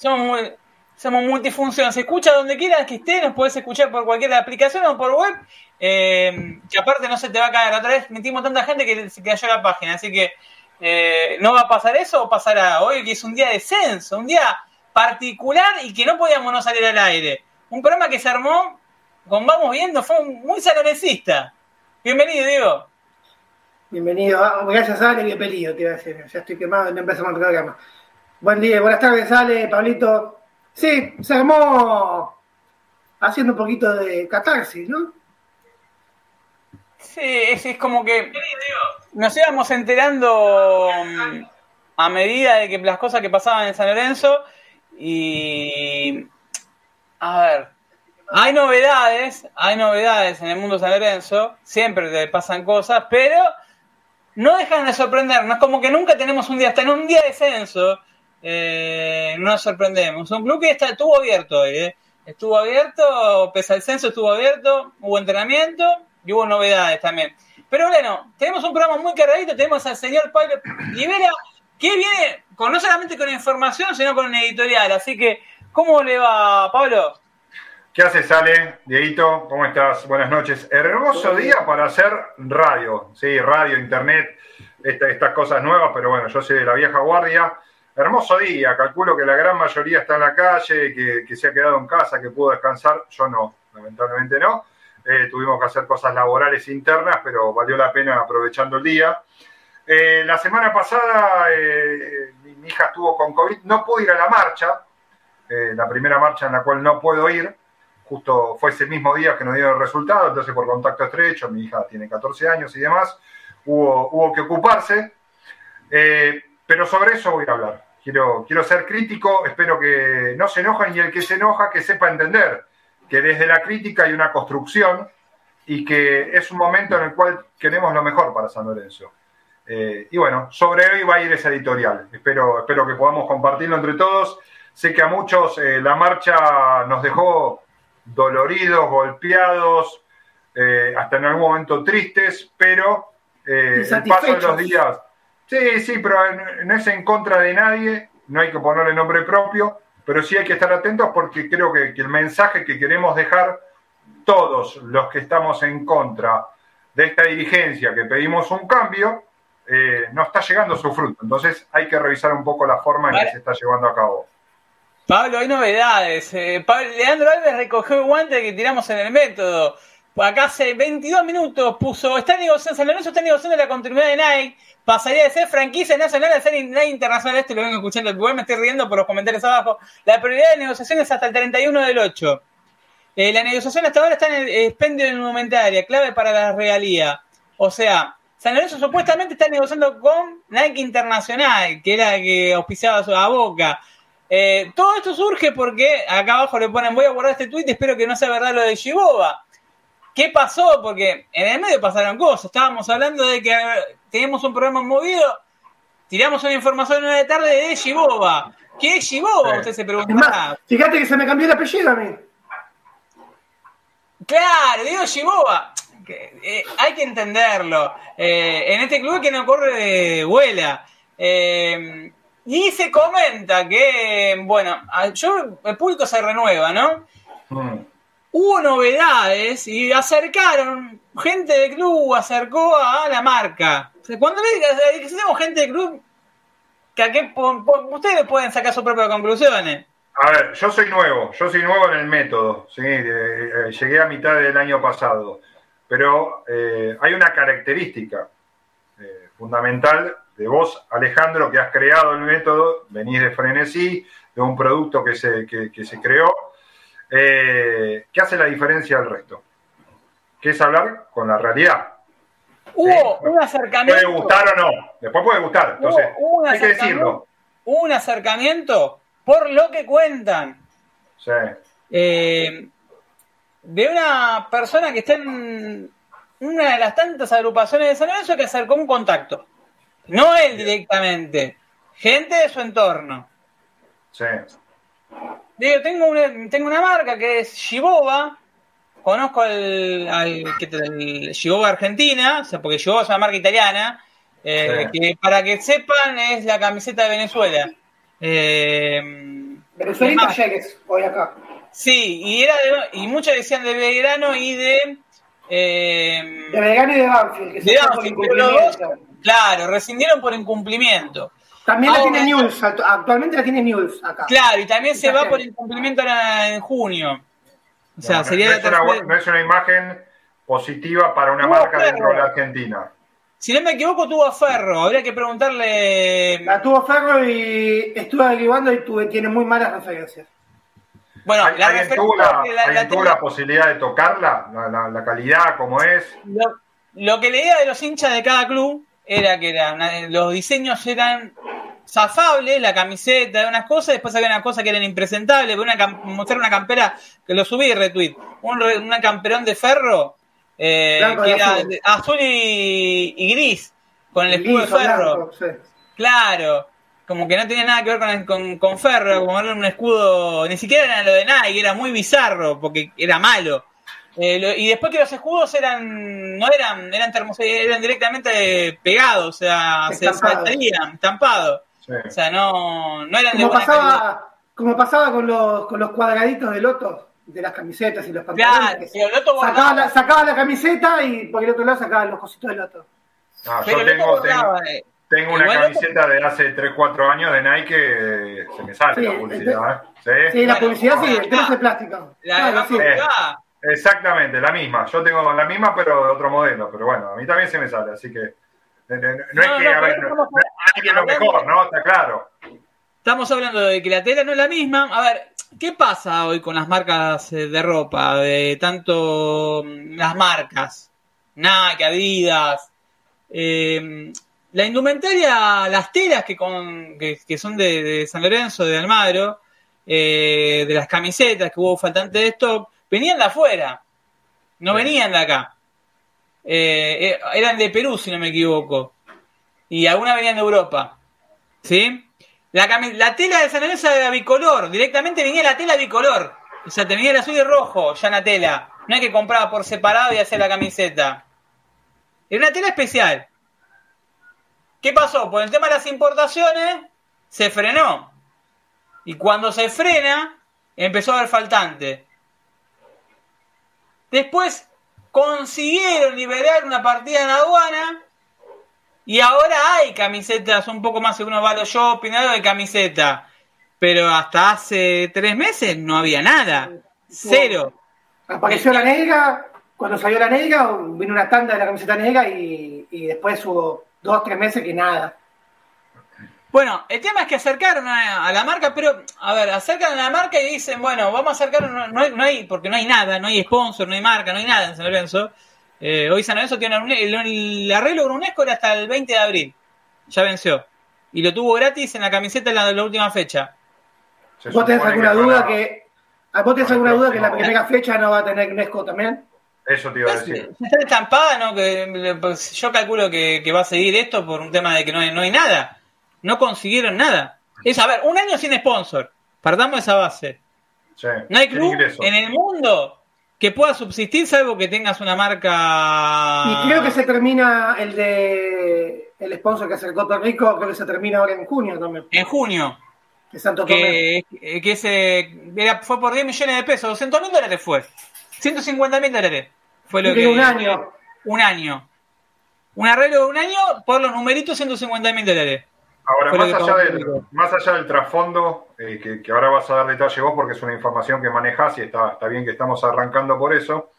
somos muy, somos multifunción. Se escucha donde quieras que esté, nos puedes escuchar por cualquier aplicación o por web. Eh, que aparte no se te va a caer. Otra vez metimos tanta gente que se cayó la página. Así que eh, no va a pasar eso o pasará hoy, que es un día de censo, un día particular y que no podíamos no salir al aire. Un programa que se armó, como vamos viendo, fue muy salonesista. Bienvenido, Diego. Bienvenido. Ah, gracias, Ale. Bienvenido, te iba a decir. Ya estoy quemado, no empezamos el programa. Buen día, buenas tardes, Ale, Pablito. Sí, se armó haciendo un poquito de catarsis, ¿no? Sí, es, como que nos íbamos enterando mm, a medida de que las cosas que pasaban en San Lorenzo y a ver, hay novedades, hay novedades en el mundo de San Lorenzo, siempre te pasan cosas, pero no dejan de sorprendernos, como que nunca tenemos un día, hasta en un día de censo, eh, no nos sorprendemos. Un club que está, estuvo abierto hoy, eh. estuvo abierto, pese al censo estuvo abierto, hubo entrenamiento y hubo novedades también. Pero bueno, tenemos un programa muy cargadito, tenemos al señor Pablo Libera, que viene con, no solamente con información, sino con un editorial. Así que, ¿cómo le va, Pablo? ¿Qué haces, Ale? Dieguito, ¿cómo estás? Buenas noches. Hermoso día para hacer radio, sí, radio, internet, estas cosas nuevas, pero bueno, yo soy de la vieja guardia. Hermoso día, calculo que la gran mayoría está en la calle, que, se ha quedado en casa, que pudo descansar. Yo no, lamentablemente no. Eh, tuvimos que hacer cosas laborales internas, pero valió la pena aprovechando el día. Eh, la semana pasada eh, mi, hija estuvo con COVID, no pude ir a la marcha, la primera marcha en la cual no puedo ir, justo fue ese mismo día que nos dieron el resultado, entonces por contacto estrecho, mi hija tiene 14 años y demás, hubo, hubo que ocuparse. Pero sobre eso voy a hablar. Quiero, quiero ser crítico, espero que no se enojen y el que se enoja que sepa entender que desde la crítica hay una construcción y que es un momento en el cual queremos lo mejor para San Lorenzo. Eh, y bueno, sobre hoy va a ir ese editorial. Espero, espero que podamos compartirlo entre todos. Sé que a muchos eh, la marcha nos dejó doloridos, golpeados, eh, hasta en algún momento tristes, pero el paso de los días Sí, sí, pero no es en contra de nadie, no hay que ponerle nombre propio, pero sí hay que estar atentos porque creo que, el mensaje que queremos dejar todos los que estamos en contra de esta dirigencia, que pedimos un cambio, eh, no está llegando a su fruto. Entonces hay que revisar un poco la forma en que se está llevando a cabo. Pablo, hay novedades. Eh, Leandro Alves recogió el guante que tiramos en el método. Acá hace 22 minutos puso, está negociando, San Lorenzo está negociando la continuidad de Nike pasaría de ser franquicia nacional a ser internacional. Esto lo vengo escuchando, me estoy riendo por los comentarios abajo. La prioridad de negociación es hasta el 31 del 8. Eh, la negociación hasta ahora está en el expendio de indumentaria, clave para la realía. O sea, San Lorenzo supuestamente está negociando con Nike Internacional, que era la que auspiciaba a Boca. Eh, todo esto surge porque acá abajo le ponen, voy a guardar este tweet, espero que no sea verdad lo de Shiboba. ¿Qué pasó? Porque en el medio pasaron cosas. Estábamos hablando de que tenemos un programa movido, tiramos una información una de tarde de Shiboba. ¿Qué es Shiboba? Usted se preguntará. fíjate que se me cambió el apellido a mí. Claro, digo Shiboba. Eh, hay que entenderlo. Eh, en este club que no corre de vuela. Eh, y se comenta que, bueno, yo, el público se renueva, ¿no? Mm. Hubo novedades y acercaron, gente del club acercó a la marca. Cuando decimos gente del club, que ustedes pueden sacar sus propias conclusiones. A ver, yo soy nuevo, yo soy nuevo en el método, ¿sí? Eh, llegué a mitad del año pasado, pero eh, hay una característica eh, fundamental de vos, Alejandro, que has creado el método, venís de Frenesí, de un producto que se, que se creó, ¿qué hace la diferencia del resto? Que es hablar con la realidad. Hubo un acercamiento. Puede gustar o no. Después puede gustar. Entonces, hay que decirlo. Un acercamiento por lo que cuentan. Sí. Eh, de una persona que está en una de las tantas agrupaciones de San Lorenzo que acercó un contacto. No él directamente. Gente de su entorno. Sí. Digo, tengo una, tengo una marca que es Shiboba, conozco al, al, el Argentina, o sea, porque Shiboba es una marca italiana, eh, que para que sepan es la camiseta de Venezuela. Eh, Venezuela y Talleres, hoy acá. Sí, y era de, y muchos decían de Belgrano y de eh, de Belgrano y de Banfield, que de se fue por Banfield, incumplimiento. pero los dos, claro, rescindieron por incumplimiento. También la Ahora- tiene News, actu- actualmente la tiene News acá. Claro, y también se va por incumplimiento ahora en junio. O sea, No, sería no la es una, no es una imagen positiva para una marca dentro de la Argentina. Si no me equivoco, tuvo a Ferro. Habría que preguntarle. La tuvo Ferro y estuve averiguando y tuve, tiene muy malas referencias. Bueno, ¿Al- la ¿Alguien, tuvo referencia la, la- alguien la tuvo tele- la posibilidad de tocarla? La, la- la calidad, cómo es. lo, lo que leía de los hinchas de cada club era que eran, los diseños eran zafables, la camiseta, unas cosas, después había unas cosas que eran impresentables. Una mostrar una campera que lo subí y retweet. Un, re- una camperón de ferro eh, que era azul. de- azul y, y gris, con el escudo de ferro. blanco, sí. Claro, como que no tenía nada que ver con, con, con Ferro, como era un escudo, ni siquiera era lo de Nike, era muy bizarro, porque era malo. Eh, lo- y después que los escudos eran, no eran, eran termos, eran directamente pegados, o sea, se saltarían, estampados. Sí. O sea, no, no eran de Como calidad. pasaba, como pasaba con los, con los cuadraditos de loto, de las camisetas y los pantalones. Claro, que pero el Loto sacaba, la, sacaba la camiseta y por el otro lado sacaba los cositos de loto. Ah, pero yo tengo, eh. tengo una Igual camiseta de hace 3-4 años de Nike que se me sale Sí, la publicidad. ¿eh? ¿Sí? Sí, la Bueno, publicidad sí, el trozo acá. de plástico. La Claro, sí. publicidad. Exactamente, la misma. Yo tengo la misma, pero de otro modelo. Pero bueno, a mí también se me sale, así que. eh, eh, No, es No, que, no, a ver, pero no, lo mejor, ¿no? Está claro. Estamos hablando de que la tela no es la misma. A ver, ¿qué pasa hoy con las marcas eh, de ropa? De tanto mm, las marcas, Nike, Adidas. eh, la indumentaria, las telas que, con, que, que son de, de San Lorenzo, de Almagro, eh, de las camisetas que hubo faltante de stock, venían de afuera, no Sí. venían de acá. Eh, eran de Perú, si no me equivoco. Y algunas venían de Europa. ¿Sí? La, la tela de San Lorenzo era bicolor, directamente venía la tela bicolor. O sea, te venía el azul y rojo, ya en la tela. No hay que comprar por separado y hacer la camiseta. Era una tela especial. ¿Qué pasó? Por el tema de las importaciones, se frenó. Y cuando se frena, empezó a haber faltante. Después consiguieron liberar una partida en aduana y ahora hay camisetas un poco más, si uno va a los shopping, algo de camiseta. Pero hasta hace tres meses no había nada. Cero. Apareció la negra, cuando salió la negra, vino una tanda de la camiseta negra y, y después hubo dos, tres meses que nada. Bueno, el tema es que acercaron a, a la marca, pero, a ver, acercan a la marca y dicen, bueno, vamos a acercar, no, no hay, no hay- porque no hay nada, no hay sponsor, no hay marca, no hay nada en San Lorenzo. Eh, hoy San Lorenzo tiene un- el, el arreglo con UNESCO era hasta el 20 de abril, ya venció. Y lo tuvo gratis en la camiseta en la, la última fecha. Se ¿Vos tenés alguna que duda para- que ¿a ¿Vos tenés alguna duda que la próximo- primera fecha no va a tener UNESCO también? Eso te iba a Pues, decir. Está estampada, ¿no? Que, pues, yo calculo que, que va a seguir esto por un tema de que no hay, no hay nada. No consiguieron nada. Es, a ver, un año sin sponsor. Partamos de esa base. Sí, No hay club en el mundo que pueda subsistir salvo que tengas una marca. Y creo que se termina el de el sponsor que acercó Puerto Rico, creo que se termina ahora en junio también, En junio. de Santo Tomé. Que, que ese era- fue por 10 millones de pesos. 200 mil dólares fue. 150 mil dólares. Fue lo que un año. Un año. Un arreglo de un año por los numeritos 150 mil dólares. Ahora, más allá, del, más allá del trasfondo, eh, que, que ahora vas a dar detalle vos porque es una información que manejás y está, está bien que estamos arrancando por eso,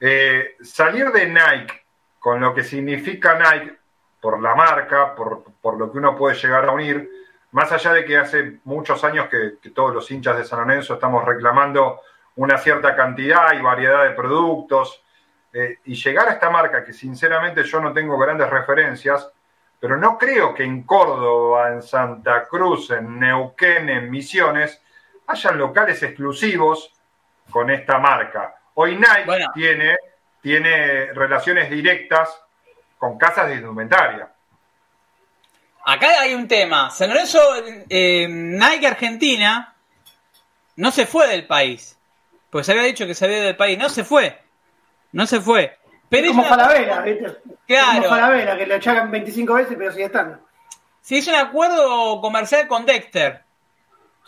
eh, salir de Nike con lo que significa Nike por la marca, por, por lo que uno puede llegar a unir, más allá de que hace muchos años que, que todos los hinchas de San Lorenzo estamos reclamando una cierta cantidad y variedad de productos, eh, y llegar a esta marca que sinceramente yo no tengo grandes referencias, pero no creo que en Córdoba, en Santa Cruz, en Neuquén, en Misiones, hayan locales exclusivos con esta marca. Hoy Nike Bueno. tiene, tiene relaciones directas con casas de indumentaria. Acá hay un tema. San Lorenzo, eh, Nike Argentina, no se fue del país. Porque se había dicho que se había ido del país. No se fue. No se fue. Pero como una- Falabella, ¿viste? Claro. Como Falabella, que lo echaron 25 veces pero sigue estando. se hizo un acuerdo comercial con Dexter.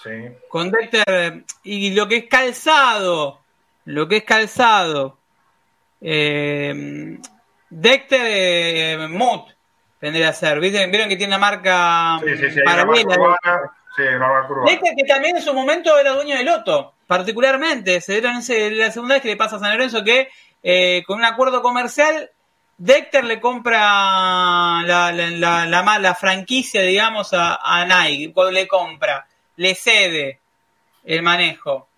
Sí. Con Dexter y lo que es calzado, lo que es calzado, eh, Dexter eh, Mood tendría a ser. ¿Viste? Vieron que tiene una marca Sí, sí, sí. Sí. Dexter que también en su momento era dueño de Loto, particularmente. Se dieron ese, la segunda vez que le pasa a San Lorenzo que eh, con un acuerdo comercial Dexter le compra la, franquicia, digamos, a, a Nike. Le compra, le cede el manejo.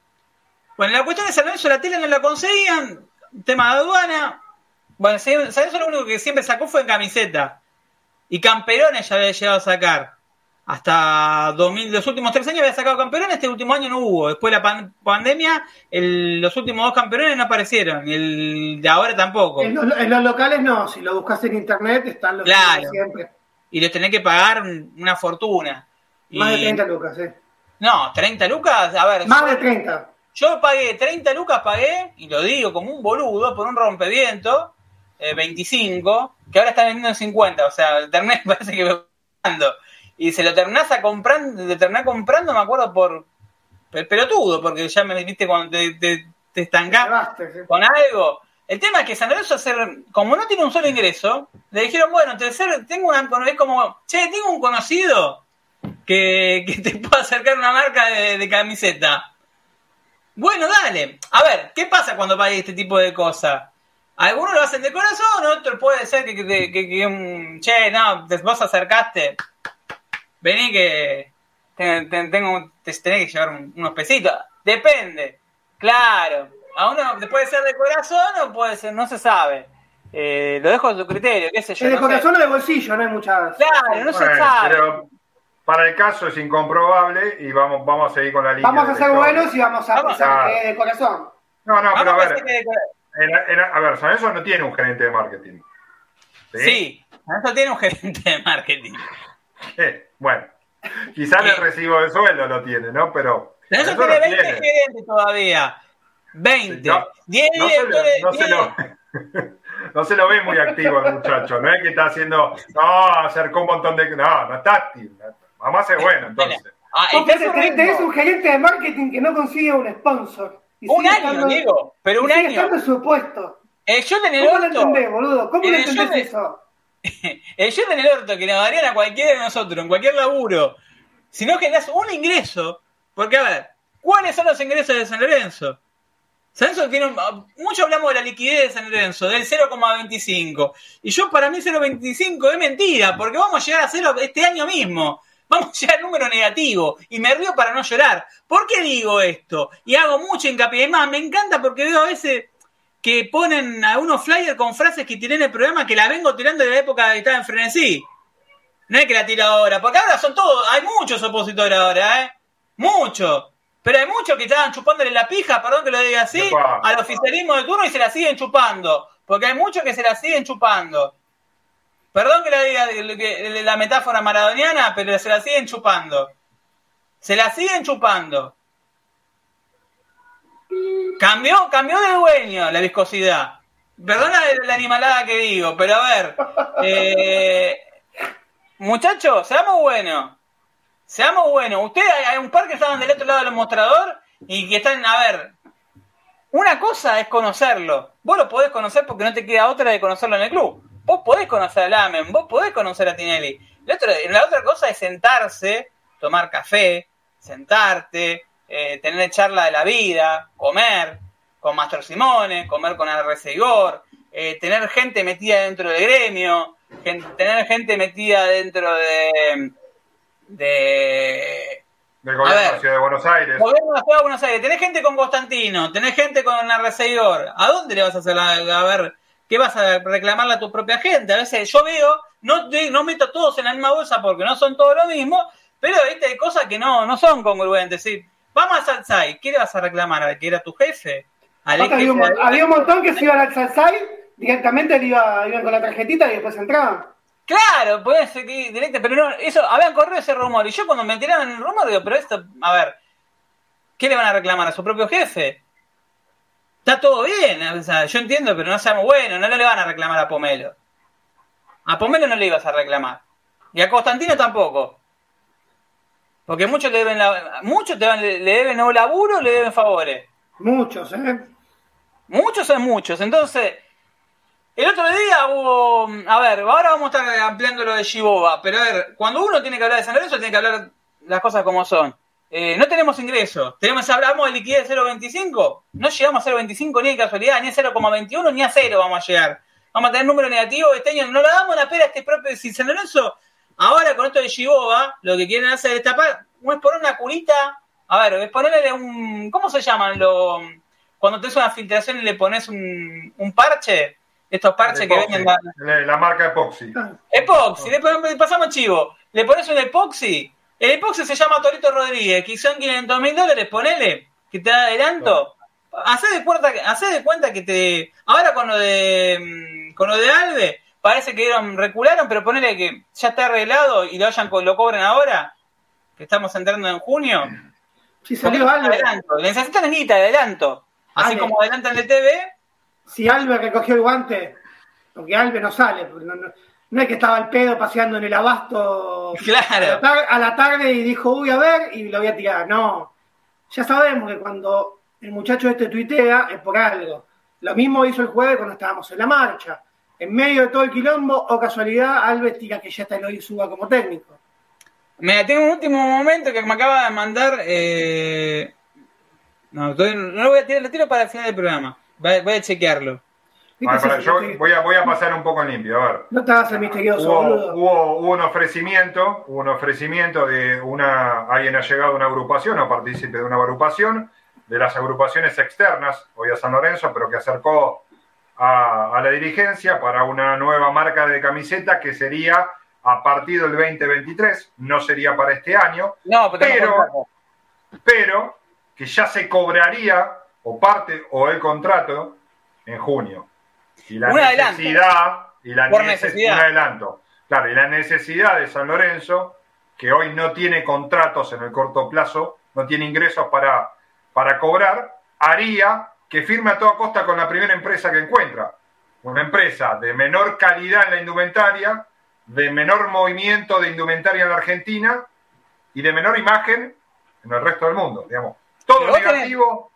Bueno, la cuestión de San Lorenzo la tele no la conseguían, tema de aduana. Bueno, San Lorenzo lo único que siempre sacó fue en camiseta. Y camperones ya había llegado a sacar. Hasta 2000, los últimos tres años había sacado campeones, este último año no hubo. Después de la pan- pandemia, el- los últimos dos campeones no aparecieron. Y el de ahora tampoco. En los, en los locales no, si lo buscas en internet están los Claro. siempre. Y les tenés que pagar un- una fortuna. Y- Más de 30 lucas, sí. No, 30 lucas, a ver. Más yo- de 30. Yo pagué 30 lucas, pagué, y lo digo como un boludo, por un rompeviento, eh, 25, que ahora están vendiendo en 50, o sea, el internet parece que me. Y se lo terminás a comprando, terminé comprando, me acuerdo, por pe- pelotudo, porque ya me viste cuando te, te, te estancás sí. con algo. El tema es que San Lorenzo, hacer, como no tiene un solo ingreso, le dijeron, bueno, tercer, tengo una, es como, che, tengo un conocido que, que te pueda acercar una marca de, de camiseta. Bueno, dale. A ver, ¿qué pasa cuando pagues este tipo de cosas? Algunos lo hacen de corazón, otros puede ser que, que, que- que un, che, no, te- vos acercaste, vení que te- te- tengo, te tenés que llevar un- unos pesitos. Depende, claro. A uno puede ser de corazón o puede ser, no se sabe. Eh, lo dejo a tu criterio, qué sé yo. De no sé. corazón o de bolsillo, no hay muchas. Claro, no se sabe. pero para el caso es incomprobable y vamos, vamos a seguir con la línea. Vamos a ser buenos y vamos a Vamos. pensar que es de corazón. No, no, pero a Vamos a ver, que a ver, San Lorenzo no tiene un gerente de marketing. Sí, eso tiene un gerente de marketing. Eh, bueno, quizás Sí. el recibo de sueldo lo tiene, ¿no? Pero Eso San tiene Lorenzo 20 lo tiene. gerentes todavía. 20. No, 10 No se, lo, directores. no, se 10. lo, no se lo ve muy activo el muchacho, no es que está haciendo, no, acercó un montón de... No, no está activo. Vamos a ser bueno, entonces. Ah, Vos está en su tenés, ritmo. tenés un gerente de marketing que no consigue un sponsor. Y Un año, estando- digo, pero y un sigue año. estando en su puesto. El el ¿Cómo lo entendés, boludo? ¿Cómo lo entendés de- eso? El shot en el orto que nos darían a cualquiera de nosotros, en cualquier laburo. Si no generas un ingreso. Porque, a ver, ¿cuáles son los ingresos de San Lorenzo? San Lorenzo tiene un- mucho hablamos de la liquidez de San Lorenzo, del 0,25. Y yo para mí 0,25 es mentira, porque vamos a llegar a cero este año mismo. Vamos a llegar al número negativo. Y me río para no llorar. ¿Por qué digo esto? Y hago mucho hincapié. Es más, me encanta porque veo a veces que ponen a unos flyers con frases que tiré en el programa que la vengo tirando de la época que estaba en frenesí. No es que la tiro ahora, porque ahora son todos, hay muchos opositores ahora, ¿eh? Muchos. Pero hay muchos que estaban chupándole la pija, perdón que lo diga así, al oficialismo de turno y se la siguen chupando. Porque hay muchos que se la siguen chupando. Perdón que le diga la metáfora maradoniana, pero se la siguen chupando. Se la siguen chupando. Cambió, cambió de dueño la viscosidad. Perdona la animalada que digo, pero a ver. Eh, muchachos, seamos buenos. Seamos buenos. Ustedes hay, un par que estaban del otro lado del mostrador y que están, a ver. Una cosa es conocerlo. Vos lo podés conocer porque no te queda otra de conocerlo en el club. Vos podés conocer a Lamen, vos podés conocer a Tinelli. La otra, la otra cosa es sentarse, tomar café, sentarte, eh, tener charla de la vida, comer con Master Simone, comer con RC Igor, eh, tener gente metida dentro del gremio, tener gente metida dentro de, de Del gobierno de la Ciudad de Buenos Aires. Gobierno de la Ciudad de Buenos Aires, tenés gente con Constantino, tenés gente con RC Igor. ¿A dónde le vas a hacer la, a ver qué vas a reclamarle a tu propia gente? A veces yo veo, no, no meto a todos en la misma bolsa porque no son todos lo mismo, pero ¿viste? hay cosas que no, no son congruentes. ¿sí? Vamos a Salsai, ¿qué le vas a reclamar? ¿Al que era tu jefe? ¿Al había, un, jefe mon- había un montón que se iban al Salsai, directamente le iba, iban con la tarjetita y después entraban. Claro, puede ser que directo, pero no, eso, habían corrido ese rumor. Y yo cuando me tiraban el rumor, digo, pero esto, a ver, ¿qué le van a reclamar a su propio jefe? Está todo bien, o sea, yo entiendo, pero no seamos buenos, no le van a reclamar a Pomelo. A Pomelo no le ibas a reclamar. Y a Constantino tampoco. Porque muchos le deben, la, muchos te le, deben o laburo o le deben favores. Muchos, ¿eh? Muchos son muchos. Entonces, el otro día hubo. A ver, ahora vamos a estar ampliando lo de Shiboba. Pero a ver, cuando uno tiene que hablar de San Lorenzo, tiene que hablar las cosas como son. Eh, no tenemos ingresos. Tenemos, hablamos de liquidez de 0.25. No llegamos a 0.25 ni de casualidad, ni a 0,21 ni a 0 vamos a llegar. Vamos a tener número negativo este año. No le damos la pera a este propio. Si San Lorenzo, ahora con esto de Shiboba, lo que quieren hacer es tapar. Es poner una curita. A ver, es ponerle un. ¿Cómo se llaman los.? Cuando tenés una filtración y le pones un, un parche, estos parches que Epoxy, venden la, marca Epoxy. epoxi, le pasamos chivo, le pones un epoxi, el epoxi se llama Torito Rodríguez, que son 500 mil dólares, ponele, que te da adelanto, hacé de, cuenta, hacé de cuenta que te, ahora con lo de, con lo de Alve, parece que dieron, recularon, pero ponele que ya está arreglado y lo hayan, lo cobren ahora, que estamos entrando en junio, Si salió Alves, adelanto, necesitan guita de adelanto, así Ale. como adelantan de TV, si Alves recogió el guante, porque Alves no sale, porque no, no, no es que estaba al pedo paseando en el abasto a la, a la tarde y dijo, uy, a ver, y lo voy a tirar. No, ya sabemos que cuando el muchacho este tuitea es por algo. Lo mismo hizo el jueves cuando estábamos en la marcha. En medio de todo el quilombo, o casualidad, Alves tira que ya está el hoy suba como técnico. Mira, tengo un último momento que me acaba de mandar. Eh... No, no lo voy a tirar, lo tiro para el final del programa. Voy, voy a chequearlo. Yo voy a, voy a pasar un poco en limpio, a ver. No te hagas el misterioso, Hubo, boludo. hubo, hubo un ofrecimiento, hubo un ofrecimiento de una, alguien ha llegado a una agrupación o partícipe de una agrupación, de las agrupaciones externas, hoy a San Lorenzo, pero que acercó a, a la dirigencia para una nueva marca de camiseta que sería a partir del 2023, no sería para este año, No, pero, Pero- que ya se cobraría o parte o el contrato en junio. Y la Un adelanto. necesidad, y la Por necesidad. un adelanto. Claro, y la necesidad de San Lorenzo, que hoy no tiene contratos en el corto plazo, no tiene ingresos para, para cobrar, haría que firme a toda costa con la primera empresa que encuentra. Una empresa de menor calidad en la indumentaria, de menor movimiento de indumentaria en la Argentina y de menor imagen en el resto del mundo, digamos. Todo tenés- negativo,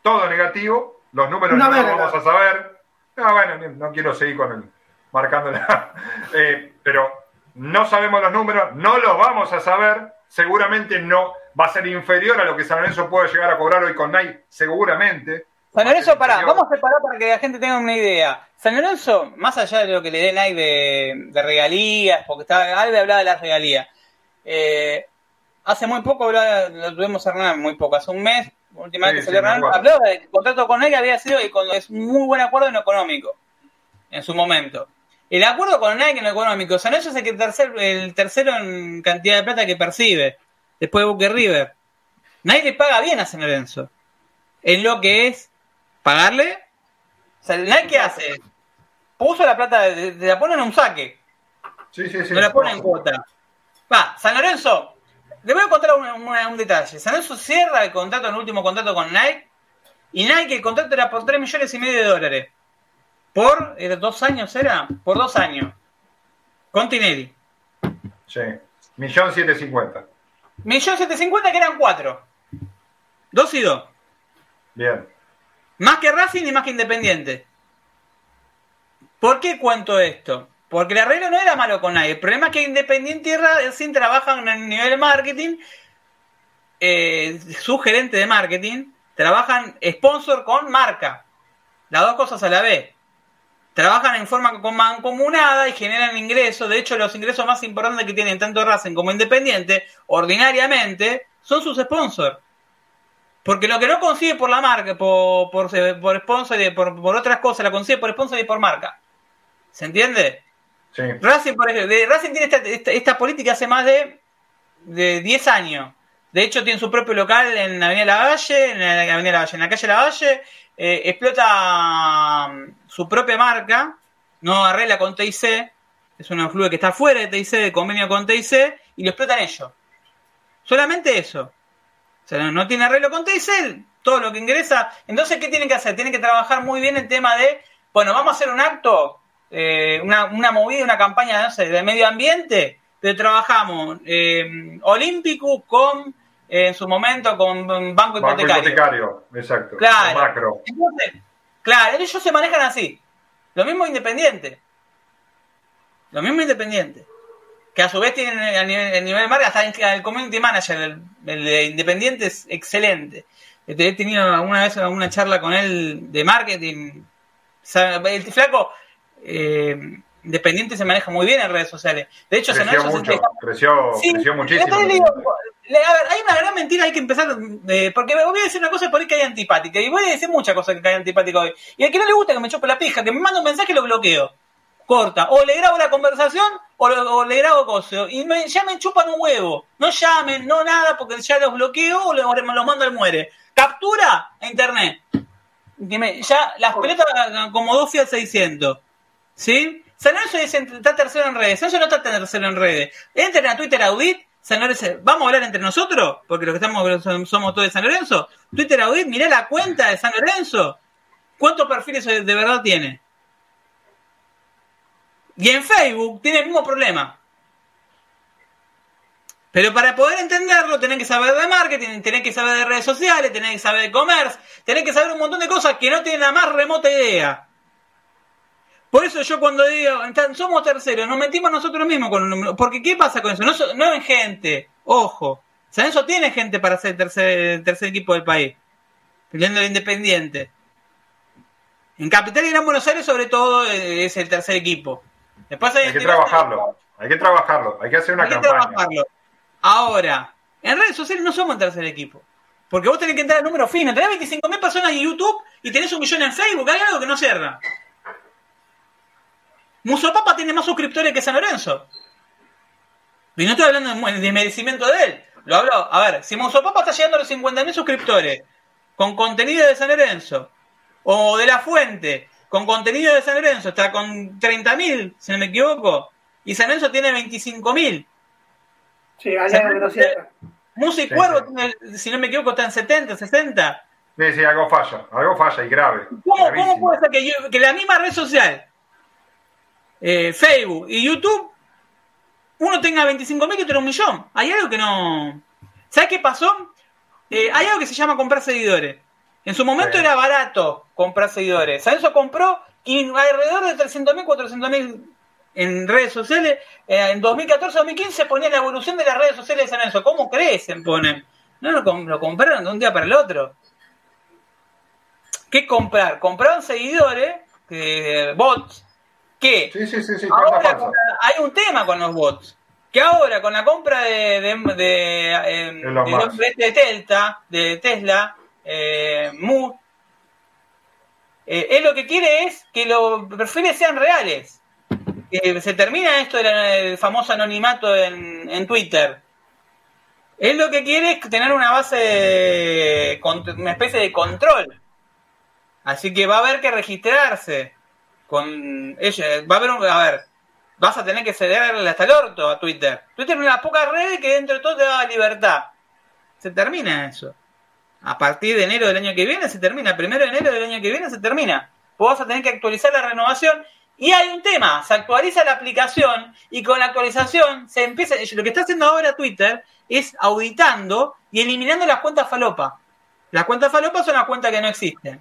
todo negativo, los números no los vamos a saber. No, bueno, no quiero seguir con el marcándola. Eh, pero no sabemos los números, no los vamos a saber, seguramente no va a ser inferior a lo que San Lorenzo puede llegar a cobrar hoy con Nike, seguramente. San Lorenzo, pará, vamos a separar para que la gente tenga una idea. San Lorenzo, más allá de lo que le den ahí de, de regalías, porque está, Albe hablaba de las regalías. eh, hace muy poco hablaba, lo tuvimos a Hernán, muy poco, hace un mes, última vez Sí, que sí, salió Hernán, acuerdo. habló del contrato con Nike había sido y con, es un muy buen acuerdo en lo económico, en su momento. El acuerdo con Nike en lo económico, San Lorenzo es el, tercer, el tercero en cantidad de plata que percibe, después de Boca River. Nike le paga bien a San Lorenzo, en lo que es pagarle. O sea, Nike ¿qué hace? Puso la plata, de- la pone en un saque, Sí, sí, sí. no la pone en cuota. Va, San Lorenzo, le voy a contar un, un- un detalle. San Lorenzo cierra el contrato, el último contrato con Nike, y Nike el contrato era por 3 millones y medio de dólares. Por, ¿era dos años era? Por dos años. Con Tinelli. Sí. Millón siete cincuenta. Millón setecientos cincuenta que eran cuatro. Dos y dos. Bien. Más que Racing y más que Independiente. ¿Por qué cuento esto? Porque el arreglo no era malo con nadie. El problema es que Independiente y Racing trabajan en el nivel marketing. eh, su gerente de marketing trabajan sponsor con marca. Las dos cosas a la vez. Trabajan en forma mancomunada y generan ingresos. De hecho, los ingresos más importantes que tienen tanto Racing como Independiente, ordinariamente, son sus sponsors. Porque lo que no consigue por la marca, por, por, por sponsor y por, por otras cosas, la consigue por sponsor y por marca. ¿Se entiende? Sí. Racing, por ejemplo, de- Racing tiene esta, esta, esta política hace más de, de 10 años. De hecho, tiene su propio local en la Avenida Lavalle, en la Avenida Lavalle, en la calle Lavalle. Eh, explota mm, su propia marca, no arregla con TIC, es una flue que está fuera de TIC, de convenio con TIC, y lo explotan ellos. Solamente eso. O sea, no, tiene arreglo con TIC, todo lo que ingresa. Entonces, ¿qué tienen que hacer? Tienen que trabajar muy bien el tema de, bueno, vamos a hacer un acto, eh, una, una movida, una campaña, no sé, de medio ambiente. pero trabajamos eh, Olímpico con, en su momento, con Banco Hipotecario. Banco hipotecario, exacto. Claro. Macro. Entonces, claro, ellos se manejan así. Lo mismo Independiente. Lo mismo Independiente. Que a su vez tienen el nivel, el nivel de marca, hasta el community manager, el, el de Independiente es excelente. He tenido alguna vez alguna charla con él de marketing. El flaco eh, Independiente se maneja muy bien en redes sociales. De hecho, Creció se mucho, creció, Sí, creció muchísimo. le digo, a ver, hay una gran mentira, hay que empezar, eh, porque voy a decir una cosa por ahí que hay antipática, y voy a decir muchas cosas que hay antipática hoy. Y al que no le gusta que me chupe la pija, que me manda un mensaje lo bloqueo. Corta. O le grabo la conversación o, lo- o le grabo cosas. Y me- ya me chupan un huevo. No llamen, no nada, porque ya los bloqueo o, le- o me los mando al muere. Captura a internet. Que me- ya las pelotas como dos Fiat 600. ¿Sí? San Lorenzo dice, está tercero en redes. San Lorenzo no está tercero en redes. Entren a Twitter Audit. San Lorenzo, vamos a hablar entre nosotros, porque los que estamos somos todos de San Lorenzo. Twitter Audit, mirá la cuenta de San Lorenzo. ¿Cuántos perfiles de verdad tiene? Y en Facebook tiene el mismo problema. Pero para poder entenderlo, tenés que saber de marketing, tenés que saber de redes sociales, tenés que saber de comercio, tenés que saber un montón de cosas que no tienen la más remota idea. Por eso yo cuando digo, "Tan- somos terceros, nos mentimos nosotros mismos con el número. Porque ¿qué pasa con eso? No, no en gente, ojo. San tiene gente para ser el tercer, tercer equipo del país. Peleando el Independiente. En Capital y Gran Buenos Aires, sobre todo, eh, es el tercer equipo. Después Hay que trabajarlo, hay que trabajarlo, hay que hacer una hay que campaña. trabajarlo. Ahora, en redes sociales no somos el tercer equipo. Porque vos tenés que entrar a número fino. Tenés 25.000 personas en YouTube y tenés un millón en Facebook. Hay algo que no cierra. Musopapa tiene más suscriptores que San Lorenzo. Y no estoy hablando de, mu- de merecimiento de él. Lo hablo. A ver, si Musopapa está llegando a los 50.000 suscriptores con contenido de San Lorenzo, o de La Fuente, con contenido de San Lorenzo, está con 30.000, si no me equivoco, y San Lorenzo tiene 25.000. Sí, que no y Sí, Cuervo, sí. tiene- si no me equivoco, está en 70, 60. Sí, sí, algo falla, algo falla y grave. ¿Cómo, cómo puede ser que, yo- que la misma red social, eh, Facebook y YouTube, uno tenga 25.000 y otro un millón? Hay algo que no... ¿Sabes qué pasó? Eh, hay algo que se llama comprar seguidores. En su momento Sí. era barato comprar seguidores. San Lorenzo compró y alrededor de 300.000, 400.000 en redes sociales. Eh, en 2014-2015 ponía la evolución de las redes sociales de San. ¿Cómo crecen? Ponen. No lo, lo compraron de un día para el otro. ¿Qué comprar? Compraron seguidores, eh, bots, que Sí, sí, sí, ahora falsa. con la- hay un tema con los bots. Que ahora con la compra de, de, de, eh, este de Delta, de Tesla, eh, eh, él lo que quiere es que los perfiles sean reales. Se termina esto del famoso anonimato en, en Twitter. Él lo que quiere es tener una base, de, una especie de control. Así que va a haber que registrarse con ella. Va a haber un, a ver, vas a tener que cederle hasta el orto a Twitter. Twitter es una pocas redes que dentro de todo te da libertad. Se termina eso. A partir de enero del año que viene se termina. Primero de enero del año que viene se termina. Vos vas a tener que actualizar la renovación. Y hay un tema, se actualiza la aplicación y con la actualización se empieza, lo que está haciendo ahora Twitter es auditando y eliminando las cuentas falopa. Las cuentas falopa son las cuentas que no existen.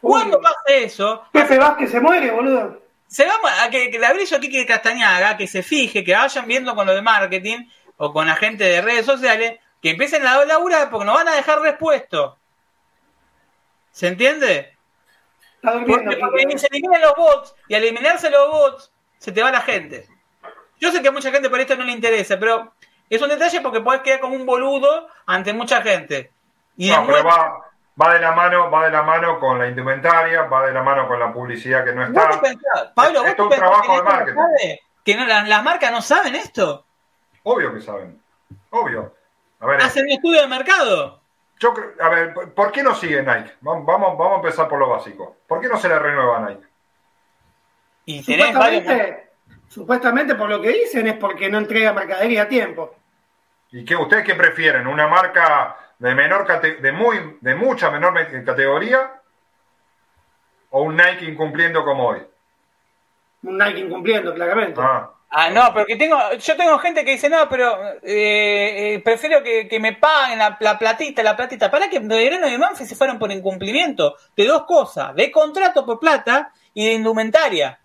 Cuando Uy. pase eso, Pepe Vázquez se muere, boludo. se va a que, que abriso aquí que Castañaga, que se fije, que vayan viendo con lo de marketing o con la gente de redes sociales, que empiecen a laburar porque nos van a dejar respuesto. ¿Se entiende? Está durmiendo. Porque, Quique. se eliminan los bots y al eliminarse los bots se te va la gente. Yo sé que a mucha gente por esto no le interesa, pero es un detalle porque puedes quedar como un boludo ante mucha gente. Y No, pero va, va de la mano, va de la mano con la indumentaria, va de la mano con la publicidad que no ¿Vos está. pensás, Pablo, ¿vos Esto te es un trabajo que de no marketing. sabe? ¿Que no, las, las marcas no saben esto? Obvio que saben. Obvio. A ver, ¿Hacen un estudio de mercado? yo creo- a ver, ¿por- ¿por qué no sigue Nike? Vamos, vamos, vamos a empezar por lo básico. ¿Por qué no se le renueva a Nike? Y tenés varios... Supuestamente, supuestamente, por lo que dicen, es porque no entrega mercadería a tiempo. ¿Y qué ustedes qué prefieren? ¿Una marca de menor cate- de muy de mucha menor me- categoría o un Nike incumpliendo como hoy? Un Nike incumpliendo, claramente. Ah, Ah, no, pero que tengo, yo tengo gente que dice, no, pero eh, eh, prefiero que, que, me paguen la, la, platita, la platita. Para que Belgrano y Manfred se fueron por incumplimiento de dos cosas, de contrato por plata y de indumentaria.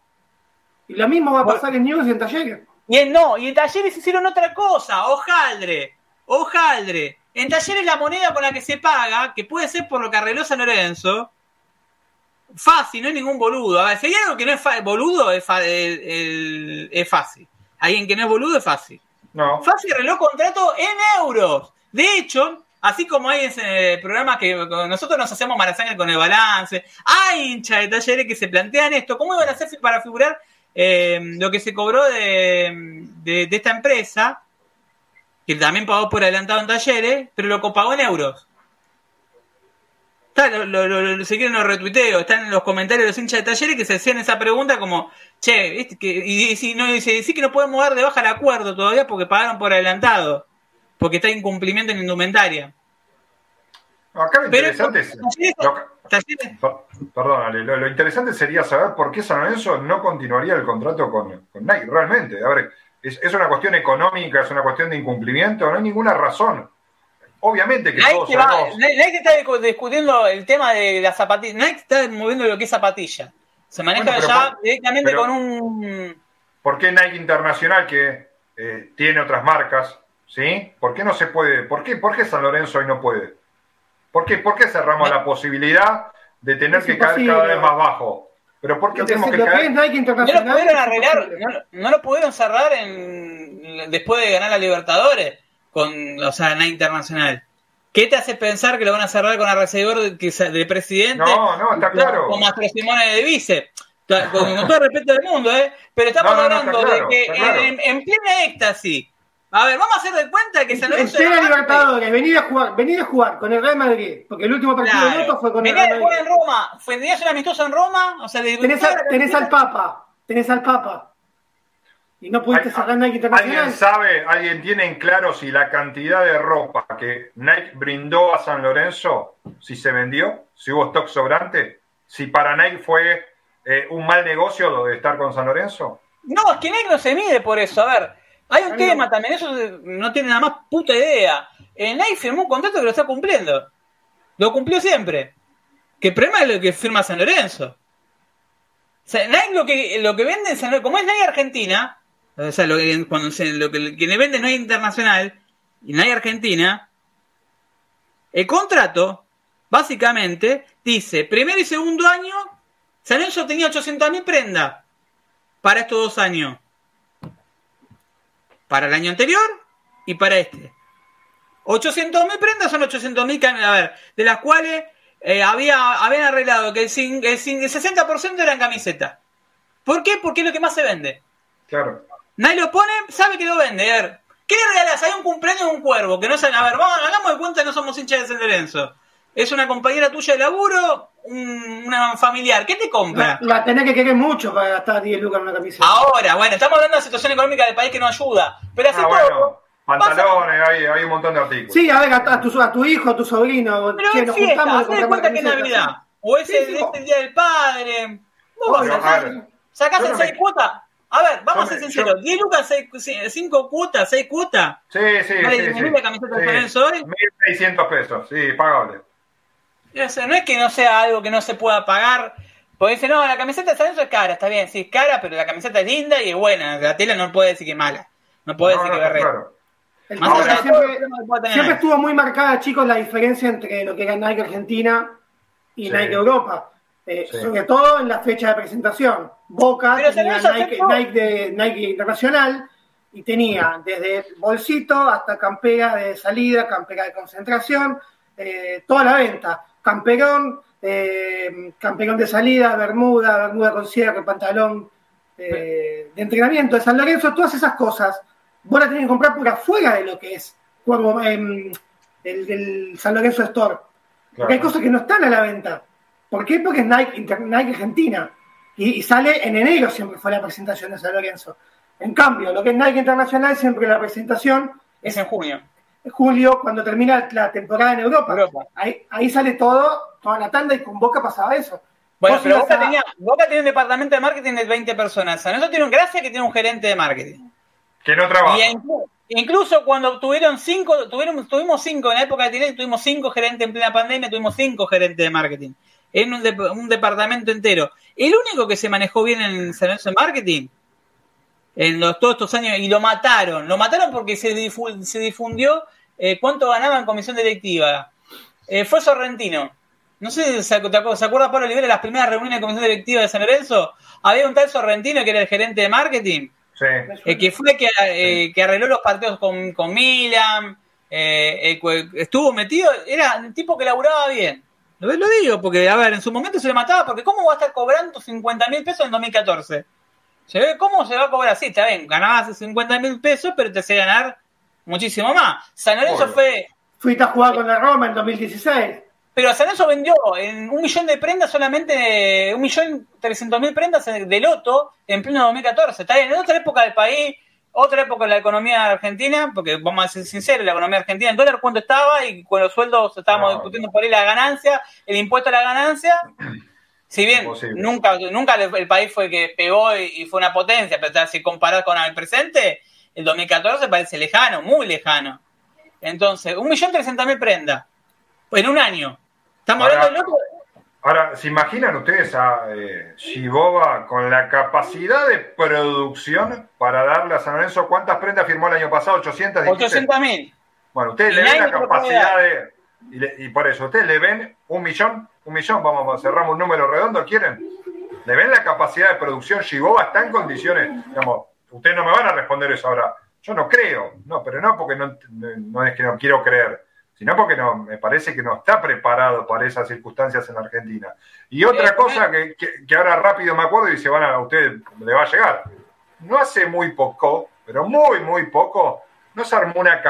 Y lo mismo va a pasar en News y en Talleres. Y en no, y en Talleres hicieron otra cosa, hojaldre, hojaldre. En Talleres la moneda con la que se paga, que puede ser por lo que arregló San Lorenzo, fácil, no hay ningún boludo. A ver, si hay algo que no es boludo, es, el, el, es, fácil. Alguien que no es boludo es fácil. No. Fácil arregló contrato en euros. De hecho, así como hay ese programa que nosotros nos hacemos marazaña con el balance, hay hinchas de talleres que se plantean esto. ¿Cómo iban a hacer para figurar eh, lo que se cobró de, de, de, esta empresa? Que también pagó por adelantado en talleres, pero lo pagó en euros. Está, lo, lo, lo, si quieren lo retuiteo, están en los comentarios de los hinchas de talleres que se hacían esa pregunta como, che, ¿viste? Que, y, y, no, dice, dice que no podemos dar de baja el acuerdo todavía porque pagaron por adelantado, porque está incumplimiento en indumentaria. Acá lo interesante Pero, es... Talleres, lo, perdón, Ale, lo, interesante sería saber por qué San Lorenzo no continuaría el contrato con, con Nike, realmente. A ver, es, es una cuestión económica, es una cuestión de incumplimiento, no hay ninguna razón obviamente que Nike todos va, sabemos... Nike está discutiendo el tema de la zapatilla. Nike está moviendo lo que es zapatilla. Se maneja Bueno, pero ya por- directamente pero- con un. ¿Por qué Nike Internacional, que eh, tiene otras marcas, ¿sí? ¿Por qué no se puede? ¿Por qué, por qué San Lorenzo hoy no puede? ¿Por qué, por qué cerramos la posibilidad de tener Es que caer cada vez más bajo? ¿Pero por qué Lo tenemos que caer? No Internacional. lo pudieron arreglar, no lo pudieron cerrar en, después de ganar la Libertadores con, o sea, Nike Internacional. ¿Qué te hace pensar que lo van a cerrar con el recibidor de, que sa- de presidente? No, no, está con- claro. Con Mastro Simone de vice. Con, con todo el respeto del mundo, ¿eh? Pero estamos No, no, no, hablando claro, de que claro. en, en plena éxtasis. A ver, vamos a hacer de cuenta que San En Lorenzo. plena era más- Libertadores, venir a jugar, venir a jugar con el Real Madrid, porque el último partido de Claro. Loto fue con el Venía Real de jugar Madrid. en Roma. Tenías un amistoso en Roma. O sea, de Tenés, a- tenés al Papa, tenés al Papa. Y no pudiste Hay- cerrar Nike Internacional. ¿Alguien sabe, alguien tiene en claro si la cantidad de ropa que Nike brindó a San Lorenzo, si se vendió, si hubo stock sobrante, si para Nike fue eh, un mal negocio lo de estar con San Lorenzo? No, es que Nike no se mide por eso. A ver, hay un Ay, tema no. también, eso no tiene nada más puta idea. Eh, Nike firmó un contrato que lo está cumpliendo. Lo cumplió siempre. Que el problema es lo que firma San Lorenzo. O sea, Nike lo que, lo que vende en San Lorenzo, como es Nike Argentina, o sea, lo que, cuando se, que le vende no es internacional, y Nike Argentina, el contrato, básicamente, dice, primero y segundo año, San Lorenzo tenía 800.000 prendas para estos dos años. Para el año anterior y para este. 800.000 prendas son 800.000 cam- a ver, de las cuales eh, había, habían arreglado que el, el el 60% eran camisetas. ¿Por qué? Porque es lo que más se vende. Claro. Nadie lo pone, sabe que lo vende. A ver, ¿qué le regalás? Hay un cumpleaños de un cuervo que no sabe. A ver, vamos, hagamos de cuenta que no somos hinchas de San Lorenzo. Es una compañera tuya de laburo, un- una familiar. ¿Qué te compra? La, la tenés que querer mucho para gastar 10 lucas en una camiseta. Ahora, bueno, estamos hablando de la situación económica del país que no ayuda. Pero hace Ah, poco. pantalones, hay, hay un montón de artículos. Sí, a ver, a, a tu, a tu hijo, a tu sobrino, Pero che, nos fiesta, juntamos, de cuenta que es. Navidad. O es Sí, el, sí, día del padre. Vos Obvio, vas a sacás en seis cuotas. A ver, vamos yo a ser me- sinceros. yo- 10 lucas, 5 cuotas, 6 cuotas. Sí, sí, Vale, sí. 10.000 sí. la camiseta de Lorenzo hoy. 1.600 pesos, sí, pagable. O sea, no es que no sea algo que no se pueda pagar. Porque dice, no, la camiseta de San Lorenzo es cara. Está bien, sí, es cara, pero la camiseta es linda y es buena. La tela no puede decir que es mala. No puede No, decir no, que es claro. El siempre, siempre estuvo muy marcada, chicos, la diferencia entre lo que era Nike Argentina y Sí. Nike Europa. Eh, Sí. Sobre todo en la fecha de presentación. Boca Pero tenía Nike, Nike, de, Nike Internacional y tenía desde bolsito hasta campera de salida, campera de concentración, eh, toda la venta. Camperón, eh, camperón de salida, bermuda, bermuda con cierre, pantalón eh, de entrenamiento de San Lorenzo, todas esas cosas, vos las tenés que comprar por afuera de lo que es como, em, el, del San Lorenzo Store. Porque hay cosas que no están a la venta. ¿Por qué? Porque es Nike, Inter- Nike Argentina. Y, y sale en enero siempre fue la presentación de San Lorenzo. En cambio, lo que es Nike Internacional, siempre la presentación Es es en junio. en julio, cuando termina la temporada en Europa. Europa. Ahí, ahí sale todo, toda la tanda, y con Boca pasaba eso. Bueno, pero Boca, tenía, Boca tiene un departamento de marketing de 20 personas. San Lorenzo tiene un gracia que tiene un gerente de marketing. Que no trabaja. incluso, cuando tuvieron cinco, tuvieron, tuvimos cinco en la época de Tinelli, tuvimos cinco gerentes en plena pandemia, tuvimos cinco gerentes de marketing. En un, departamento entero. El único que se manejó bien en San Lorenzo en marketing en los, todos estos años y lo mataron. Lo mataron porque se, difundió eh, cuánto ganaba en comisión directiva. Eh, fue Sorrentino. No sé si se, acuerda Pablo Olivera de las primeras reuniones de comisión directiva de San Lorenzo. Había un tal Sorrentino que era el gerente de marketing. Sí. Eh, que fue que, eh, que, arregló los partidos con, con Milan. Eh, estuvo metido. Era un tipo que laburaba bien. Lo, lo digo, porque, a ver, en su momento se le mataba. Porque, ¿cómo va a estar cobrando 50 mil pesos en 2014? ¿Se ve cómo se va a cobrar así? Está bien, ganabas 50 mil pesos, pero te hace ganar muchísimo más. San Lorenzo fue. Fuiste a jugar con la Roma en 2016. Pero San Lorenzo vendió en un millón de prendas solamente, un millón trescientos mil prendas de loto en pleno 2014. Está bien, en otra época del país, otra época de la economía argentina, porque vamos a ser sinceros, la economía argentina, en dólar cuánto estaba y con los sueldos estábamos discutiendo por ahí la ganancia, el impuesto a la ganancia. Si bien nunca, nunca el, país fue que pegó y, fue una potencia, pero si comparás con el presente, el 2014 parece lejano, muy lejano. Entonces, un millón trescientos mil prendas en un año. Estamos ahora, hablando de loco. Ahora, ¿se imaginan ustedes a eh, Shiboba con la capacidad de producción para darle a San Lorenzo cuántas prendas firmó el año pasado? 800 800 mil. Bueno, ustedes le ven la capacidad de. Y, por eso, ustedes le ven un millón, un millón, vamos, a cerramos un número redondo, ¿quieren? ¿Le ven la capacidad de producción? Shiboba está en condiciones, digamos, ustedes no me van a responder eso ahora. Yo no creo, no, pero no porque no, no es que no quiero creer sino porque no, me parece que no está preparado para esas circunstancias en Argentina. Y otra cosa que, ahora rápido me acuerdo y se van a, a usted le va a llegar. No hace muy poco, pero muy, muy poco, no se armó una,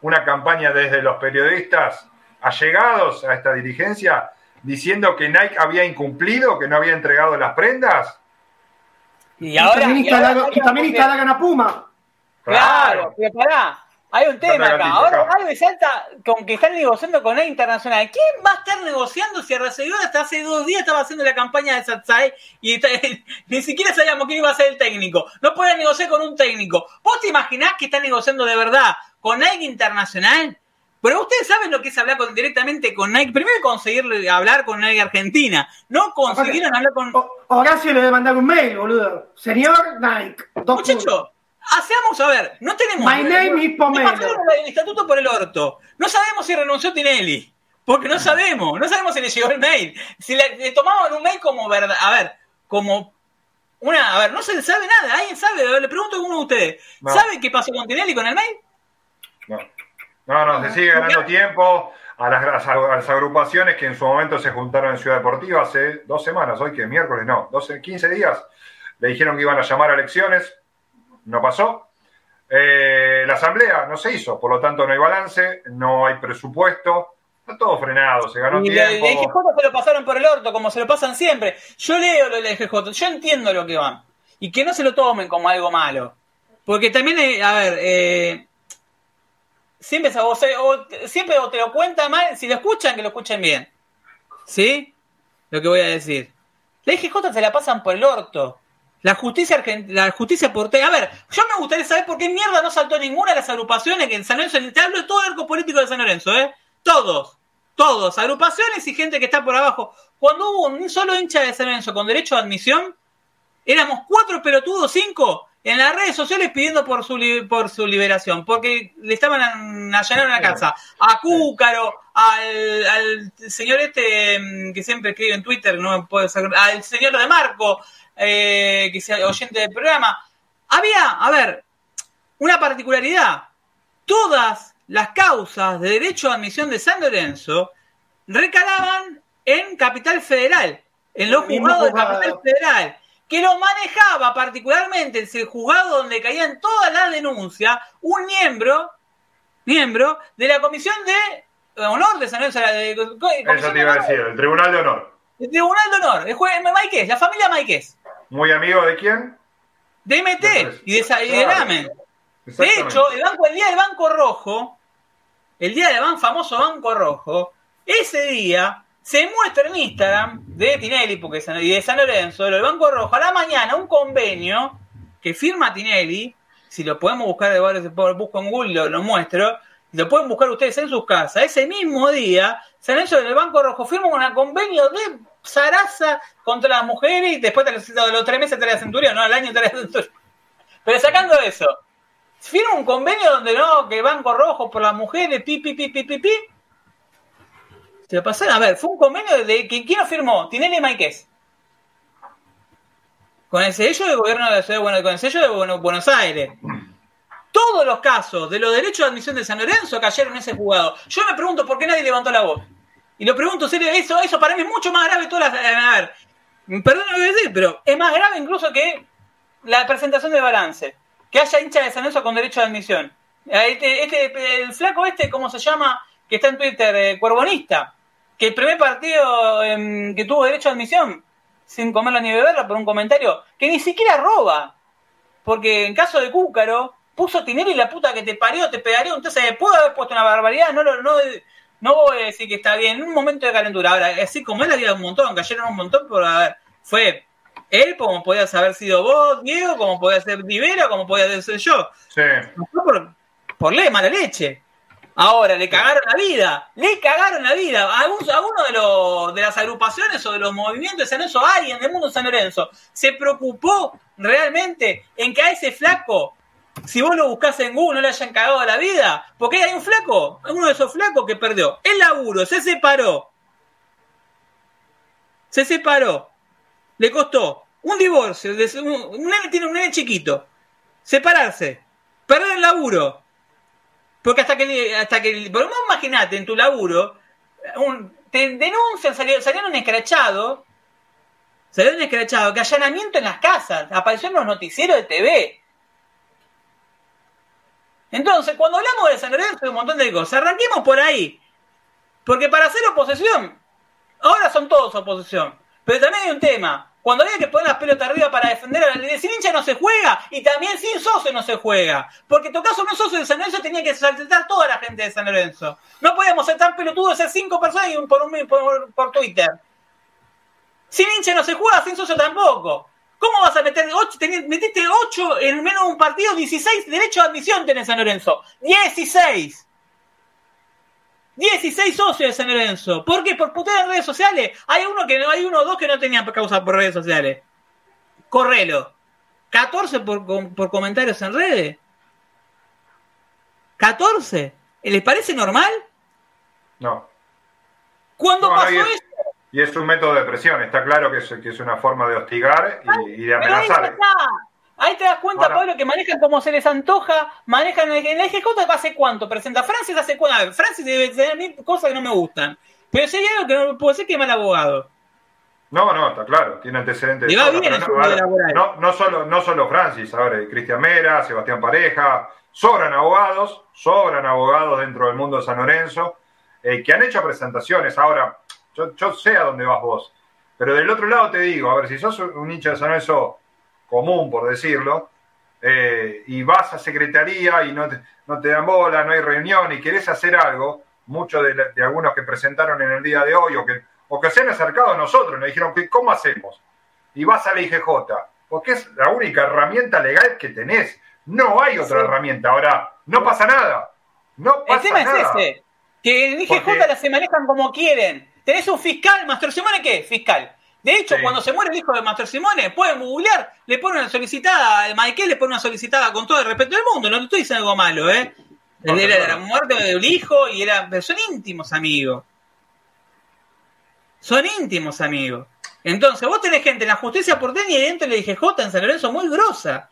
una campaña desde los periodistas allegados a esta dirigencia diciendo que Nike había incumplido, que no había entregado las prendas. Y, ahora, también, instalaron, a Puma. Claro, pero pará, hay un tema acá. Ahora algo salta con que están negociando con él internacional. ¿Quién va a estar negociando si Arrecedor hasta hace dos días estaba haciendo la campaña de Satsai y ni siquiera sabíamos quién iba a ser el técnico? No pueden negociar con un técnico. ¿Vos te imaginás que están negociando de verdad con Nike Internacional? Pero ustedes saben lo que es hablar con, directamente con Nike. Primero conseguir hablar con Nike Argentina. No consiguieron hablar con. Horacio le debe mandar un mail, boludo. Señor Nike. Muchacho, Hacemos, a ver, no tenemos. My name is Pomelo. el estatuto por el orto. No sabemos si renunció Tinelli. Porque no sabemos. No sabemos si le llegó el mail. Si le, tomaban un mail como verdad. A ver, como una. A ver, no se sabe nada. ¿Alguien sabe? le pregunto a uno de ustedes. ¿Sabe qué pasó con Tinelli con el mail? No. No, no, se sigue ganando tiempo a las, a las, agrupaciones que en su momento se juntaron en Ciudad Deportiva hace dos semanas, hoy que miércoles, no, 12, 15 días, le dijeron que iban a llamar a elecciones, no pasó. Eh, la asamblea no se hizo, por lo tanto no hay balance, no hay presupuesto, está todo frenado, se ganó y tiempo. El EGJ se lo pasaron por el orto, como se lo pasan siempre. Yo leo lo del EGJ, yo entiendo lo que van. Y que no se lo tomen como algo malo. Porque también, eh, a ver, eh, siempre, o, siempre te lo cuentan mal, si lo escuchan, que lo escuchen bien. ¿Sí? Lo que voy a decir. La EGJ se la pasan por el orto. La justicia la justicia porteña. A ver, yo me gustaría saber por qué mierda no saltó ninguna de las agrupaciones que en San Lorenzo. Te hablo de todo el arco político de San Lorenzo, ¿eh? Todos. Todos. Agrupaciones y gente que está por abajo. Cuando hubo un solo hincha de San Lorenzo con derecho a admisión, éramos cuatro pelotudos, cinco, en las redes sociales pidiendo por su, por su liberación. Porque le estaban allanando la casa. A Cúcaro, al, al señor este mm, que siempre escribe en Twitter, no puede ser, al señor de Marco eh, que sea oyente del programa, había, a ver, una particularidad. Todas las causas de derecho a admisión de San Lorenzo recalaban en Capital Federal, en los juzgados de Capital Federal, que lo manejaba particularmente el juzgado donde caían todas las denuncias, un miembro, miembro de la Comisión de Honor de San Lorenzo. De, Eso te iba a decir, el Tribunal de Honor. El Tribunal de Honor, el juez Maiquez, la familia Maiquez. ¿Muy amigo de quién? De MT y de, de De hecho, el, banco, el día del Banco Rojo, el día del famoso Banco Rojo, ese día se muestra en Instagram de Tinelli porque, y de San Lorenzo, del Banco Rojo, a la mañana un convenio que firma Tinelli, si lo podemos buscar de varios, busco en Google, lo, lo muestro, lo pueden buscar ustedes en sus casas. Ese mismo día, San Lorenzo del Banco Rojo firma un convenio de zaraza contra las mujeres y después de los, tres meses trae Centurión, no, al año trae Centurión. Pero sacando eso, firma un convenio donde no, que Banco Rojo por las mujeres, pi, pi, pi, pi, pi, pi. Se lo pasaron, a ver, fue un convenio de ¿quién, quién lo firmó? Tinelli y. Con el sello del gobierno de la ciudad con el sello de Buenos Aires. Todos los casos de los derechos de admisión de San Lorenzo cayeron en ese juzgado. Yo me pregunto por qué nadie levantó la voz. Y lo pregunto serio, eso, eso para mí es mucho más grave todas las. A ver, perdón decir, pero es más grave incluso que la presentación de balance. Que haya hincha de San Lorenzo con derecho de admisión. Este, este, el flaco este, ¿cómo se llama? Que está en Twitter, eh. Que el primer partido em, que tuvo derecho de admisión, sin comerla ni beberla, por un comentario, que ni siquiera roba. Porque en caso de Cúcaro, puso Tinelli la puta que te parió, te pegaría. Entonces, puedo haber puesto una barbaridad, no, no, no voy a decir que está bien. En un momento de calentura. Ahora, así como él había un montón, cayeron un montón, pero a ver, fue él, como podías haber sido vos, Diego, como podía ser Rivera, como podía ser yo. Sí. por, por ley, mala leche. Ahora, le cagaron la vida, le cagaron la vida. A, uno de, los, de las agrupaciones o de los movimientos de San Lorenzo, alguien del mundo de San Lorenzo, se preocupó realmente en que a ese flaco si vos lo buscás en Google no le hayan cagado la vida, porque hay un flaco, uno de esos flacos que perdió. El laburo, se separó, se separó, le costó un divorcio, un, tiene un nene chiquito, separarse, perder el laburo, porque hasta que, hasta que, pero imagínate en tu laburo, te denuncian, salieron, salieron escrachados, salieron escrachados, que allanamiento en las casas, apareció en los noticieros de TV, entonces, cuando hablamos de San Lorenzo y un montón de cosas, arranquemos por ahí. Porque para hacer oposición, ahora son todos oposición. Pero también hay un tema. Cuando había que poner las pelotas arriba para defender a la ley sin hincha no se juega y también sin socio no se juega. Porque tocas un socio de San Lorenzo tenía que saltar toda la gente de San Lorenzo. No podíamos ser tan pelotudos ser cinco personas y un por, un, por, por Twitter. Sin hincha no se juega, sin socio tampoco. ¿Cómo vas a meter 8? Metiste 8 en menos de un partido, 16 derecho de admisión tenés San Lorenzo. 16. 16 socios de San Lorenzo. ¿Por qué? Por putear en redes sociales. Hay uno que hay uno o dos que no tenían causa por redes sociales. Correlo. 14 por, por comentarios en redes. 14. ¿Les parece normal? No. ¿Cuándo pasó eso? Y es un método de presión, está claro que es, que es una forma de hostigar y, de amenazar. Ahí te das cuenta, Pablo, que manejan como se les antoja, manejan en el EGJ hace cuánto, presenta Francis hace cuánto, Francis debe tener mil cosas que no me gustan. Pero si hay algo que no puede ser que es mal abogado. No, no, está claro, tiene antecedentes. no, no, solo, no solo Francis, ahora Cristian Mera, Sebastián Pareja, sobran abogados, sobran abogados dentro del mundo de San Lorenzo, eh, que han hecho presentaciones. Ahora, yo, sé a dónde vas vos. Pero del otro lado te digo, a ver, si sos un hincha de San Lorenzo común, por decirlo, eh, y vas a secretaría y no te, no te dan bola, no hay reunión y querés hacer algo, muchos de, algunos que presentaron en el día de hoy o que, o que se han acercado a nosotros, nos dijeron, ¿cómo hacemos? Y vas a la IGJ, porque es la única herramienta legal que tenés. No hay otra herramienta. Ahora, no pasa nada. No pasa el tema es ese, que en IGJ la se manejan como quieren. Tenés un fiscal, Master Simone, ¿qué? Fiscal. De hecho, cuando se muere el hijo de Master Simone, pueden googlear, le ponen una solicitada, Michael le pone una solicitada con todo el respeto del mundo, no te estoy diciendo algo malo, ¿eh? Era la muerte del hijo y era, son íntimos amigos. Son íntimos amigos. Entonces, vos tenés gente en la justicia porteña y dentro de la IGJ en San Lorenzo muy grosa.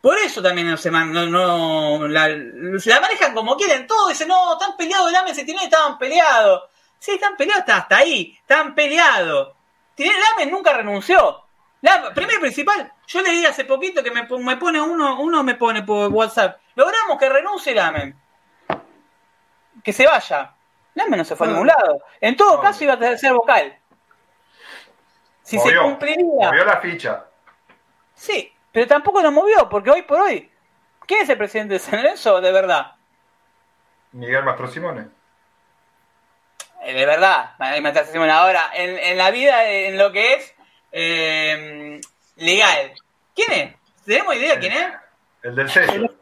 Por eso también no se no, no la, manejan como quieren. Todos dicen, no, están peleados el AME, se tiene estaban peleados. Sí, están peleados hasta, ahí, están peleados. Tinelli Lamen nunca renunció. La, primero y principal, yo le di hace poquito que me, me, pone uno, uno me pone por WhatsApp. Logramos que renuncie Lamen. Que se vaya. Lamen no se fue a ningún lado. En todo caso iba a ser vocal. Si se cumpliría. Movió la ficha. Sí, pero tampoco lo movió, porque hoy por hoy, ¿quién es el presidente de San Lorenzo de verdad? Miguel Mastro Simone. Eh, de verdad, me estás haciendo una hora, en, en la vida, en lo que es eh, legal. ¿Quién es? ¿Tenemos idea quién es? El del sello.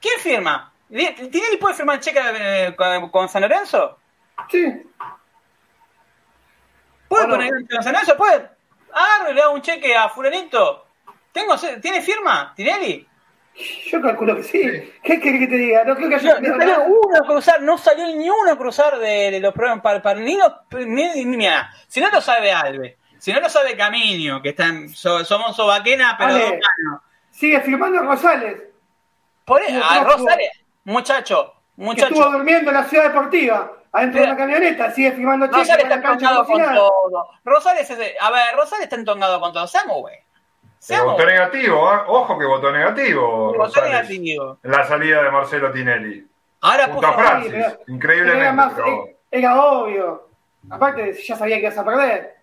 ¿Quién firma? ¿Tinelli puede firmar cheque eh, con, con San Lorenzo? Sí. ¿Puede Bueno. poner con San Lorenzo? ¿Puede? Agarro y le hago un cheque a fulanito. ¿Tengo, ¿Tiene firma, Tinelli? Yo calculo que sí. ¿Qué querés que te diga? No creo que haya No, no salió uno a cruzar, no salió ni uno a cruzar de, de los programas para, para ni, los- ni, ni- mira, si no lo sabe Alves, si no lo sabe Camino, que está en, so- somos sobaquena, pero Ale. Sigue firmando Rosales, Por a prófugo. Rosales, muchacho, que muchacho. estuvo durmiendo en la ciudad deportiva, adentro de una camioneta, sigue firmando cheques Rosales está entongado con todo. Rosales es, a ver, Rosales está entongado con todo. Seamos, güey. Pero Seamos, votó negativo, ¿eh? ojo que votó negativo. Votó negativo. La salida de Marcelo Tinelli. Ahora Junto a puso- Francis, pero- increíblemente. Era, más, pero- eh, era obvio. Aparte, ya sabía que ibas a perder.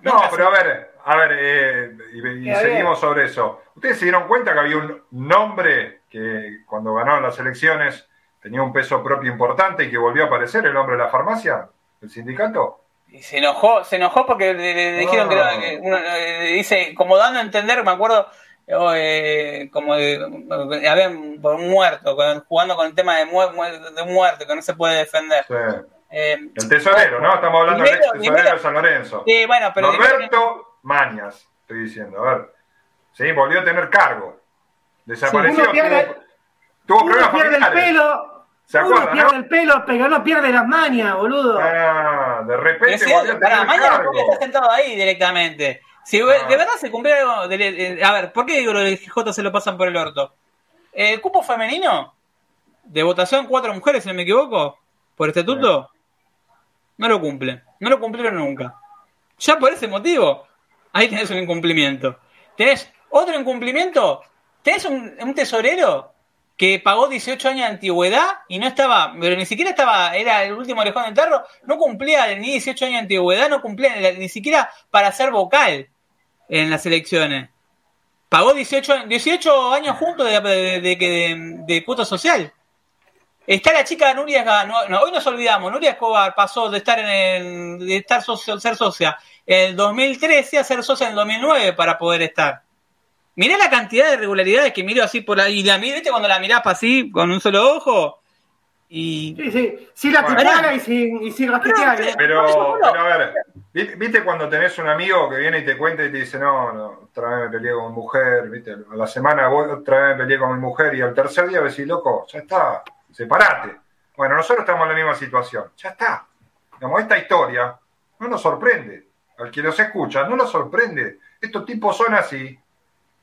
No, pero a ver, a ver, eh, y, seguimos sobre eso. ¿Ustedes se dieron cuenta que había un nombre que cuando ganaron las elecciones tenía un peso propio importante y que volvió a aparecer el nombre de la farmacia? ¿El sindicato? Y se enojó, se enojó porque le, dijeron que, era- que uno, eh, dice, como dando a entender, me acuerdo, eh, como de, habían por un muerto, con- jugando con el tema de, mu- de muerte, que no se puede defender. Sí. Eh, El tesorero, ¿no? Estamos hablando del tesorero primero- de San Lorenzo. sí, bueno, pero Norberto Mañas, estoy diciendo. A ver. Sí, volvió a tener cargo. Desapareció. Uno pierde- tuvo tuvo Uno problemas pierde el pelo. ¿Se uno pierde no? el pelo, pero no pierde las mañas, boludo. Ah, de repente si- volvió a pará, tener mañana porque está sentado ahí directamente. Si Ah. de verdad se cumpliera algo, de- de- a ver, ¿por qué digo lo del J se lo pasan por el orto? El cupo femenino de votación cuatro mujeres, si no me equivoco, por estatuto, no lo cumplen. No lo cumplieron nunca. Ya por ese motivo, ahí tenés un incumplimiento. Tenés otro incumplimiento, tenés un, un tesorero que pagó 18 años de antigüedad y no estaba, pero ni siquiera estaba, era el último orejón del tarro, no cumplía ni 18 años de antigüedad, no cumplía ni siquiera para ser vocal en las elecciones. Pagó 18, años- 18 años juntos de, de, de, de- cuota social. Está la chica Nuria no, no, hoy nos olvidamos, Nuria Escobar pasó de estar en el, de estar socio, ser socia en el 2013 a ser socia en el 2009 para poder estar. Mirá la cantidad de irregularidades que miro así por ahí. Y la miré, ¿viste? cuando la mirás así, con un solo ojo. Y. Sí, sí. Sin la Bueno. y sin, y sin. ¿eh? Pero, Por eso, pero a ver, ¿viste- ¿viste cuando tenés un amigo que viene y te cuenta y te dice, no, no, otra vez me peleé con mi mujer, ¿viste? A la semana voy, otra vez me peleé con mi mujer y al tercer día decís, loco, ya está, separate. Bueno, nosotros estamos en la misma situación, ya está. Digamos, esta historia no nos sorprende. Al que los escucha, no nos sorprende. Estos tipos son así,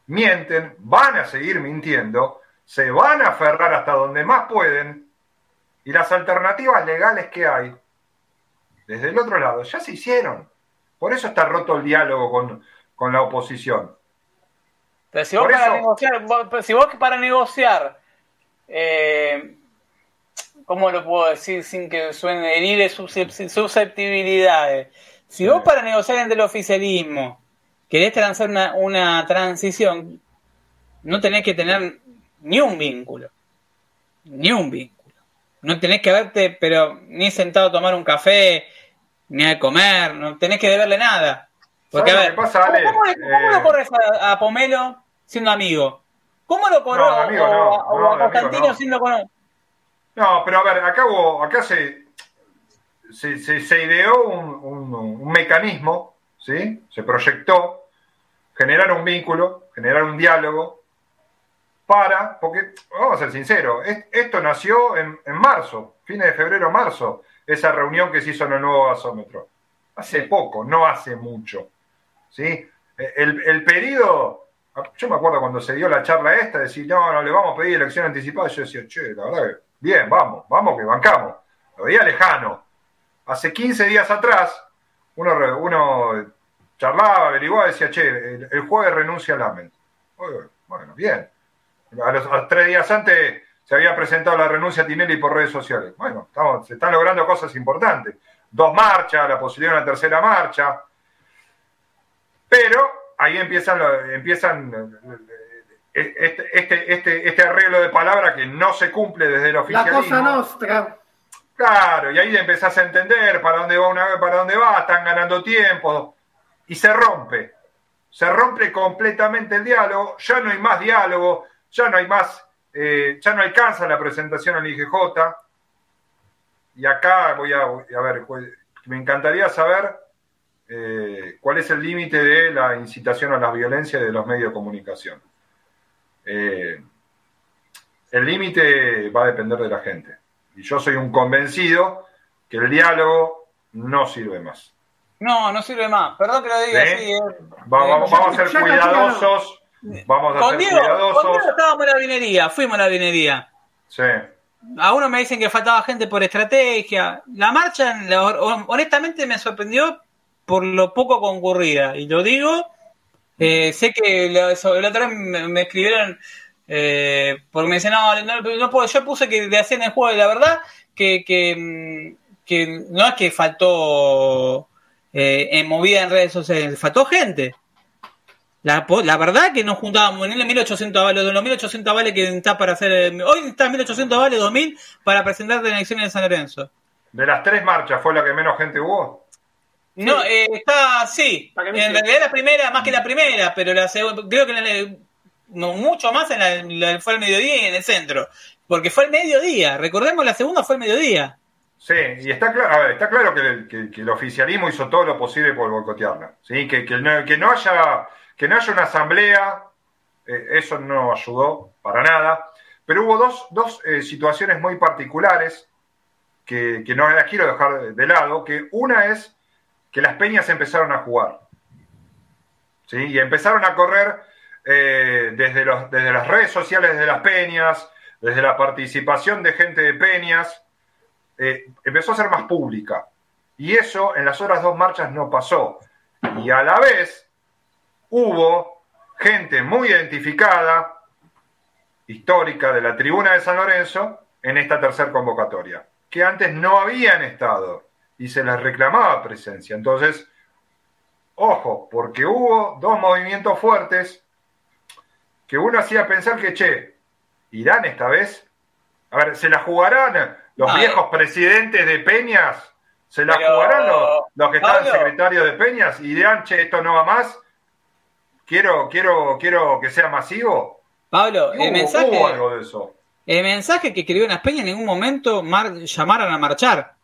mienten, van a seguir mintiendo, se van a aferrar hasta donde más pueden y las alternativas legales que hay desde el otro lado ya se hicieron. Por eso está roto el diálogo con, con la oposición. Pero si vos para eso- negociar, vos- si vos para negociar, eh, ¿cómo lo puedo decir sin que suene herir de suscep- susceptibilidades? Si vos para negociar entre el oficialismo querés transar una, una transición, no tenés que tener ni un vínculo. Ni un vínculo. No tenés que verte, pero ni sentado a tomar un café, ni a comer, no tenés que deberle nada. Porque, a ¿Sabes ver, pasa, Ale? ¿cómo, cómo- cómo Eh, lo corres a, a Pomelo siendo amigo? ¿Cómo lo corres No, amigo a Constantino no. siendo con... No, pero a ver, acá, hubo- acá se, se, se- se ideó un, un- un mecanismo, ¿sí? Se proyectó generar un vínculo, generar un diálogo para, porque vamos a ser sinceros, es- esto nació en, en marzo, fines de febrero, marzo, esa reunión que se hizo en el nuevo gasómetro. Hace poco, no hace mucho. ¿sí? El, el periodo, yo me acuerdo cuando se dio la charla esta, decir, no, no, le vamos a pedir elección anticipada, yo decía, che, la verdad que, bien, vamos, vamos que bancamos. Lo veía lejano. Hace 15 días atrás, uno, uno charlaba, averiguaba, decía, che, el, el jueves renuncia al AMEN. Oye, Bueno, bien. A los, a los tres días antes se había presentado la renuncia a Tinelli por redes sociales. Bueno, estamos, se están logrando cosas importantes. Dos marchas, la posibilidad de una tercera marcha. Pero ahí empiezan, empiezan eh, este, este, este, este arreglo de palabra que no se cumple desde el La oficialismo. cosa nostra. Claro, y ahí empezás a entender para dónde va una para dónde va, están ganando tiempo, y se rompe. Se rompe completamente el diálogo, ya no hay más diálogo, ya no hay más, eh, ya no alcanza la presentación al IGJ. Y acá voy a, a ver, pues, me encantaría saber eh, cuál es el límite de la incitación a la violencia de los medios de comunicación. Eh, el límite va a depender de la gente. Y yo soy un convencido que el diálogo no sirve más. No, no sirve más. Perdón que lo diga así. Eh. vamos, a ser cuidadosos. Vamos a con ser Diego, cuidadosos. Con Diego estábamos en la vinería, fuimos a la vinería. Sí. A uno me dicen que faltaba gente por estrategia. La marcha, honestamente, me sorprendió por lo poco concurrida. Y lo digo, eh, sé que la, otra vez me, escribieron eh, porque me dicen, no, no, puedo. Yo puse que le hacían el juego de la verdad, que, que, mm, que no es que faltó eh, en movida en redes sociales, faltó gente. La, la verdad que nos juntábamos en el 1800 vales, de los 1800 vales que está para hacer. Hoy está 1800 vales, 2000 para presentar la elecciones de San Lorenzo. De las tres marchas, ¿fue la que menos gente hubo? No, eh, está, sí. En realidad la primera, más que la primera, pero la segunda, creo que no, mucho más en la, fue el mediodía y en el centro. Porque fue el mediodía. Recordemos, la segunda fue el mediodía. Sí, y está claro, está claro que, el oficialismo hizo todo lo posible por boicotearla. ¿sí? Que, que, no, que, no haya, que no haya una asamblea, eh, eso no ayudó para nada. Pero hubo dos, dos eh, situaciones muy particulares que, que no las quiero dejar de lado. Que una es que las peñas empezaron a jugar. ¿sí? Y empezaron a correr eh, desde, los, desde las redes sociales de las peñas, desde la participación de gente de peñas, eh, empezó a ser más pública. Y eso en las otras dos marchas no pasó. Y a la vez hubo gente muy identificada, histórica, de la tribuna de San Lorenzo en esta tercera convocatoria, que antes no habían estado y se les reclamaba presencia. Entonces, ojo, porque hubo dos movimientos fuertes que uno hacía pensar que, che, Irán esta vez, a ver, ¿se la jugarán los viejos presidentes de Peñas? ¿Se la jugarán los, que están secretarios de Peñas y dirán, che, esto no va más? Quiero, quiero, quiero que sea masivo. Pablo, el mensaje, el mensaje que escribió en las Peñas en ningún momento llamaron a marchar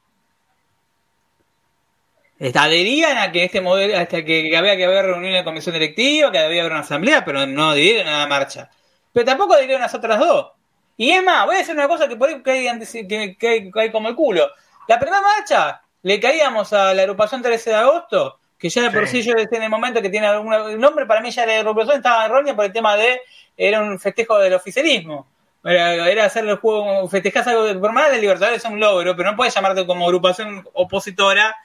adherían a que este modelo, hasta que, había que haber reunión de comisión directiva, que había haber una asamblea, pero no adhirieron a la marcha. Pero tampoco adhirieron a las otras dos. Y es más, voy a decir una cosa que por ahí que, que, como el culo. La primera marcha le caíamos a la agrupación 13 de agosto, que ya de por sí yo en el momento que tiene algún nombre, para mí ya la agrupación estaba errónea por el tema de, era un festejo del oficialismo. Era, hacer el juego, festejar algo de, por más de Libertadores es un logro, pero no puedes llamarte como agrupación opositora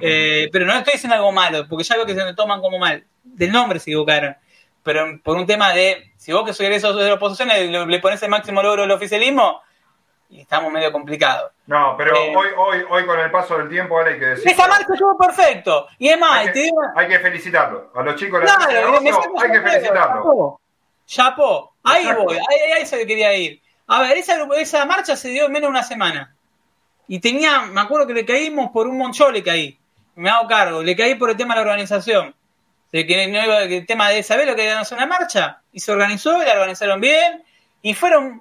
eh, pero no estoy diciendo algo malo, porque ya veo que se me toman como mal. Del nombre se equivocaron. Pero por un tema de, si vos que soy eso de la oposición le, le pones el máximo logro del oficialismo, y estamos medio complicados. No, pero eh, hoy, hoy, hoy con el paso del tiempo hay que decir. Esa marcha estuvo perfecto. Y es más, hay que, hay que felicitarlo. A los chicos de la hay que felicitarlo. Chapo, ahí voy, ahí, ahí se quería ir. A ver, esa, esa marcha se dio en menos de una semana. Y tenía, me acuerdo que le caímos por un monchón, le caí. Me hago cargo, le caí por el tema de la organización. De que no iba, el tema de saber lo que era una marcha. Y se organizó, y la organizaron bien. Y fueron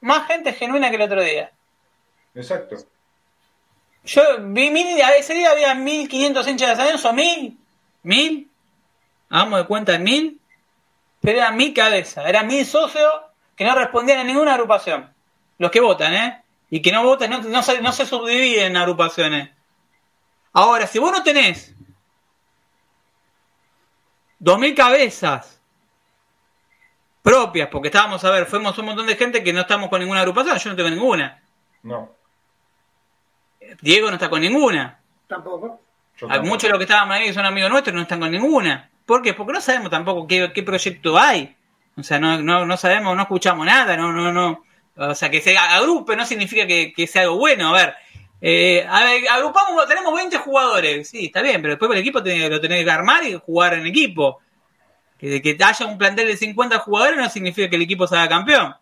más gente genuina que el otro día. Exacto. Yo vi mil, ese día había 1500 hinchas de San Lorenzo, mil, mil, hagamos de cuenta mil, pero eran mil cabezas, eran mil socios que no respondían a ninguna agrupación. Los que votan, ¿eh? y que no voten, no, se, no se subdividen en agrupaciones. Ahora, si vos no tenés 2.000 cabezas propias, porque estábamos, a ver, fuimos un montón de gente que no estamos con ninguna agrupación, yo no tengo ninguna. No. Diego no está con ninguna. Tampoco. Muchos de los que estaban ahí son amigos nuestros no están con ninguna. ¿Por qué? Porque no sabemos tampoco qué, qué proyecto hay. O sea, no, no, no sabemos, no escuchamos nada, no, no, no, o sea, que se agrupe no significa que, sea algo bueno. A ver, eh, agrupamos, tenemos 20 jugadores. Sí, está bien, pero después el equipo lo tenés que armar y jugar en equipo. Que, que haya un plantel de 50 jugadores no significa que el equipo sea campeón.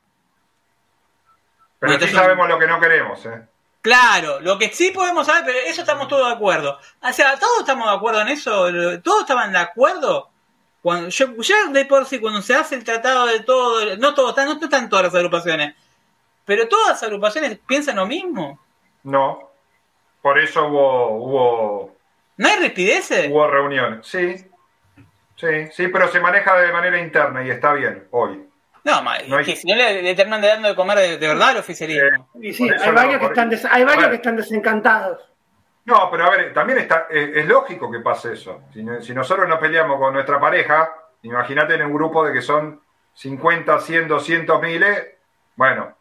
Pero sí sabemos lo que no queremos, ¿eh? Claro, lo que sí podemos saber, pero eso estamos todos de acuerdo. O sea, todos estamos de acuerdo en eso, todos estaban de acuerdo. Cuando yo, ya de por sí, cuando se hace el tratado de todo, no todos, no, no están todas las agrupaciones, pero todas las agrupaciones piensan lo mismo. No, por eso hubo, hubo ¿No hay rispideces? Hubo reuniones, sí. Sí, sí, pero se maneja de manera interna y está bien hoy. No, no es que si no le, terminan dando de comer de, verdad al oficialismo. Eh, sí, hay varios, que, están hay varios que están desencantados. No, pero a ver, también está, eh, es, lógico que pase eso. Si, si, nosotros nos peleamos con nuestra pareja, imagínate en un grupo de que son 50, 100, 200 miles. Bueno,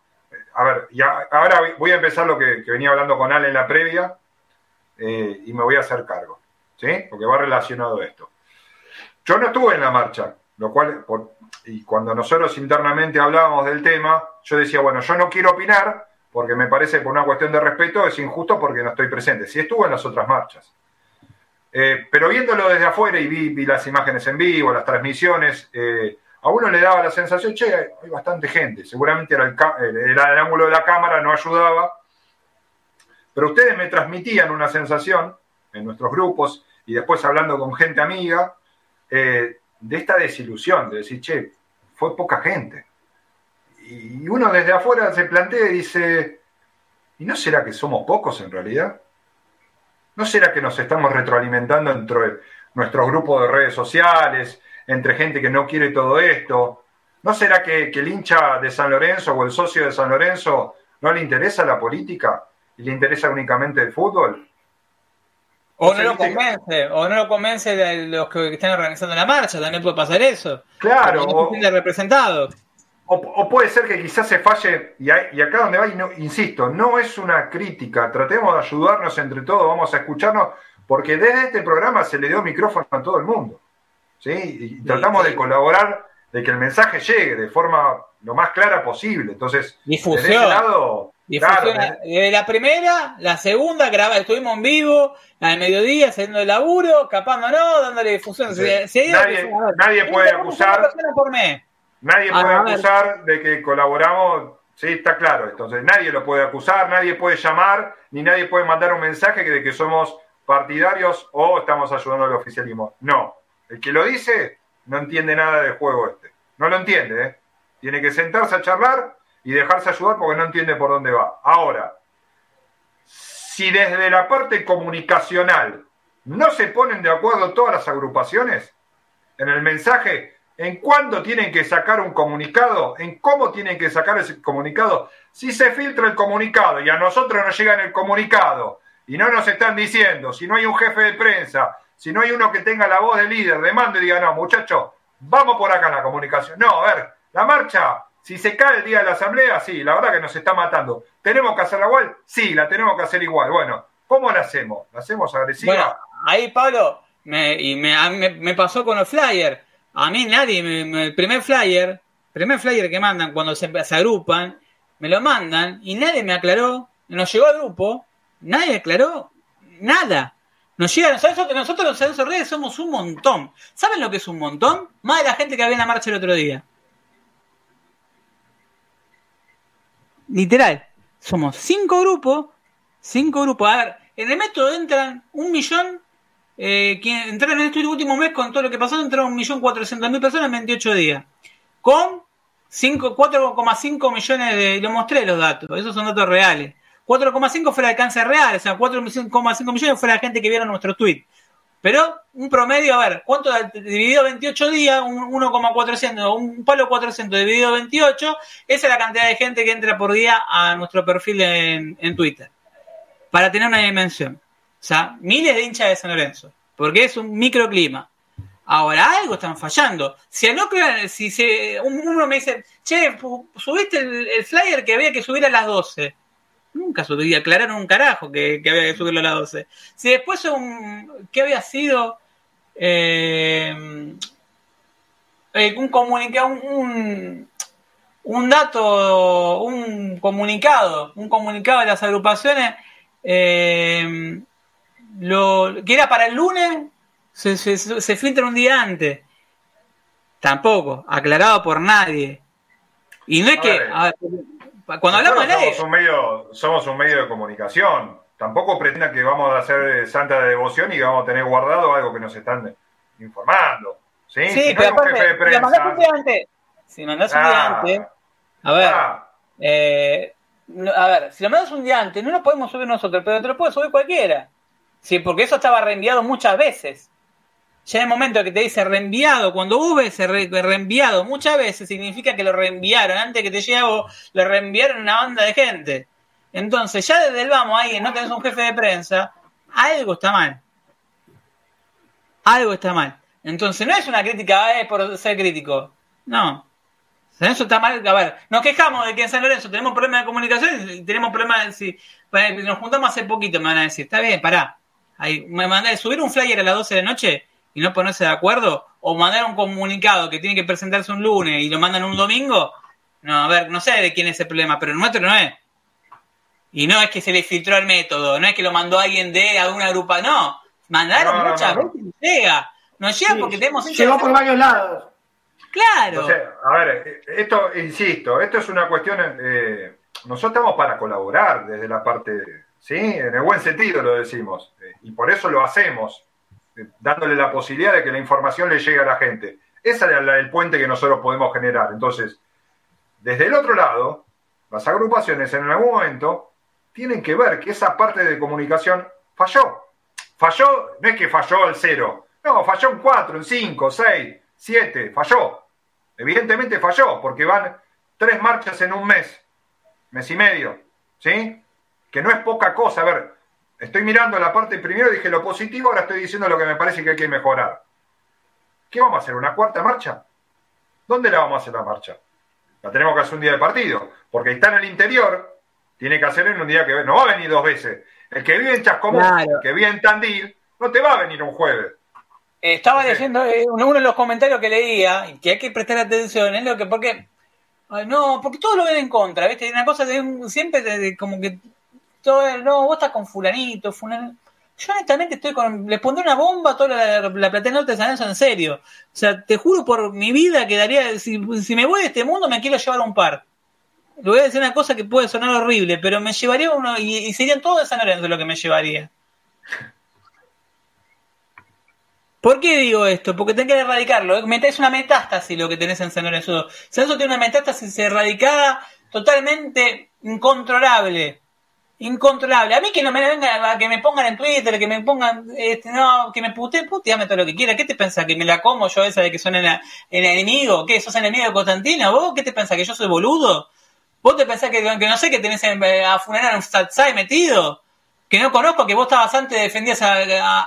a ver, ya, ahora voy a empezar lo que, venía hablando con Ale en la previa eh, y me voy a hacer cargo, ¿sí? Porque va relacionado esto. Yo no estuve en la marcha, lo cual, y cuando nosotros internamente hablábamos del tema, yo decía, bueno, yo no quiero opinar porque me parece por una cuestión de respeto es injusto porque no estoy presente. Si estuve en las otras marchas. Eh, pero viéndolo desde afuera y vi, las imágenes en vivo, las transmisiones, eh, a uno le daba la sensación, che, hay bastante gente, seguramente era el, ángulo de la cámara, no ayudaba, pero ustedes me transmitían una sensación en nuestros grupos y después hablando con gente amiga, eh, de esta desilusión, de decir, che, fue poca gente. Y uno desde afuera se plantea y dice, ¿y no será que somos pocos en realidad? ¿No será que nos estamos retroalimentando entre nuestros grupos de redes sociales, entre gente que no quiere todo esto? ¿No será que, el hincha de San Lorenzo o el socio de San Lorenzo no le interesa la política y le interesa únicamente el fútbol? O no lo convence, o no lo convence de los que están organizando la marcha, también puede pasar eso. Claro. O, representado. O, puede ser que quizás se falle, y, acá donde va, y no, insisto, no es una crítica, tratemos de ayudarnos entre todos, vamos a escucharnos, porque desde este programa se le dio micrófono a todo el mundo. ¿Sí? Y tratamos de colaborar, de que el mensaje llegue de forma lo más clara posible. Entonces, Difusión. de ese lado, Desde la primera, la segunda, graba, estuvimos en vivo, de mediodía, haciendo el laburo, escapándonos, dándole difusión. nadie, puede acusar. Nadie puede acusar de que colaboramos. Sí, está claro. Entonces, nadie lo puede acusar, nadie puede llamar, ni nadie puede mandar un mensaje de que somos partidarios o estamos ayudando al oficialismo. No. El que lo dice no entiende nada del juego este. No lo entiende, ¿eh? Tiene que sentarse a charlar y dejarse ayudar porque no entiende por dónde va. Ahora, si desde la parte comunicacional no se ponen de acuerdo todas las agrupaciones en el mensaje, en cuándo tienen que sacar un comunicado, en cómo tienen que sacar ese comunicado, si se filtra el comunicado y a nosotros nos llega el comunicado y no nos están diciendo, si no hay un jefe de prensa, si no hay uno que tenga la voz de líder, de mando y diga, no, muchachos, vamos por acá la comunicación. No, a ver, la marcha, si se cae el día de la asamblea, sí, la verdad que nos está matando. ¿Tenemos que hacerla igual? Sí, la tenemos que hacer igual. Bueno, ¿cómo la hacemos? ¿La hacemos agresiva? Ahí, Pablo, me, y me, pasó con los flyers. A mí nadie, el primer flyer, primer flyer que mandan cuando se, se, agrupan, me lo mandan y nadie me aclaró. Nos llegó al grupo, nadie aclaró nada. Nos llega, nosotros, nosotros los redes somos un montón. ¿Saben lo que es un montón? Más de la gente que había en la marcha el otro día. literal, somos cinco grupos, cinco grupos. A ver, en el método entran un millón, eh, entraron en este último mes con todo lo que pasó, entraron un millón cuatrocientos mil personas en 28 días. Con 4,5 millones de, lo mostré los datos, esos son datos reales. 4,5 fue el alcance real, o sea, 4,5 millones fue la gente que vieron nuestro tweet. Pero un promedio, a ver, ¿cuánto dividido 28 días? Un 1,400, un palo 400 dividido 28, esa es la cantidad de gente que entra por día a nuestro perfil en, Twitter. Para tener una dimensión. O sea, miles de hinchas de San Lorenzo. Porque es un microclima. Ahora, algo están fallando. Si no si se, uno me dice, che, subiste el, flyer que había que subir a las 12. Nunca subí, aclararon un carajo que, había que subirlo a las 12. Si después un, ¿qué había sido? Eh, eh, un comunicado, un, un, dato, un comunicado, un comunicado de las agrupaciones, eh, lo, que era para el lunes, se, se, filtra un día antes. Tampoco, aclarado por nadie. Y no es que, Cuando hablamos de somos un medio, somos un medio de comunicación. Tampoco pretenda que vamos a hacer santa de devoción y vamos a tener guardado algo que nos están informando. Sí, sí si pero aparte, de prensa, si mandás un día antes, si mandás un día ah. antes, a ver, ah. eh, a ver, si lo mandas un día antes, no lo podemos subir nosotros, pero te lo puede subir cualquiera. Sí, porque eso estaba reenviado muchas veces. Ya en el momento que te dice reenviado, cuando vos ves reenviado muchas veces, significa que lo reenviaron. Antes que te llegue lo reenviaron una banda de gente. Entonces, ya desde el vamos, ahí no tenés un jefe de prensa, algo está mal. Algo está mal. Entonces, no es una crítica eh, por ser crítico. No. Eso está mal. A ver, nos quejamos de que en San Lorenzo tenemos problemas de comunicación y tenemos problemas. Si, nos juntamos hace poquito, me van a decir, está bien, pará. Ahí, me mandé subir un flyer a las 12 de la noche y no ponerse de acuerdo, o mandar un comunicado que tiene que presentarse un lunes y lo mandan un domingo. No, a ver, no sé de quién es el problema, pero el nuestro no es. Y no es que se le filtró el método, no es que lo mandó alguien de alguna grupa, no. Mandaron muchas veces y llega. No llega porque tenemos. Llegó por varios lados. Claro. a ver, esto, insisto, esto es una cuestión. Eh, nosotros estamos para colaborar desde la parte. Sí, en el buen sentido lo decimos. Eh, y por eso lo hacemos, eh, dándole la posibilidad de que la información le llegue a la gente. Esa es la, el puente que nosotros podemos generar. Entonces, desde el otro lado, las agrupaciones en algún momento tienen que ver que esa parte de comunicación falló. Falló, no es que falló al cero, no, falló en cuatro, en cinco, seis, siete, falló. Evidentemente falló, porque van tres marchas en un mes, mes y medio, ¿sí? Que no es poca cosa. A ver, estoy mirando la parte primero, dije lo positivo, ahora estoy diciendo lo que me parece que hay que mejorar. ¿Qué vamos a hacer? ¿Una cuarta marcha? ¿Dónde la vamos a hacer la marcha? La tenemos que hacer un día de partido, porque está en el interior, tiene que hacer en un día que no va a venir dos veces. El que vive en Chascomús, el que vive en Tandil, no te va a venir un jueves. Estaba leyendo eh, uno de los comentarios que leía, que hay que prestar atención, es lo que, porque, no, porque todos lo ven en contra, ¿viste? Hay una cosa de siempre de, como que, no, vos estás con fulanito, fulanito. Yo honestamente estoy con, les pondré una bomba a toda la, la Platea de San Lorenzo en serio. O sea, te juro por mi vida que daría, si, si me voy de este mundo me quiero llevar un par. Le voy a decir una cosa que puede sonar horrible, pero me llevaría uno, y, serían todos de San Lorenzo lo que me llevaría. ¿Por qué digo esto? Porque tenés que erradicarlo. Metés una metástasis lo que tenés en San Lorenzo. San Lorenzo tiene una metástasis erradicada totalmente incontrolable. Incontrolable. A mí que no me venga, que me pongan en Twitter, que me pongan, este, no, que me puteen, puteame todo lo que quiera. ¿Qué te pensás? ¿Que me la como yo esa de que son el, enemigo? ¿Qué? ¿Sos enemigo de Constantino? ¿Vos qué te pensás? ¿Que yo soy boludo? ¿Vos te pensás que, que no sé que tenés a Funeral un Satsai metido? Que no conozco, que vos estabas antes, defendías a,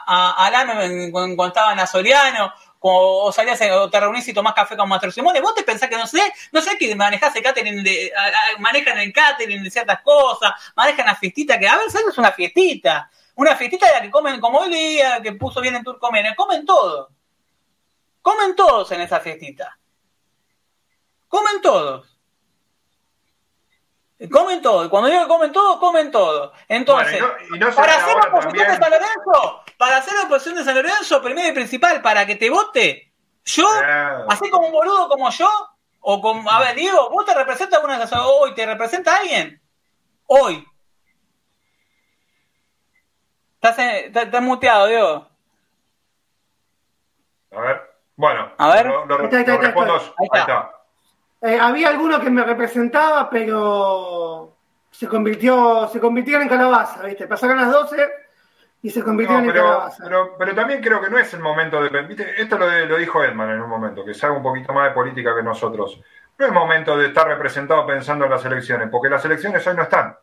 a, a cuando, estaba en Soriano, o, salías o te reunís y tomás café con Mastro Simone, vos te pensás que no sé, no sé que manejás el catering, de, manejan el catering de ciertas cosas, manejan la fiestita, que a ver, ¿sabes? Es una fiestita, una fiestita de la que comen como el día, que puso bien en Turcomen, comen todo, comen todos en esa fiestita, comen todos. Comen todo. Cuando digo que comen todo, comen todo. Entonces, para hacer la oposición de San Lorenzo, para hacer la oposición de San Lorenzo, primero y principal, para que te vote, yo, así como un boludo como yo, o como, a ver, Diego, ¿vos te representas alguna de hoy? ¿Te representa alguien? Hoy. Estás, estás, muteado, Diego. A ver. Bueno, a ver. Lo, respondo. Ahí está. Eh, había alguno que me representaba, pero se convirtió, se convirtieron en calabaza, ¿viste? Pasaron las 12 y se convirtieron en calabaza. Pero, también creo que no es el momento de. ¿viste? Esto lo, dijo Edman en un momento, que sabe un poquito más de política que nosotros. No es momento de estar representado pensando en las elecciones, porque las elecciones hoy no están.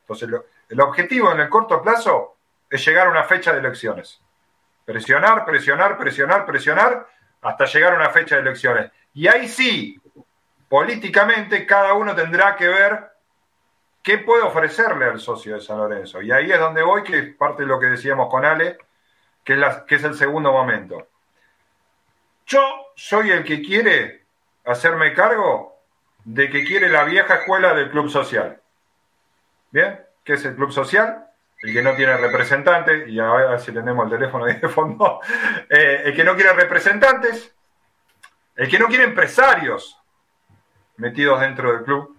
Entonces, el objetivo en el corto plazo es llegar a una fecha de elecciones. Presionar, presionar, presionar, presionar, hasta llegar a una fecha de elecciones. Y ahí sí, políticamente cada uno tendrá que ver qué puede ofrecerle al socio de San Lorenzo. Y ahí es donde voy, que es parte de lo que decíamos con Ale, que es, que es el segundo momento. Yo soy el que quiere hacerme cargo de que quiere la vieja escuela del club social. ¿Bien? ¿Qué es el club social? El que no tiene representantes, y a ver si tenemos el teléfono ahí de fondo, eh, el que no quiere representantes, el que no quiere empresarios, metidos dentro del club,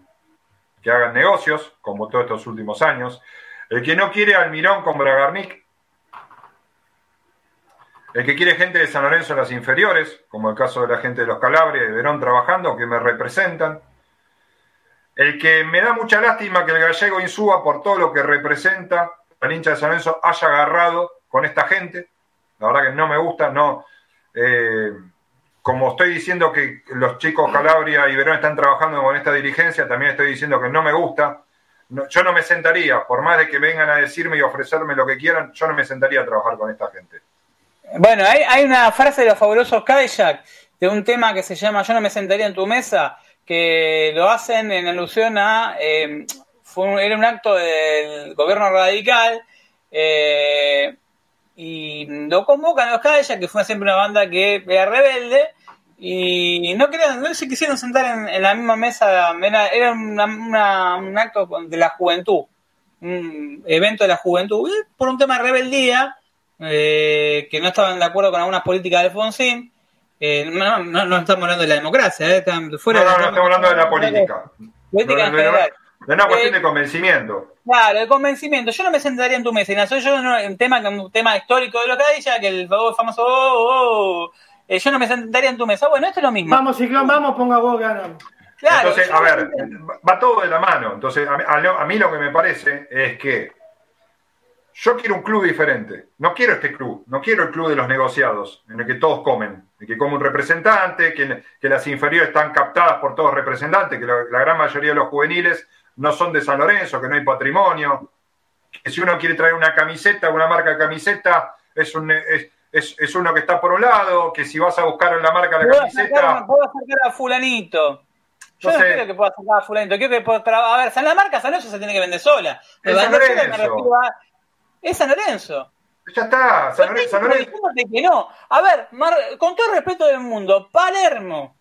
que hagan negocios, como todos estos últimos años. El que no quiere Almirón con Bragarnik. El que quiere gente de San Lorenzo en las inferiores, como el caso de la gente de los Calabria y de Verón trabajando, que me representan. El que me da mucha lástima que el gallego Insúa, por todo lo que representa, el hincha de San Lorenzo haya agarrado con esta gente. La verdad que no me gusta, no. Eh, como estoy diciendo que los chicos Calabria y Verón están trabajando con esta dirigencia, también estoy diciendo que no me gusta. yo no me sentaría, por más de que vengan a decirme y ofrecerme lo que quieran, yo no me sentaría a trabajar con esta gente. Bueno, hay, una frase de los fabulosos Cadillac de un tema que se llama Yo no me sentaría en tu mesa, que lo hacen en alusión a. Eh, fue era un acto del gobierno radical. Eh, y lo convocan los Cadillac, que fue siempre una banda que era rebelde, y no querían, no se quisieron sentar en, la misma mesa, era, un acto de la juventud, un evento de la juventud, por un tema de rebeldía, eh, que no estaban de acuerdo con algunas políticas de Alfonsín. Eh, no, no, estamos hablando de la democracia, eh, fuera no, no, no, estamos hablando de la política. Política en general. De una cuestión de convencimiento. Claro, de convencimiento. Yo no me sentaría en tu mesa. Y soy yo un tema, un tema histórico de lo que ha dicho, que el famoso oh, oh, oh, yo no me sentaría en tu mesa. Bueno, esto es lo mismo. Vamos, Ciclón, vamos, ponga vos, ganamos. Claro, Entonces, a ver, va todo de la mano. Entonces, a mí lo que me parece es que yo quiero un club diferente. No quiero este club. No quiero el club de los negociados, en el que todos comen. En que come un representante, que, las inferiores están captadas por todos representantes, que la, gran mayoría de los juveniles no son de San Lorenzo, que no hay patrimonio. Que si uno quiere traer una camiseta, una marca de camiseta, es, un, es, uno que está por un lado, que si vas a buscar en la marca de la camiseta. puedo sacar a Fulanito. Yo no, quiero que pueda sacar a Fulanito. Quiero que pueda A ver, la marca San Lorenzo se tiene que vender sola. San Lorenzo. Es San Lorenzo. Ya está, San Lorenzo. que no. A ver, con todo el respeto del mundo, Palermo.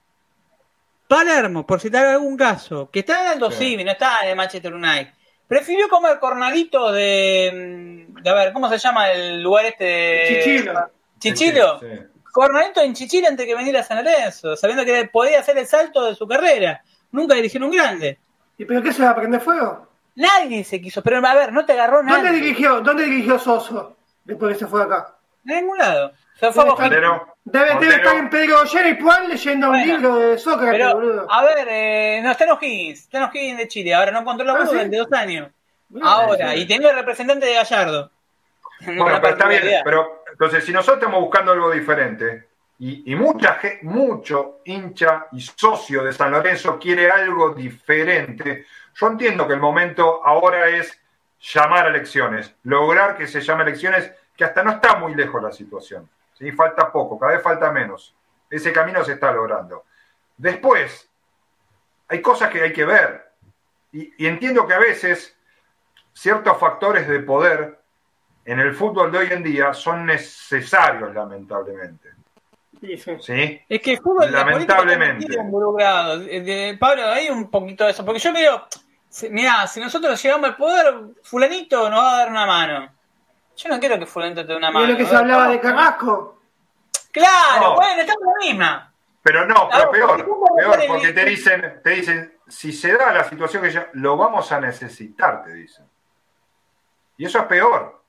Palermo, por citar algún caso, que está en Aldo sí. no está en el Manchester United. Prefirió comer cornalito de, A ver, ¿cómo se llama el lugar este? Chichilo. ¿Chichilo? Cornalito en Chichilo antes que venir a San Lorenzo, sabiendo que podía hacer el salto de su carrera. Nunca dirigió un grande. ¿Y pero qué se va a prender fuego? Nadie se quiso, pero a ver, no te agarró nada. ¿Dónde dirigió, ¿Dónde dirigió Soso después que se fue acá? En ningún lado. A Debe, debe, estar en Pedro Ollera y Puan leyendo un libro de Sócrates, pero, boludo. A ver, eh, no, está en O'Higgins, está en O'Higgins de Chile, ahora no encontró la ¿Ah, durante dos años. ahora, y tenía el representante de Gallardo. Bueno, pero está bien, pero entonces si nosotros estamos buscando algo diferente, y, y mucha mucho hincha y socio de San Lorenzo quiere algo diferente, yo entiendo que el momento ahora es llamar a elecciones, lograr que se llame a elecciones, que hasta no está muy lejos la situación. ¿Sí? Falta poco, cada vez falta menos. Ese camino se está logrando. Después, hay cosas que hay que ver. Y, entiendo que a veces ciertos factores de poder en el fútbol de hoy en día son necesarios, lamentablemente. Sí, Es que el fútbol lamentablemente. Pablo, hay un poquito de eso. Porque yo veo, Mira, si nosotros llegamos al poder, fulanito nos va a dar una mano. Yo no quiero que fulanito te dé una mano. ¿Y lo que se hablaba de Carrasco? Claro, bueno, estamos en la misma. Pero no, pero peor, peor, porque te dicen, te dicen, si se da la situación que ya, lo vamos a necesitar, te dicen. Y eso es peor.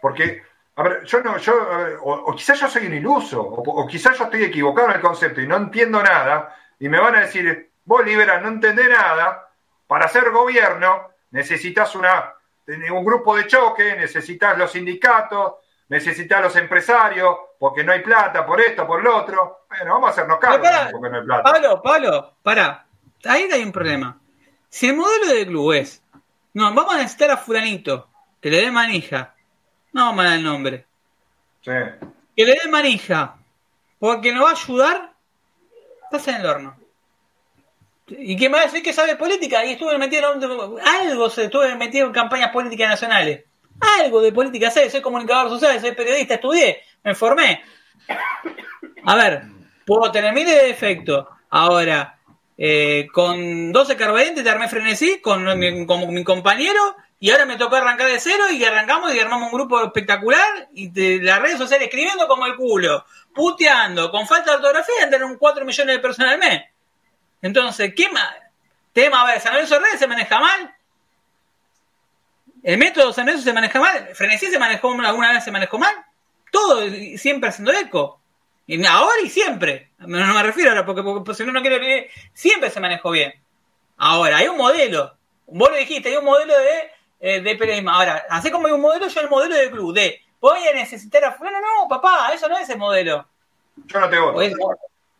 Porque, a ver, yo no, yo, o, quizás yo soy un iluso, o, o quizás yo estoy equivocado en el concepto y no entiendo nada, y me van a decir, vos, Libera, no entendés nada, para ser gobierno necesitas una, un grupo de choque, necesitas los sindicatos, necesitas los empresarios, porque no hay plata, por esto, por lo otro. Bueno, vamos a hacernos cargo porque no hay plata. Pablo, Pablo, para. Ahí hay un problema. Si el modelo de club es, no, vamos a necesitar a fulanito, que le dé manija. No vamos a dar el nombre. Sí. Que le dé manija, porque nos va a ayudar, estás en el horno. ¿Y qué más? ¿Es que sabe política? Y estuve metido algo, se estuve metido en campañas políticas nacionales. Algo de política sé, soy comunicador social, soy periodista, estudié, me formé. A ver, puedo tener miles de defectos. Ahora, eh, con 12 carbadientes te armé frenesí con mi, compañero y ahora me tocó arrancar de cero y arrancamos y armamos un grupo espectacular y de las redes sociales escribiendo como el culo, puteando, con falta de ortografía, tener un 4 millones de personas al mes. Entonces, ¿qué más? Tema, a ver, San Lorenzo Red se maneja mal. El método San Lorenzo se maneja mal. Frenesí se manejó alguna vez, se manejó mal. Todo siempre haciendo eco. Y ahora y siempre. No, me refiero ahora porque, porque, si no, no quiero Siempre se manejó bien. Ahora, hay un modelo. Vos lo dijiste, hay un modelo de, eh, de periodismo. Ahora, así como hay un modelo, yo el modelo del club. De voy a necesitar a. No, no, papá, eso no es el modelo. Yo no te voto.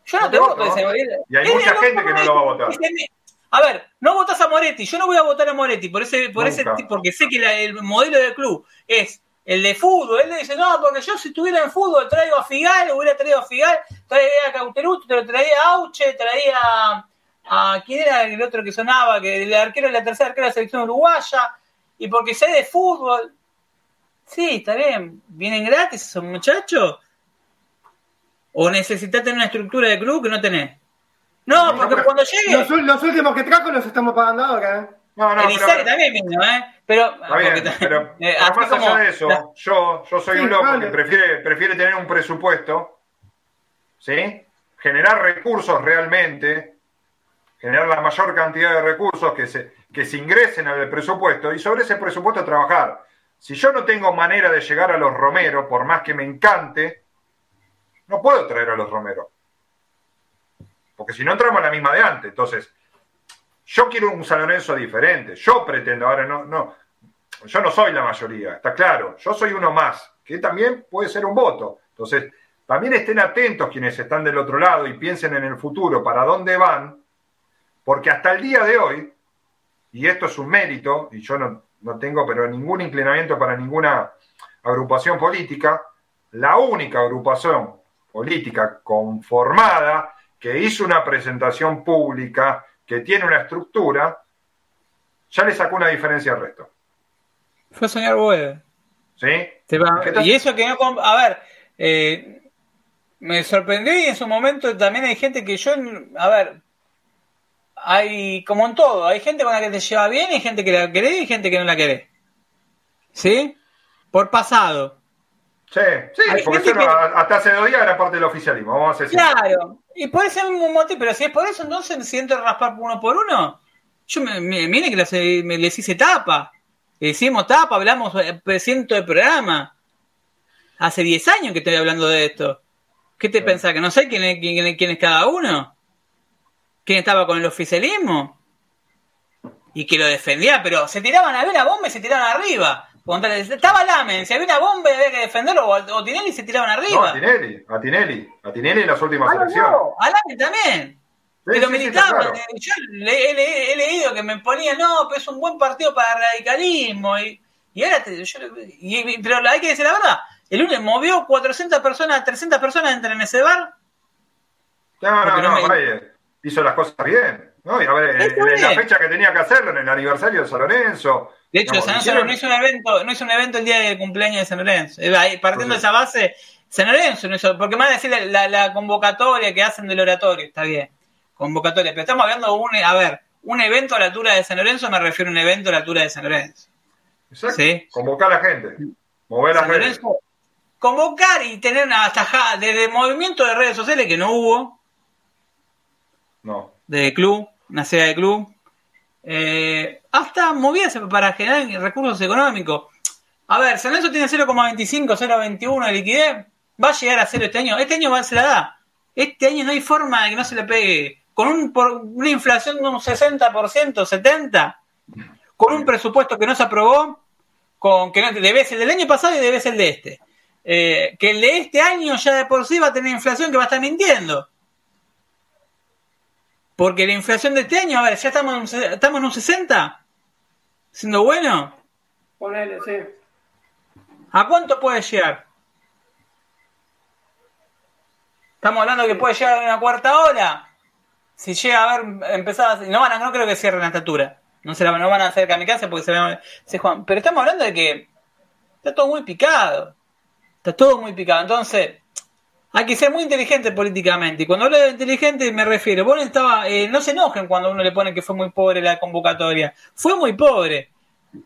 Yo no te, voto, ese modelo. Y hay mucha gente que no lo va a votar. A ver, no votas a Moretti, yo no voy a votar a Moretti por ese, por ese porque sé que el modelo del club es el de fútbol. Él le dice, no, porque yo si estuviera en fútbol traigo a Figal, hubiera traído a Figal, traía a Cauteruto, te lo traía a Auche, traía a, ¿quién era el otro que sonaba? Que el arquero de la tercera arquera de la selección uruguaya, y porque sé de fútbol. Sí, está bien, vienen gratis esos muchachos. ¿O necesitas tener una estructura de club que no tenés? No, porque cuando llegue. Los, los, últimos que trajo los estamos pagando ahora. ¿eh? No, no, pero, también vino, ¿eh? Pero, está bien, pero, eh, más allá de eso, yo, yo soy un loco que prefiere, prefiere tener un presupuesto, ¿sí? Generar recursos realmente, generar la mayor cantidad de recursos que se, que se ingresen al presupuesto y sobre ese presupuesto trabajar. Si yo no tengo manera de llegar a los Romero, por más que me encante, no puedo traer a los Romero. Porque si no entramos en la misma de antes. Entonces, yo quiero un San Lorenzo diferente. Yo pretendo, ahora no, no, yo no soy la mayoría, está claro. Yo soy uno más, que también puede ser un voto. Entonces, también estén atentos quienes están del otro lado y piensen en el futuro, para dónde van, porque hasta el día de hoy, y esto es un mérito, y yo no, no tengo pero ningún inclinamiento para ninguna agrupación política, la única agrupación política conformada que hizo una presentación pública, que tiene una estructura, ya le sacó una diferencia al resto. Fue soñar Boed. ¿Sí? Y eso que no. A ver, eh, me sorprendió y en su momento también hay gente que yo. A ver, hay. Como en todo, hay gente con la que te lleva bien, hay gente que la querés y gente que no la querés. ¿Sí? Por pasado. Sí, sí, porque hasta hace dos días era parte del oficialismo, vamos a decir. Claro, y por ese mismo motivo, pero si es por eso, entonces me siento raspar uno por uno. Yo me, mire que les, me, les hice tapa. Le hicimos tapa, hablamos eh, ciento de programa. Hace 10 años que estoy hablando de esto. ¿Qué te pensás? ¿Que no sé quién es, quién, quién es cada uno? ¿Quién estaba con el oficialismo? Y que lo defendía, pero se tiraban a ver a bomba y se tiraban arriba. Estaba Lamen, si había una bomba había que defenderlo, o, Tinelli se tiraban arriba. No, a Tinelli, a Tinelli, a Tinelli en las últimas ah, elecciones. No, a Lamen también. pero militaba, yo he, leído que me ponía, no, pero es un buen partido para radicalismo. Y, y ahora, yo, pero hay que decir la verdad, el lunes movió 400 personas, 300 personas entran en ese bar. No, no, no, hizo las cosas bien. ¿No? Y a ver, en, la fecha que tenía que hacerlo, en el aniversario de San Lorenzo, de hecho, San Lorenzo no hizo un evento, no hizo un evento el día de cumpleaños de San Lorenzo. Partiendo de esa base, San Lorenzo no hizo, porque más decir la, la, convocatoria que hacen del oratorio, está bien. Convocatoria, pero estamos hablando de un, a ver, un evento a la altura de San Lorenzo, me refiero a un evento a la altura de San Lorenzo. Exacto. ¿Sí? Convocar a la gente. Mover a la gente. convocar y tener una tajada desde movimiento de redes sociales que no hubo. No. De club, una serie de club. Eh, hasta movidas para generar recursos económicos. A ver, San Lorenzo tiene 0,25, 0,21 de liquidez. Va a llegar a cero este año. Este año va, se la da. Este año no hay forma de que no se le pegue. Con un, por una inflación de un 60%, 70%, con un presupuesto que no se aprobó, con que no, debe ser del año pasado y debe ser el de este. Eh, que el de este año ya de por sí va a tener inflación que va a estar mintiendo. Porque la inflación de este año, a ver, ya estamos en, estamos en un 60, siendo bueno. Ponele, sí. ¿A cuánto puede llegar? Estamos hablando que puede llegar a una cuarta hora. Si llega a ver, empezado no van a, no creo que cierren la estatura. No, se la, no van a hacer kamikaze porque se, se juegan. Pero estamos hablando de que está todo muy picado. Está todo muy picado. Entonces, hay que ser muy inteligente políticamente. Y cuando hablo de inteligente me refiero, bueno, estaba, eh, no se enojen cuando uno le pone que fue muy pobre la convocatoria. Fue muy pobre.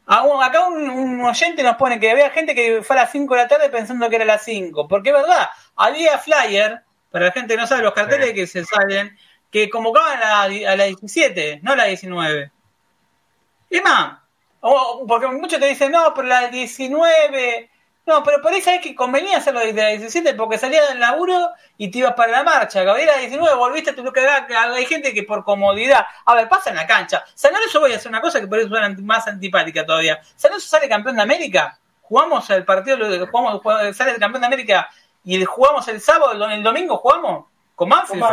acá un, oyente nos pone que había gente que fue a las 5 de la tarde pensando que era las 5. Porque es verdad, había flyer, para la gente que no sabe, los carteles que se salen, que convocaban a la, a la 17, no a la 19. Es más, o- porque muchos te dicen, no, pero la 19. No, pero por ahí sabes que convenía hacerlo desde la 17 porque salías del laburo y te ibas para la marcha. Gabriela, la 19, volviste a tu lugar. Hay gente que por comodidad. A ver, pasa en la cancha. San Lorenzo voy a hacer una cosa que por eso suena más antipática todavía. San Lorenzo sale campeón de América. Jugamos el partido, jugamos, jugamos- sale el campeón de América y el- jugamos el sábado, el, dom- el domingo jugamos. ¿Con Manfield Con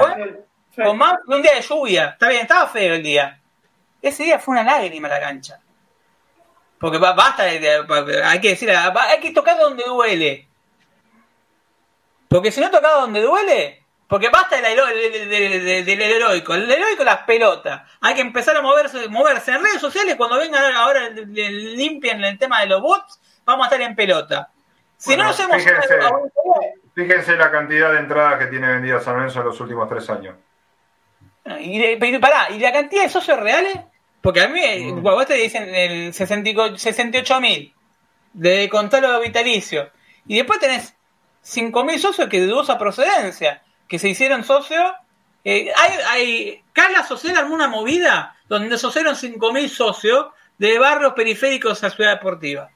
sí. Con más un día de lluvia. Está bien, estaba feo el día. Ese día fue una lágrima la cancha. Porque ba- basta hay que decir, hay que tocar donde duele. Porque si no toca donde duele, porque basta del, hero- de- de- de- de- del heroico. El heroico las pelotas. Hay que empezar a moverse, moverse en redes sociales cuando vengan ahora limpian el tema de los bots, vamos a estar en pelota. Si Bueno, no nos hemos fíjense. Fíjense la cantidad de entradas que tiene vendidas San Lorenzo en los últimos tres años. Y, pero pará, ¿y la cantidad de socios reales? Porque a mí, Mm. bueno, vos te dicen el 68 mil de contarlo vitalicio. Y después tenés 5 mil socios que de dudosa procedencia, que se hicieron socios. Eh, hay, hay, Carla Social armó una movida donde asociaron 5 mil socios de barrios periféricos a Ciudad Deportiva.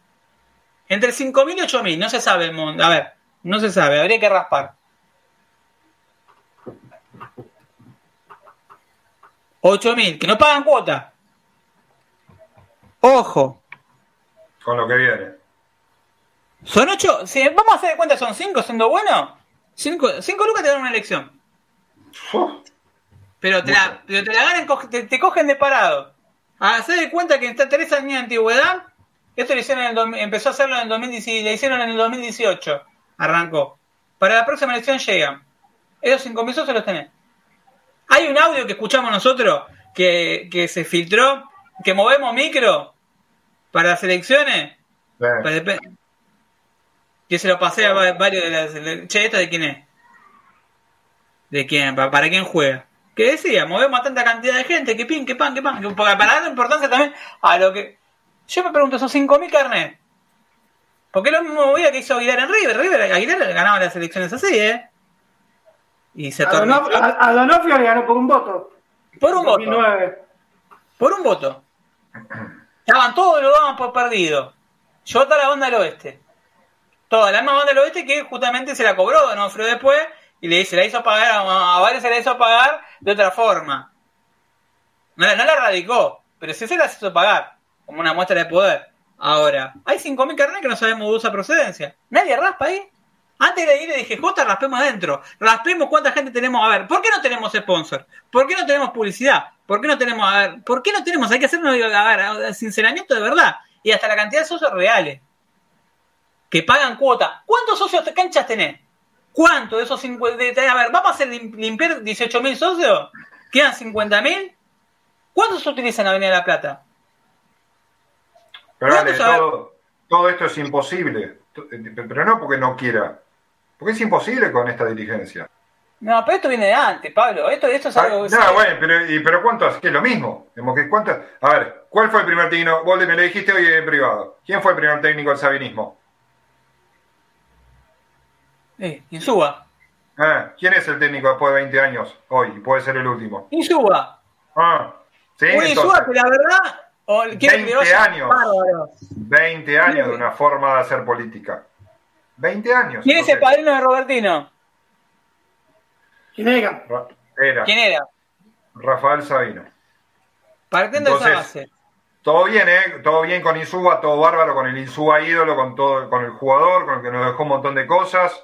Entre 5 mil y 8 mil, no se sabe el mundo. A ver, no se sabe, habría que raspar. 8 mil, que no pagan cuota. Ojo, Con lo que viene. son 8, si vamos a hacer de cuenta, son 5, siendo bueno. 5 lucas te dan una elección. Pero te la, pero te la ganan, te, te cogen de parado. Hacer de cuenta que está tres años de antigüedad. Esto lo hicieron en el, empezó a hacerlo en el 2017, le hicieron en el 2018. Arrancó. Para la próxima elección llegan. Esos 5 mil socios los tenés. Hay un audio que escuchamos nosotros que, que se filtró, que movemos micro para las elecciones. dep- Yo se lo pasé a va- varios de las. Che, ¿esta de quién es? ¿De quién? ¿Pa- ¿Para quién juega? Que decía, movemos a tanta cantidad de gente, que pin, que pan, que pan. que- Para para dar importancia también a lo que. Yo me pregunto, esos 5.000 carnet. ¿Por qué lo mismo movida que hizo Aguilar en River? River Aguilar ganaba las elecciones así, ¿eh? Y se A tornó. Donof- a- Donofrio le ganó por un voto. Por un voto. 2009. Por un voto. Estaban todos lo daban por perdido. Yo toda la banda del oeste. Toda la misma banda del oeste que justamente se la cobró Donofrio después y le dice, la hizo pagar, a varios se la hizo pagar de otra forma. No, la- no la radicó, pero sí se las hizo pagar, como una muestra de poder. Ahora, hay 5.000 carnet que no sabemos de usa procedencia. Nadie raspa ahí. Antes de ir le dije, Jota, raspemos adentro. Raspemos cuánta gente tenemos. A ver, ¿por qué no tenemos sponsor? ¿Por qué no tenemos publicidad? ¿Por qué no tenemos, a ver, ¿por qué no tenemos? Hay que hacer un sinceramiento de verdad. Y hasta la cantidad de socios reales. Que pagan cuota. ¿Cuántos socios de canchas tenés? ¿Cuánto de esos 50? A ver, ¿vamos a hacer lim- limpiar 18.000 socios? ¿Quedan 50.000? ¿Cuántos se utilizan en Avenida La Plata? Pero ¿Cuánto Ale, sabe- todo, todo esto es imposible. Pero no porque no quiera. Porque es imposible con esta dirigencia. No, pero esto viene de antes, Pablo. Esto, esto es Ah, algo... no, bueno, pero, y- pero ¿cuánto hace? Que es lo mismo. Que ¿cuánto? A ver, ¿cuál fue el primer técnico? Vos me lo dijiste hoy en privado. ¿Quién fue el primer técnico del sabinismo? Eh, Insúa. Ah, ¿Quién es el técnico después de 20 años hoy? Puede ser el último. Insúa. Ah, sí, entonces, que la verdad... o- quiero que 20 vaya años. bárbaro. 20 años de una forma de hacer política. 20 años. ¿Quién es el padrino de Robertino? ¿Quién era? Ra- Era ¿Quién era? Rafael Sabino. Partiendo de esa base. Todo bien, ¿eh? Todo bien con Insúa, todo bárbaro, con el Insúa ídolo, con todo, con el jugador, con el que nos dejó un montón de cosas.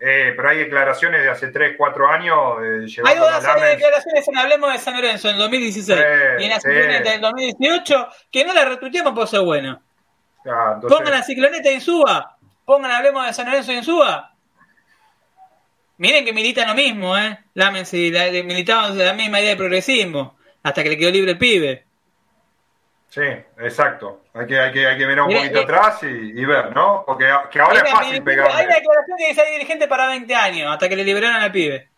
Eh, pero hay declaraciones de hace 3, 4 años eh, Hay dos de declaraciones en Hablemos de San Lorenzo en el 2016 Sí, y en la cicloneta del 2018 que no la retuiteamos por ser bueno. Ah, entonces, Pongan la cicloneta en Suba, pongan Hablemos de San Lorenzo en Suba. Miren que militan lo mismo, ¿eh? Lámense, y la- de- militaban la misma idea de progresismo hasta que le quedó libre el pibe. Sí, exacto. Hay que, hay que, hay que mirar un poquito eh, atrás y, y ver, ¿no? Porque que ahora es fácil dirigente- Hay una declaración que dice hay dirigente para 20 años, hasta que le liberaron al pibe.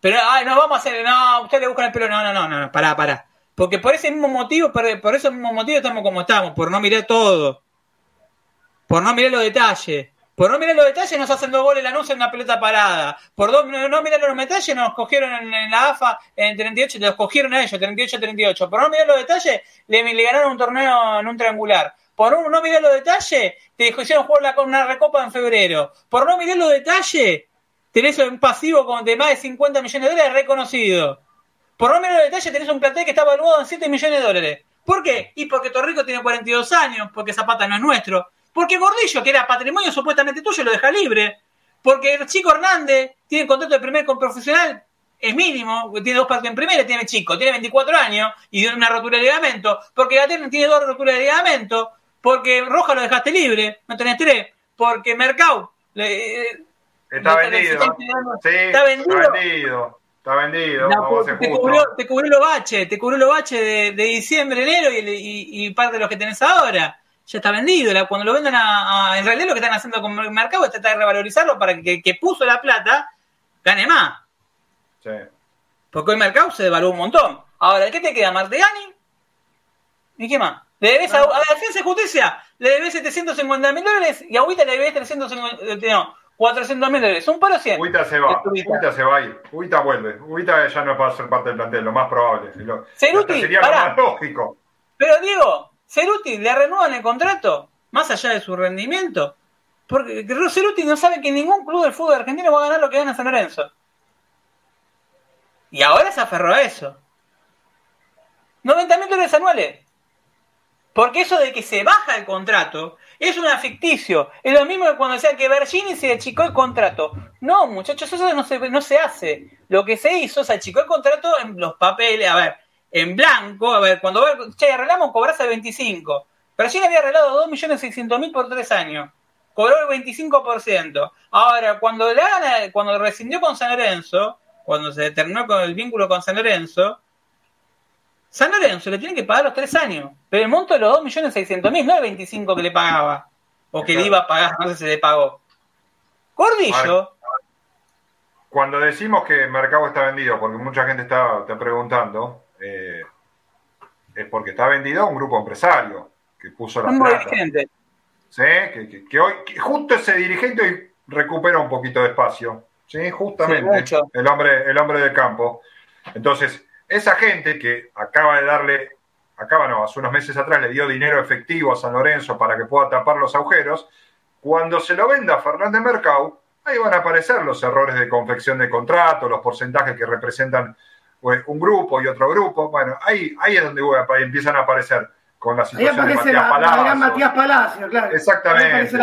Pero, ay, no vamos a hacer, no, usted le buscan el pelo, no, no, no, no, no, pará, pará. Porque por ese mismo motivo, por, por ese mismo motivo estamos como estamos, por no mirar todo. Por no mirar los detalles. Por no mirar los detalles nos hacen dos goles la en una pelota parada. Por no mirar los detalles nos cogieron en, la AFA en 38, los cogieron a ellos, 38-38. Por no mirar los detalles le, ganaron un torneo en un triangular. Por no mirar los detalles te hicieron jugar con una recopa en febrero. Por no mirar los detalles tenés un pasivo con de más de 50 millones de dólares reconocido. Por no mirar los detalles tenés un plantel que está evaluado en 7 millones de dólares. ¿Por qué? Y porque Torrico tiene 42 años, porque Zapata no es nuestro porque Gordillo, que era patrimonio supuestamente tuyo, lo deja libre. Porque el chico Hernández tiene contrato de primer con profesional, es mínimo, tiene dos partidos en primera, tiene chico, tiene 24 años y tiene una rotura de ligamento. Porque Gaterno tiene dos roturas de ligamento. Porque Roja lo dejaste libre, no tenés tres. Porque Mercado. Eh, está, vendido. Sí, está vendido. Está vendido. Está vendido. te, cubrió, te, cubrió, los baches, te cubrió los baches de, diciembre, enero y, y parte de los que tenés ahora ya está vendido. Cuando lo venden a, En realidad lo que están haciendo con el mercado es tratar de revalorizarlo para que que puso la plata gane más. Sí. Porque el mercado se devaluó un montón. Ahora, ¿qué te queda? ¿Martegani? ¿Y qué más? Le debes a, a, la defensa de justicia, le debes 750 mil dólares y a Huita le debes 350, eh, no, 400 mil dólares. Un paro 100. Huita se va. Huita se va ahí. Huita vuelve. Huita ya no va a ser parte del plantel, lo más probable. sería lo más lógico. Pero Diego, Ceruti le renuevan el contrato, más allá de su rendimiento. Porque Ceruti no sabe que ningún club del fútbol argentino va a ganar lo que gana San Lorenzo. Y ahora se aferró a eso. 90 mil dólares anuales. Porque eso de que se baja el contrato es una ficticio. Es lo mismo que cuando decían que Bergini se achicó el contrato. No, muchachos, eso no se, no se hace. Lo que se hizo, se achicó el contrato en los papeles. A ver, en blanco, a ver, cuando che, arreglamos, cobrase el 25. Pero le había arreglado 2.600.000 por tres años. Cobró el 25%. Ahora, cuando le hagan, cuando rescindió con San Lorenzo, cuando se terminó con el vínculo con San Lorenzo, San Lorenzo le tiene que pagar los tres años. Pero el monto de los 2.600.000 no el 25 que le pagaba. O que le iba a pagar, no sé si le pagó. Gordillo. Cuando decimos que el mercado está vendido, porque mucha gente está, está preguntando, eh, es porque está vendido a un grupo empresario que puso la un plata. Dirigente. ¿Sí? Que, hoy, justo ese dirigente hoy recupera un poquito de espacio. ¿Sí? Justamente. el, hombre, el hombre del campo. Entonces, esa gente que acaba de darle, acaba no, hace unos meses atrás le dio dinero efectivo a San Lorenzo para que pueda tapar los agujeros, cuando se lo venda a Fernández Mercado, ahí van a aparecer los errores de confección de contrato, los porcentajes que representan un grupo y otro grupo. Bueno, ahí, ahí es donde empiezan a aparecer con la situación de Matías Palacio. La Matías Palacio, claro. Exactamente.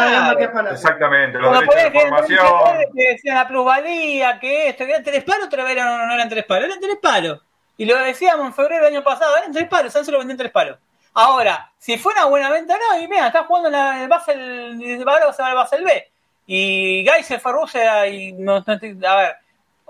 Exactamente, los derechos de información. Que decían la plusvalía, que esto, que eran tres palos, otra vez no, no eran tres palos, eran tres palos. Y lo decíamos en febrero del año pasado, eran tres palos, San se lo vendió en tres palos. Ahora, si fue una buena venta, no, y mira, está jugando en el Basel, ahora se va al Basel B. Y Guy se fue a Rusia y no, no, a ver,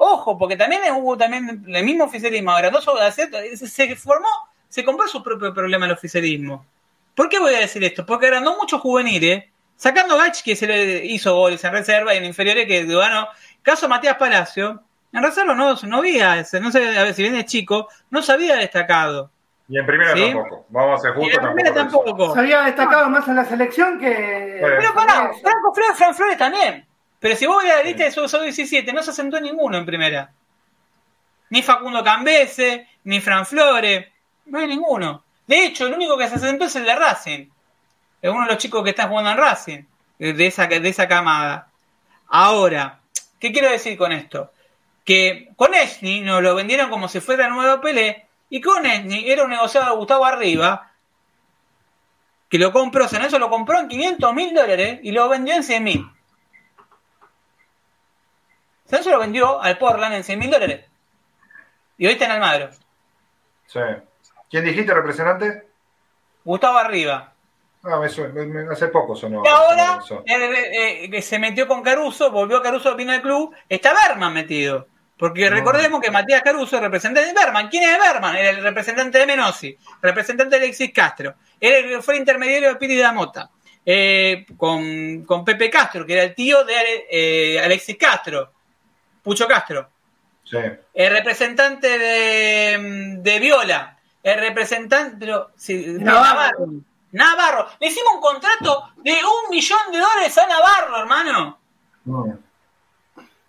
Ojo, porque también hubo también el mismo oficialismo agrandoso, se formó, se compró su propio problema el oficialismo. ¿Por qué voy a decir esto? Porque agrandó muchos juveniles, sacando a Gach, que se le hizo goles en reserva y en inferiores, que bueno, caso Matías Palacio, en reserva no, no había, no sé, a ver si viene chico, no se había destacado. Y en primera tampoco. Vamos a ser justos. En primera tampoco. Se había destacado más en la selección que. Pero para, Franco Flores, Fran Flores también. Pero si vos ves la lista de esos 17, no se asentó ninguno en primera. Ni Facundo Cambese, ni Fran Flores, no hay ninguno. De hecho, el único que se asentó es el de Racing. Es uno de los chicos que están jugando en Racing, de esa, de esa camada. Ahora, ¿qué quiero decir con esto? Que con Esni nos lo vendieron como si fuera nuevo Pelé, y con Esni era un negociado de Gustavo Arriba, que lo compró, o sea, eso lo compró en 500 mil dólares y lo vendió en 100 mil. Sancho lo vendió al Portland en 100 mil dólares. Y hoy está en Almagro. Sí. ¿Quién dijiste, representante? Gustavo Arriba. Ah, hace poco sonó. Y ahora eh, eh, se metió con Caruso, volvió Caruso, vino al club. Está Berman metido. Porque recordemos que Matías Caruso es representante de Berman. ¿Quién es Berman? Era el representante de Menosi, representante de Alexis Castro. Él fue intermediario de Piri de Mota. Eh, con, con, Pepe Castro, que era el tío de Alexis Castro. Pucho Castro. Sí. El representante de, de Viola. El representante, pero, sí, Navarro. Navarro. Le hicimos un contrato de un millón de dólares a Navarro, hermano.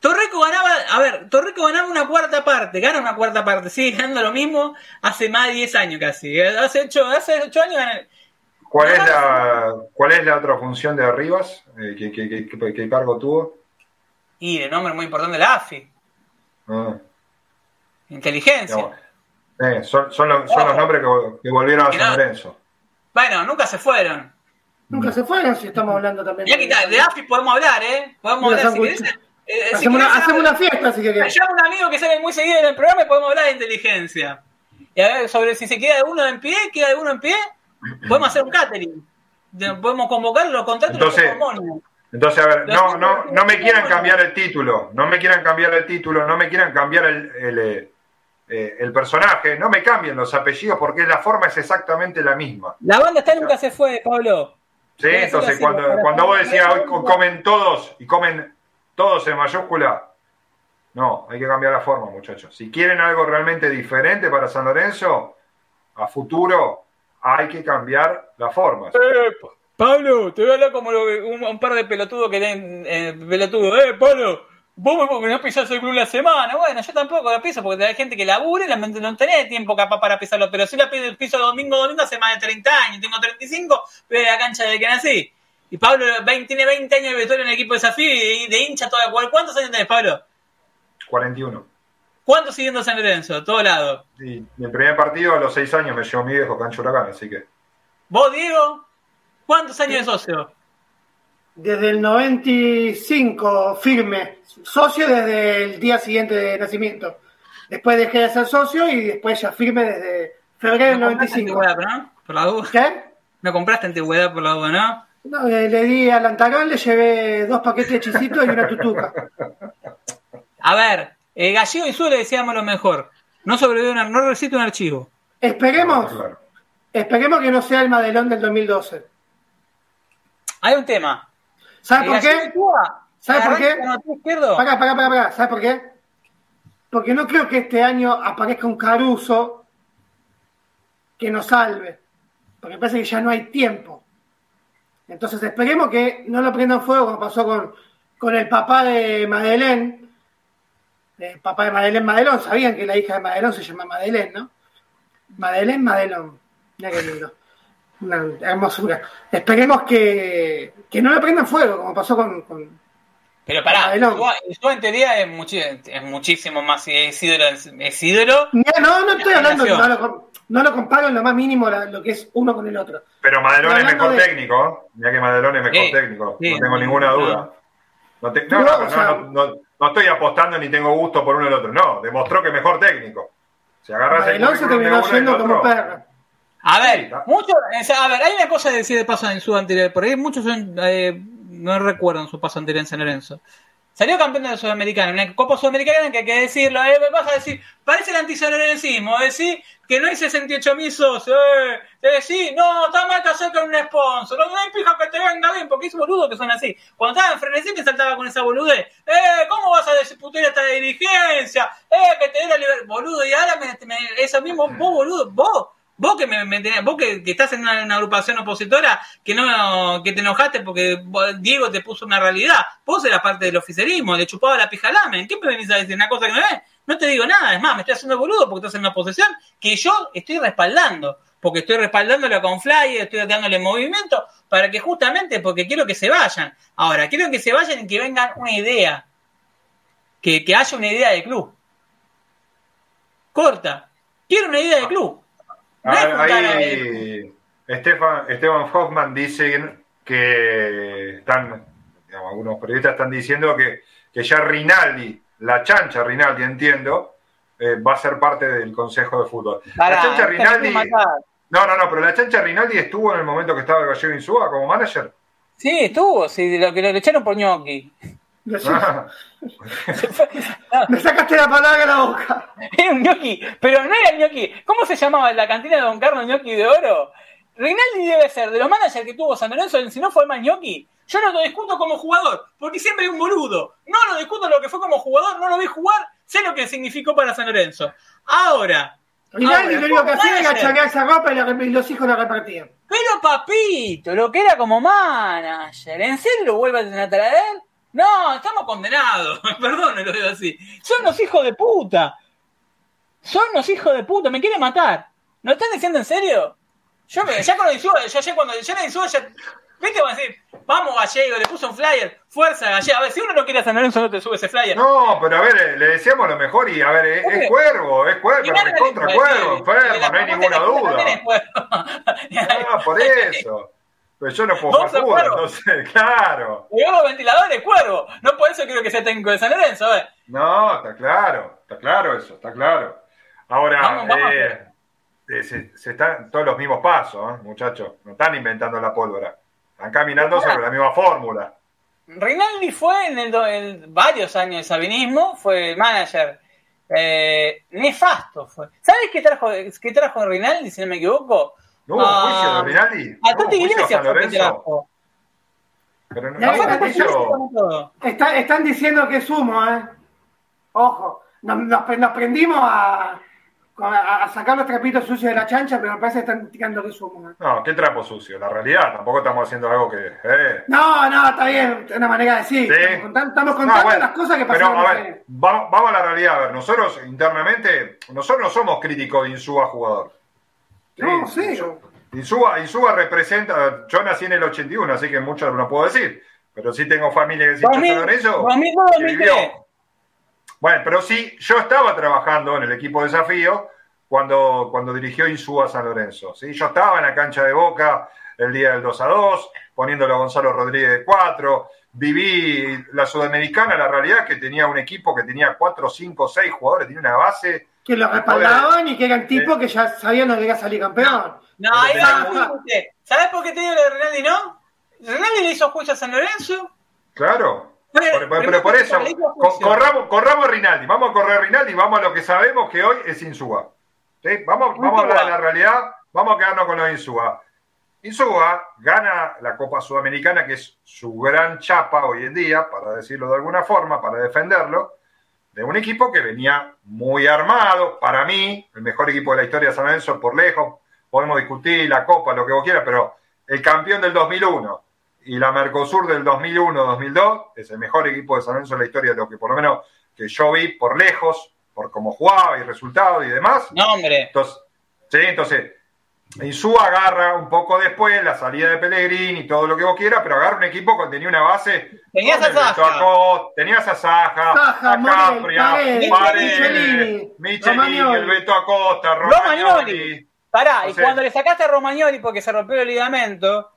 Torreco ganaba, a ver, Torreco ganaba una cuarta parte, gana una cuarta parte, sigue ganando lo mismo hace más de 10 años casi. Hace 8, hace ocho años gana, ¿Cuál es, la, ¿Cuál es la otra función de Arribas? Eh, ¿qué, qué, qué, qué, cargo tuvo? Y el nombre muy importante de la AFI. Ah. Inteligencia. Eh, son, son, los, son los nombres que, que volvieron a San Lorenzo. Bueno, nunca se fueron. Nunca se fueron si estamos hablando también. de, de AFI podemos hablar, ¿eh? Podemos hablar si querés. Eh, hacemos, una, hacemos una, fiesta si querés. Me llama un amigo que sale muy seguido en el programa y podemos hablar de inteligencia. Y a ver, sobre si se queda uno en pie, queda uno en pie, podemos hacer un catering. Podemos convocar los contratos entonces, entonces, a ver, no, no, no me quieran cambiar el título, no me quieran cambiar el título, no me quieran cambiar el, el, eh, eh, el personaje, no me cambien los apellidos porque la forma es exactamente la misma. La banda está nunca se fue, Pablo. Sí, entonces cuando, cuando vos decías hoy comen todos y comen todos en mayúscula, no, hay que cambiar la forma, muchachos. Si quieren algo realmente diferente para San Lorenzo, a futuro, hay que cambiar la forma. Pablo, te voy a hablar como un, par de pelotudos que den eh, pelotudos. Eh, Pablo, vos porque no pisás el club la semana. Bueno, yo tampoco la piso porque hay gente que labure y no tenés tiempo capaz para pisarlo. Pero si la piso domingo domingo hace más de 30 años. Tengo 35, pero la cancha de que nací. Y Pablo tiene 20 años de vestuario en el equipo de desafío y de, hincha toda. ¿Cuántos años tenés, Pablo? 41. ¿Cuántos siguiendo San Lorenzo? Todo lado. Sí, mi primer partido a los 6 años me llevó mi viejo Cancho Huracán, así que. ¿Vos, Diego? ¿Cuántos años de socio? Desde el 95, firme. Socio desde el día siguiente de nacimiento. Después dejé de ser socio y después ya firme desde febrero del 95. ¿no? Por la duda. ¿Qué? ¿No compraste antigüedad por la duda, no? No, le, di al antarón, le llevé dos paquetes de chisitos y una tutuca. A ver, eh, Gallego y Su le decíamos lo mejor. No sobrevive una, no recita un archivo. Esperemos, esperemos que no sea el Madelón del 2012. Hay un tema. ¿Sabes por qué? ¿Sabes por qué? Para, para, para, para. ¿Sabes por qué? Porque no creo que este año aparezca un Caruso que nos salve. Porque parece que ya no hay tiempo. Entonces esperemos que no lo prendan fuego como pasó con, con el papá de Madeleine. El papá de Madeleine Madelón. Sabían que la hija de Madelón se llama Madeleine, ¿no? Madeleine Madelón. Mira qué lindo. Una hermosura. Esperemos que, que no le prendan fuego como pasó con, con pero pará, yo en teoría es, es muchísimo más es ídolo. Es ídolo no, no estoy hablando, no lo, no lo comparo en lo más mínimo lo que es uno con el otro. Pero Madelón es mejor técnico, mira que Madelón es mejor técnico, no tengo ninguna duda. No, no, no, estoy apostando ni tengo gusto por uno o el otro, no, demostró que es mejor técnico. Si agarras Madelón se terminó yendo como perro. A ver, muchos, a ver, hay una cosa de decir de paso en su anterior, por ahí muchos son, eh, no recuerdan su paso anterior en San Lorenzo. Salió campeón de la Sudamericana, una Copa Sudamericana que hay que decirlo, eh, vas a decir, parece el antisanorencismo, decir que no hay 68 mil socios, eh, decir, no, está mal que hacer con un sponsor, no hay pija que te venga bien, porque es boludo que son así. Cuando estaba en frenesí me saltaba con esa boludez, eh, ¿cómo vas a disputar esta dirigencia? Eh, que te dé la libertad, boludo, y ahora me, me, eso mismo, vos boludo, vos Vos que me, vos que, estás en una, agrupación opositora, que no que te enojaste porque Diego te puso una realidad. Vos eras parte del oficialismo, le chupaba la pija al ¿Qué me venís a decir? ¿Una cosa que no es? No te digo nada, es más, me estoy haciendo boludo porque estás en una oposición que yo estoy respaldando. Porque estoy respaldándolo con flyer, estoy dándole movimiento para que justamente, porque quiero que se vayan. Ahora, quiero que se vayan y que vengan una idea. Que, que haya una idea de club. Corta. Quiero una idea de club Ahí, Estefan, Esteban Hoffman dice que están, algunos periodistas están diciendo que, que ya Rinaldi, la chancha Rinaldi, entiendo, eh, va a ser parte del Consejo de Fútbol. la chancha Rinaldi. No, no, no, pero la chancha Rinaldi estuvo en el momento que estaba Gallego Insúa como manager. Sí, estuvo, sí, lo que lo echaron por ñoqui. Me sacaste la palabra de la boca. Era un ñoqui, pero no era ñoqui. ¿Cómo se llamaba la cantina de Don Carlos ñoqui de oro? Rinaldi debe ser de los managers que tuvo San Lorenzo, si no fue más ñoqui. Yo no lo discuto como jugador, porque siempre hay un boludo. No lo discuto lo que fue como jugador, no lo vi jugar, sé lo que significó para San Lorenzo. Ahora, Rinaldi lo único que hacía era chanear esa ropa y, la- y los hijos la repartían. Pero papito, lo que era como manager, ¿en serio lo vuelven a traer? No, estamos condenados, perdón, lo digo así. Son los hijos de puta. Son los hijos de puta, me quieren matar. ¿No están diciendo en serio? Yo me, ya con lo Insúa, yo ya cuando yo le Insúa ya. ¿Viste? Van a decir, vamos Gallego, le puso un flyer, fuerza Gallego. A ver, si uno no quiere a San Lorenzo, no te sube ese flyer. No, pero a ver, le decíamos lo mejor y a ver, es, cuervo, es cuervo, pero es cuervo, cuervo, enfermo, no hay ninguna duda. Ah, por eso. Pero yo no puedo jugar cuervo. entonces, claro. Llegó los ventiladores, cuervo. No por eso quiero que sea técnico de San Lorenzo, ver. No, está claro, está claro eso, está claro. Ahora, Vamos, vamos. eh, eh, se, se están todos los mismos pasos, ¿eh, muchachos. No están inventando la pólvora. Están caminando Claro. sobre la misma fórmula. Rinaldi fue en el, en varios años de sabinismo, fue manager eh, nefasto. fue. ¿Sabes qué trajo, qué trajo Rinaldi, si no me equivoco? ¿No hubo Ah, juicio de Rinaldi? A ¿No hubo Toti juicio a Iglesias fue. Pero no, no. Está- están diciendo que es humo, ¿eh? Ojo, nos, nos, nos prendimos a, a, a sacar los trapitos sucios de la chancha, pero me parece que están tirando que es humo. ¿eh? No, qué trapo sucio. La realidad, tampoco estamos haciendo algo que. Eh. No, no, está bien, es una manera de decir. Sí. Estamos contando, estamos No, contando bueno, las cosas que pero, pasaron. a no ver, sé. vamos, vamos a la realidad. A ver, nosotros internamente, nosotros no somos críticos de Insúa jugador. No, sí. Insúa, Insúa representa. Yo nací en el 81, así que mucho no puedo decir. Pero sí tengo familia que de 2000, San Lorenzo. 2002, que 2003. vivió. Bueno, pero sí, yo estaba trabajando en el equipo Desafío cuando, cuando dirigió Insúa San Lorenzo. ¿sí? Yo estaba en la cancha de Boca el día del 2 a 2, poniéndolo a Gonzalo Rodríguez de 4. Viví la Sudamericana, la realidad es que tenía un equipo que tenía 4, 5, 6 jugadores, tenía una base. Que lo respaldaban y que eran tipos que ya sabían lo que iba a salir campeón. No, ahí va. ¿Sabes por qué te digo lo de Rinaldi, no? Rinaldi le hizo juicio a San Lorenzo. Claro. Por- pero por eso, corramos, corramos a Rinaldi, vamos a correr a Rinaldi, vamos a lo que sabemos que hoy es Insúa. ¿Sí? Vamos, vamos a hablar de la realidad, vamos a quedarnos con lo de Insúa. Insúa gana la Copa Sudamericana, que es su gran chapa hoy en día, para decirlo de alguna forma, para defenderlo, de un equipo que venía muy armado, para mí, el mejor equipo de la historia de San Lorenzo por lejos, podemos discutir la Copa, lo que vos quieras, pero el campeón del 2001 y la Mercosur del 2001-2002 es el mejor equipo de San Lorenzo en la historia, de lo que por lo menos que yo vi por lejos, por cómo jugaba y resultados y demás. No, hombre. Entonces, sí, entonces, Insúa agarra un poco después la salida de Pellegrini y todo lo que vos quieras, pero agarra un equipo que tenía una base. Tenías a Saja. Tenías a Saja, Saja, a Capria, Paredes, Romagnoli. el Beto Acosta, Romagnoli. Romagnoli. Pará, y cuando le sacaste a Romagnoli porque se rompió el ligamento,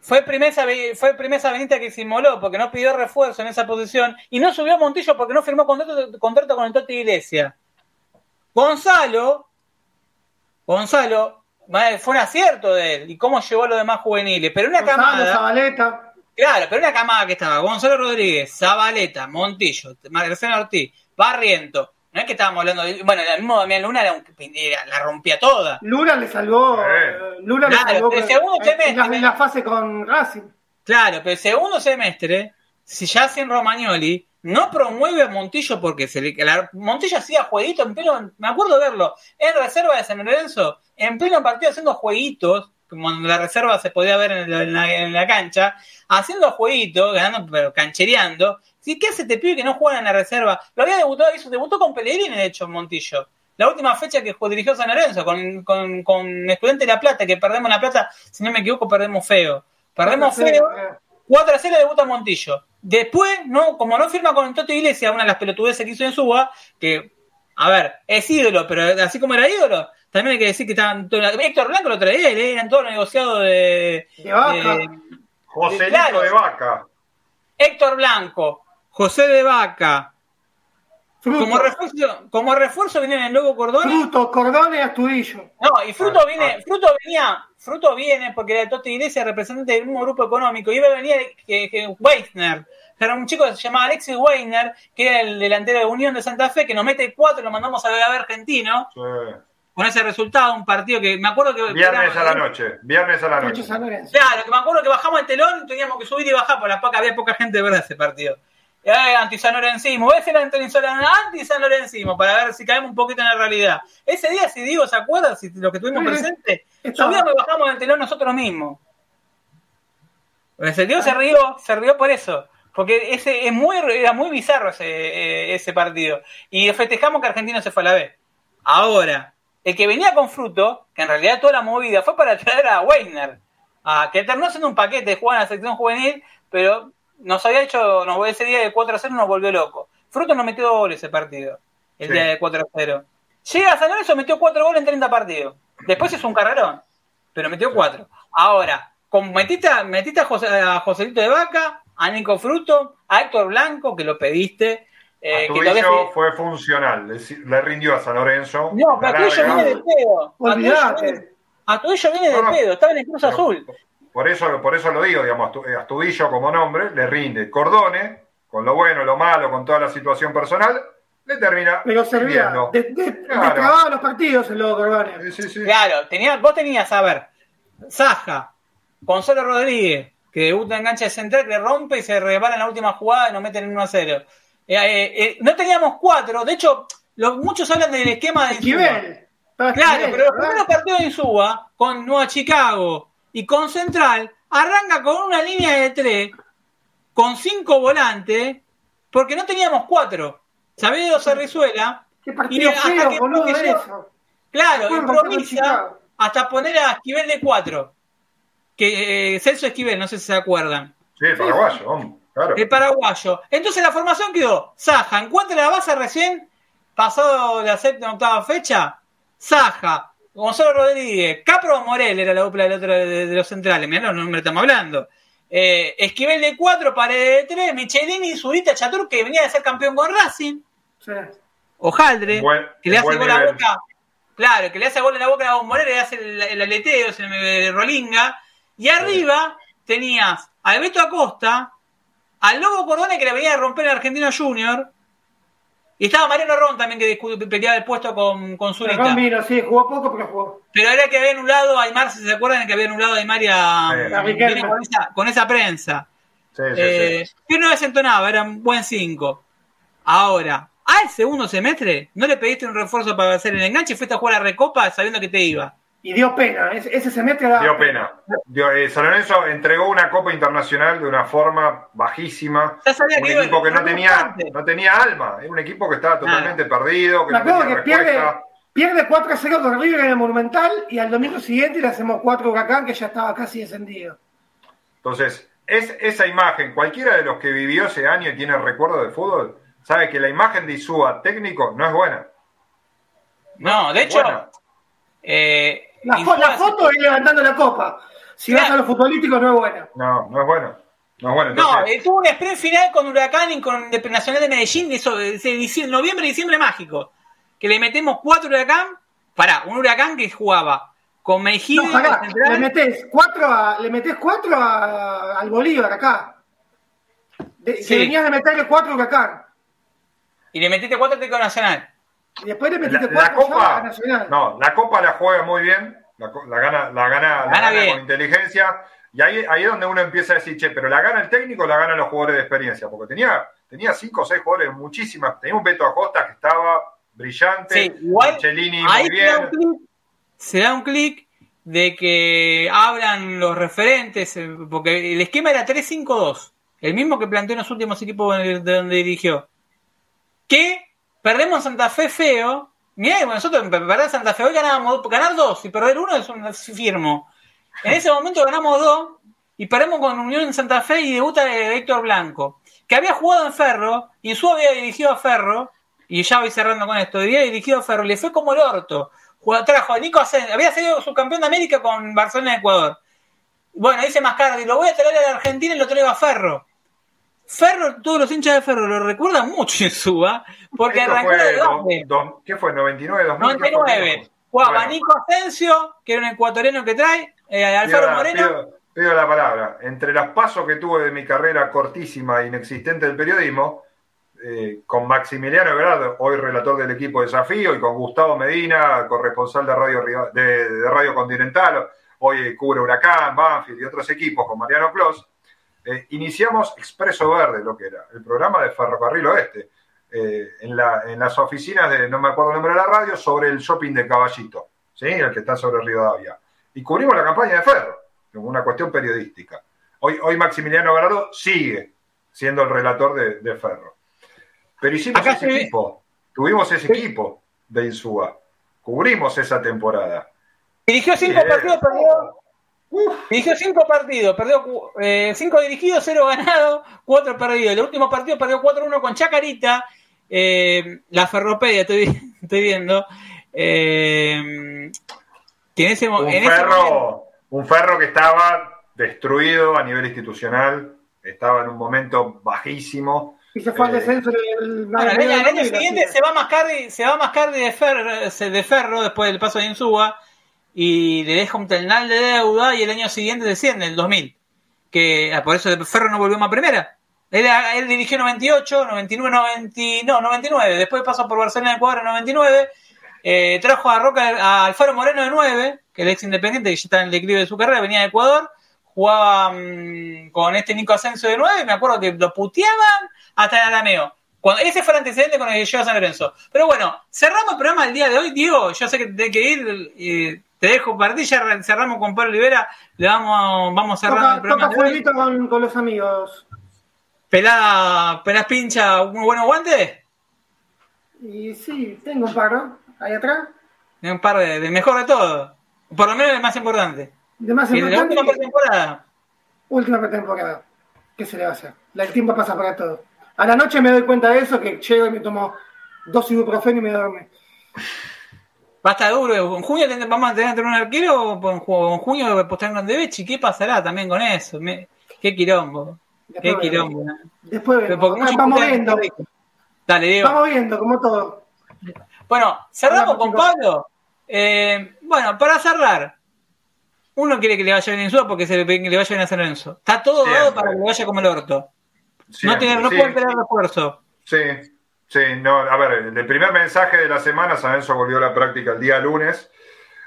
fue el primer, sabe- fue el primer Sabenita que se inmoló porque no pidió refuerzo en esa posición y no subió a Montillo porque no firmó contrato, contrato con el Totti Iglesia. Gonzalo, Gonzalo, fue un acierto de él y cómo llevó a los demás juveniles, pero una Gonzalo, camada, Zabaleta. claro, pero una camada que estaba Gonzalo Rodríguez, Zabaleta, Montillo, Marcelo Ortiz, Barriento, no es que estábamos hablando de, bueno, el mismo Damián Luna era un- era- la rompía toda. Lula le salvó. Lula le Claro, salvó pero el segundo en, la, semestre- en la fase con Racing. Claro, pero el segundo semestre, si ya sin Romagnoli, no promueve a Montillo porque se le, la- Montillo hacía jueguitos en pleno, me acuerdo de verlo, en reserva de San Lorenzo, en pleno partido haciendo jueguitos, como en la reserva se podía ver en la, en la- en la cancha, haciendo jueguitos, ganando, pero canchereando. ¿Sí? ¿Qué hace este pibe que no juega en la reserva? Lo había debutado, hizo, debutó con Pellegrini, de hecho, Montillo. La última fecha que dirigió San Lorenzo, con, con, con Estudiante de La Plata, que perdemos La Plata, si no me equivoco, perdemos feo. Perdemos feo. eh, 4 a 0 debuta Montillo. Después, no, como no firma con el Toto Iglesias, una de las pelotudeces que hizo en Suba, que, a ver, es ídolo, pero así como era ídolo, también hay que decir que estaban todos- Héctor Blanco lo traía eh, eran todos negociados de, De Vaca. de- Joselito Claro. de Vaca. Héctor Blanco, José de Vaca. Fruto, Como refuerzo, como refuerzo viene el nuevo Cordón. Fruto, Cordón y Astudillo. No, y Fruto Ah, viene, ah. Fruto venía, Fruto viene porque era Toti Iglesias, representante del mismo grupo económico, y iba a venir que, que Weisner, era un chico que se llamaba Alexis Weisner, que era el delantero de Unión de Santa Fe, que nos mete cuatro, lo mandamos a ver argentino, Sí. con ese resultado, un partido que me acuerdo que... Viernes era- a la noche. Viernes a la Noche. Claro, que me acuerdo que bajamos el telón, teníamos que subir y bajar, por la poca, había poca gente de verdad ese partido. eh, anti-San Lorencismo, a decir anti-San Lorencismo para ver si caemos un poquito en la realidad. Ese día, si digo, ¿se acuerdan? Si lo que tuvimos presente, subíamos y bajamos del telón nosotros mismos. El sentido se rió, se rió por eso. Porque ese es muy, era muy bizarro ese, eh, ese partido. Y festejamos que Argentina se fue a la B. Ahora, el que venía con fruto, que en realidad toda la movida fue para traer a Weiner, a, que terminó siendo un paquete de jugar en la sección juvenil, pero nos había hecho, nos, ese día de 4 a 0 nos volvió loco. Fruto nos metió goles ese partido, el día de 4 a 0. Llega a San Lorenzo, metió 4 goles en 30 partidos. Después es un carrerón, pero metió 4. Ahora, con, metiste, metiste a, José, a Joselito de Vaca, a Nico Fruto, a Héctor Blanco, que lo pediste. Eh, a que fue funcional, le, rindió a San Lorenzo. No, pero Tuillo viene de pedo. A Tuillo viene de pedo, estaba en el Cruz Azul. Por eso, por eso lo digo, digamos, Astudillo como nombre le rinde. Cordone, con lo bueno, lo malo, con toda la situación personal, le termina. Pero servía, de, de, claro. los partidos el lobo Cordone. Sí, sí, Claro, tenía, vos tenías, a ver, Saja, Gonzalo Rodríguez, que debuta en enganche de central, que rompe y se rebala en la última jugada y nos meten en 1 a 0. Eh, eh, eh, no teníamos cuatro, de hecho, los, muchos hablan del esquema de Esquivel. Claro, pero los primeros partidos de Insúa, con Nueva Chicago y con Central, arranca con una línea de tres, con cinco volantes, porque no teníamos cuatro. Sabedo se resuela. ¿Qué partido y feo, que boludo, eso? Claro, improvisa hasta poner a Esquivel de cuatro que eh, Celso Esquivel, no sé si se acuerdan. Sí, el paraguayo, claro. El paraguayo. Entonces la formación quedó Saja, encuentra la base recién, pasado la séptima octava fecha, Saja, Gonzalo Rodríguez, Capro Morel era la dupla del otro de, los centrales, mirá los nombres estamos hablando. Eh, Esquivel de 4, Paredes de 3, Michelini y Zurita Chatur, que venía de ser campeón con Racing. Sí. Ojaldre, que le hace gol a la boca. Claro, que le hace gol en la boca a Morel, le hace el, el aleteo, el Rolinga. Y arriba tenías a Beto Acosta, al Lobo Cordone que le venía a romper el Argentino Junior. Y estaba Mariano Ron también que peleaba el puesto con, con Zurita. Ron vino, sí, jugó poco, pero jugó. Pero era que había anulado a Aymar, si se acuerdan que había anulado a Aymar y a, con, esa, prensa. Sí, sí, eh, Que no desentonaba, era un buen 5. Ahora, al segundo semestre, ¿no le pediste un refuerzo para hacer el enganche y fuiste a jugar a Recopa sabiendo que te iba? Y dio pena, ese semestre Dio pena. Eh, San Lorenzo entregó una Copa Internacional de una forma bajísima. un equipo que no tenía, no tenía alma, era un equipo que estaba totalmente perdido. Que, no que pierde, pierde 4 a 0 con River en el Monumental y al domingo siguiente le hacemos 4 Huracán que ya estaba casi descendido. Entonces, es esa imagen, cualquiera de los que vivió ese año y tiene recuerdo de fútbol, sabe que la imagen de Isúa técnico no es buena. No, de hecho, eh, la, foto es levantando la copa. Si vas a los futbolísticos no es bueno. No, no es bueno. No, es bueno, no eh, tuvo un sprint final con Huracán y con el Nacional de Medellín de, eso, de, noviembre y diciembre mágico. Que le metemos cuatro Huracán. Pará, un Huracán que jugaba con Mejía. le metés cuatro, a, le metés cuatro al Bolívar acá. De, Que venías de meterle cuatro Huracán. Y le metiste cuatro a Nacional. Y después le metiste la, la Copa, No, la Copa la juega muy bien, la, gana, la gana, la gana con inteligencia. Y ahí, ahí es donde uno empieza a decir, che, pero la gana el técnico o la ganan los jugadores de experiencia. Porque tenía, tenía cinco o seis jugadores, muchísimas. Tenía un Beto Acosta que estaba brillante, sí, igual, muy bien. Se da un clic de que hablan los referentes, eh, porque el esquema era 3-5-2, el mismo que planteó en los últimos equipos de donde dirigió. Que Perdemos Santa Fe feo. Mirá, nosotros perder Santa Fe hoy ganábamos, ganar dos y perder uno es un firmo. En ese momento ganamos dos y perdemos con Unión en Santa Fe y debuta Héctor Blanco, que había jugado en Ferro y su había dirigido a Ferro, y ya voy cerrando con esto, había dirigido a Ferro, le fue como el orto. Trajo a Nico había sido subcampeón de América con Barcelona de Ecuador. Bueno, dice Mascardi, lo voy a traer a la Argentina y lo traigo a Ferro. Ferro, todos los hinchas de Ferro lo recuerdan mucho en Suba, porque arrancó de dónde. ¿Qué fue? ¿99, 2000? 99. Jugaba Nico Asensio, que era un ecuatoriano que trae, eh, Alfaro Moreno. Pido, la palabra. Entre los pasos que tuve de mi carrera cortísima e inexistente del periodismo, eh, con Maximiliano Everardo, hoy relator del equipo de Desafío, y con Gustavo Medina, corresponsal de Radio, de, Radio Continental, hoy cubre Huracán, Banfield y otros equipos, con Mariano Clos, eh, iniciamos Expreso Verde, lo que era, el programa de Ferrocarril Oeste, eh, en, las oficinas de, no me acuerdo el nombre de la radio, sobre el shopping de Caballito, ¿sí? el que está sobre Río Davia. Y cubrimos la campaña de Ferro, como una cuestión periodística. Hoy, hoy Maximiliano Gallardo sigue siendo el relator de, Ferro. Pero hicimos ese equipo, tuvimos ese equipo de Insúa, cubrimos esa temporada. Dirigió cinco partidos, perdió Dirigió cinco partidos, perdió eh, cinco dirigidos, cero ganados, cuatro perdidos. El último partido perdió 4-1 con Chacarita. Eh, la Ferropedia, estoy, estoy viendo. Eh, ese, un, ferro, un ferro que estaba destruido a nivel institucional, estaba en un momento bajísimo. Y se fue al descenso del el, año siguiente se va a Mascardi, se va a de, ferro, de ferro después del paso de Insúa y le deja un terminal de deuda y el año siguiente desciende, el 2000. Que ah, por eso Ferro no volvió más primera. Él, él dirigió 98, 99, 90, no, 99. Después pasó por Barcelona de Ecuador en 99. Eh, trajo a Roca a Alfaro Moreno de 9, que el ex independiente que ya está en el declive de su carrera, venía de Ecuador. Jugaba mm, con este Nico Ascenso de 9. Me acuerdo que lo puteaban hasta el Arameo. Ese fue el antecedente con el que llegó a San Lorenzo. Pero bueno, cerramos el programa del día de hoy. Diego, yo sé que tenés que ir. Eh, te dejo partir, ya cerramos con Pablo Olivera, le vamos, vamos cerrando el programa. Toca con, con, los amigos. Pelada, pelas pincha, un buen guante. Y sí, tengo un par, ¿no? Ahí atrás. Un par de, mejor de todo. Por lo menos el más importante. De más importante. la última pretemporada. Última pretemporada. ¿Qué se le va a hacer? El tiempo pasa para todo. A la noche me doy cuenta de eso, que llego y me tomo dos ibuprofeno y me duerme. Va a estar duro. ¿En junio vamos a tener un arquero o en junio apostaron de Bechi? ¿Qué pasará también con eso? qué quilombo. qué quilombo. Después vamos viendo. Dale, Diego. Vamos viendo, como todo. Bueno, cerramos con Pablo. Eh, bueno, para cerrar. Uno quiere que le vaya bien en Suba porque se le, que le vaya bien a San Lorenzo. Está todo dado para que le vaya como el orto. no, tiene, no puede esperar refuerzo. Sí, Sí, no, a ver, el primer mensaje de la semana, San volvió a la práctica el día lunes,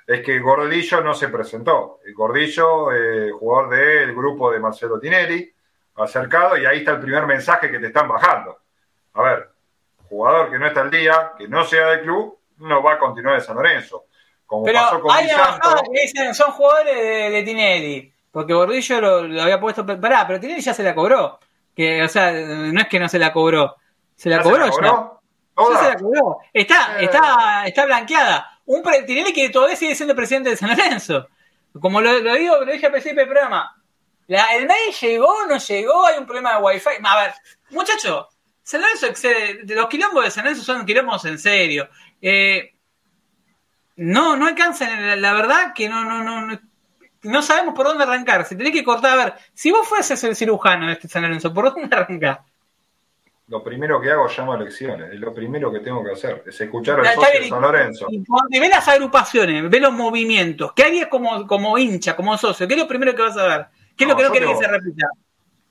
es que Gordillo no se presentó. Gordillo, eh, jugador del grupo de Marcelo Tinelli, acercado, y ahí está el primer mensaje que te están bajando. A ver, jugador que no está al día, que no sea del club, no va a continuar en San Lorenzo. Como pasó con hay que dicen, son jugadores de, Tinelli, porque Gordillo lo, había puesto, pará, pero Tinelli ya se la cobró. Que, o sea, no es que no se la cobró se la cobró, ya. Ya se la cobró. Está, está, está blanqueada. Un Tinelli que todavía sigue siendo presidente de San Lorenzo. Como lo, digo, lo dije al principio del programa. La, el mail llegó, no llegó, hay un problema de wifi. A ver, muchachos, San Lorenzo excede, los quilombos de San Lorenzo son quilombos en serio. Eh, no, no alcanzan, la, verdad que no, no, no, no, sabemos por dónde arrancar. Se tiene que cortar, a ver, si vos fueses el cirujano de este San Lorenzo, ¿por dónde arrancás? Lo primero que hago llamo a elecciones, es lo primero que tengo que hacer, es escuchar al socio de San Lorenzo. Cuando ve las agrupaciones, ve los movimientos, ¿qué harías como, como hincha, como socio? ¿Qué es lo primero que vas a ver? ¿Qué es lo que no querés que se repita?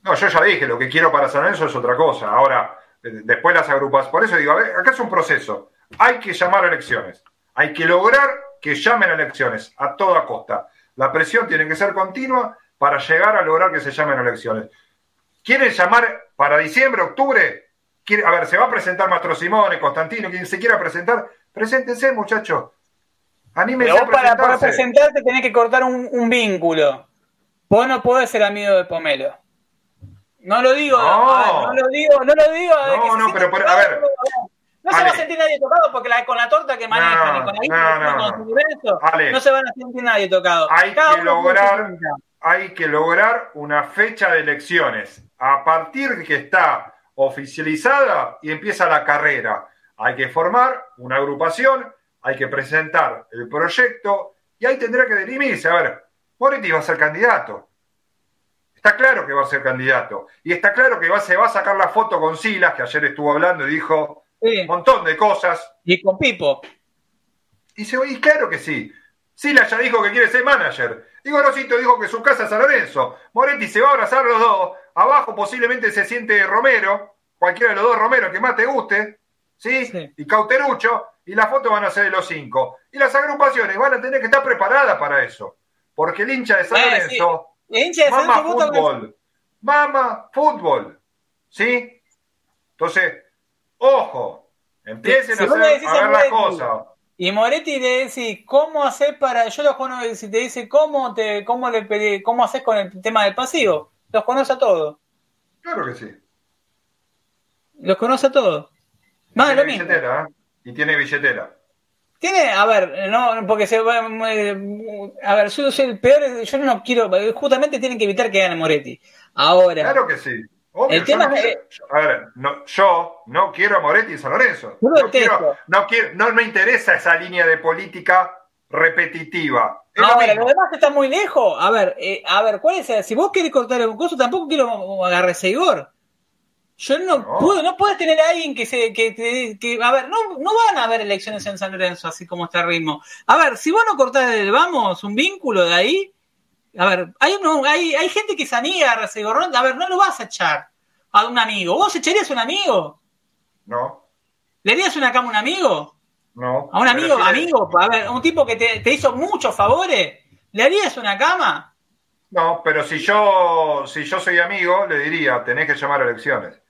No, yo ya dije, lo que quiero para San Lorenzo es otra cosa. Ahora, eh, después las agrupaciones, por eso digo, a ver, acá es un proceso. Hay que llamar a elecciones. Hay que lograr que llamen a elecciones a toda costa. La presión tiene que ser continua para llegar a lograr que se llamen a elecciones. ¿Quieren llamar para diciembre, octubre? A ver, se va a presentar Mastro Simone, Constantino, quien se quiera presentar, preséntense, muchachos. Anímense a para, para, presentarte tenés que cortar un, vínculo. Vos no podés ser amigo de Pomelo. No lo digo, no, no lo digo, no lo digo. No, no, pero a ver. No se va a sentir nadie tocado porque con la torta que manejan y con la no, su no se van a sentir nadie tocado. Hay que lograr, hay que lograr una fecha de elecciones. A partir de que está oficializada y empieza la carrera. Hay que formar una agrupación, hay que presentar el proyecto y ahí tendrá que dirimirse. A ver, Moretti va a ser candidato. Está claro que va a ser candidato. Y está claro que va, se va a sacar la foto con Silas, que ayer estuvo hablando y dijo un montón de cosas. Y con Pipo. Y, se, y claro que sí. Silas ya dijo que quiere ser manager. Y Gorosito dijo que su casa es San Lorenzo. Moretti se va a abrazar los dos. Abajo posiblemente se siente Romero, cualquiera de los dos Romero que más te guste, ¿sí? Y Cauterucho. Y las fotos van a ser de los cinco. Y las agrupaciones van a tener que estar preparadas para eso. Porque el hincha de San eh, Lorenzo el hincha de San Lorenzo fútbol. mama fútbol. ¿Sí? Entonces, ojo, empiecen a, hacer, a ver la cosa. Y Moretti le dice, ¿cómo hacer para.? Yo los conozco, si te dice, ¿cómo, te, cómo, le, ¿cómo haces con el tema del pasivo? Los conoce a todos. Claro que sí. Los conoce a todos. Más de lo mismo. ¿eh? Y tiene billetera. Tiene, a ver, no, porque se va. A ver, yo soy el peor, yo no quiero. Justamente tienen que evitar que gane Moretti. Ahora. Claro que sí. el tema no, es, a ver, no, yo no quiero a Moretti en San Lorenzo. No, quiero, no, quiero, no me interesa esa línea de política repetitiva. Ahora, lo, demás está muy lejos. A ver, eh, a ver, ¿cuál es? Si vos querés cortar el coso, tampoco quiero agarrar ese Igor. Yo no, puedo, no puedes tener a alguien que se, que, que, a ver, no, no van a haber elecciones en San Lorenzo así como está el ritmo. A ver, si vos no cortás el vamos, un vínculo de ahí, a ver, hay uno, hay, hay gente que se amiga a Resegorrón, a ver, no lo vas a echar a un amigo. ¿Vos echarías a un amigo? No. ¿Le harías una cama a un amigo? No. ¿A un amigo, amigo? A ver, un tipo que te, te hizo muchos favores, ¿le harías una cama? No, pero si yo, si yo soy amigo, le diría, tenés que llamar a elecciones.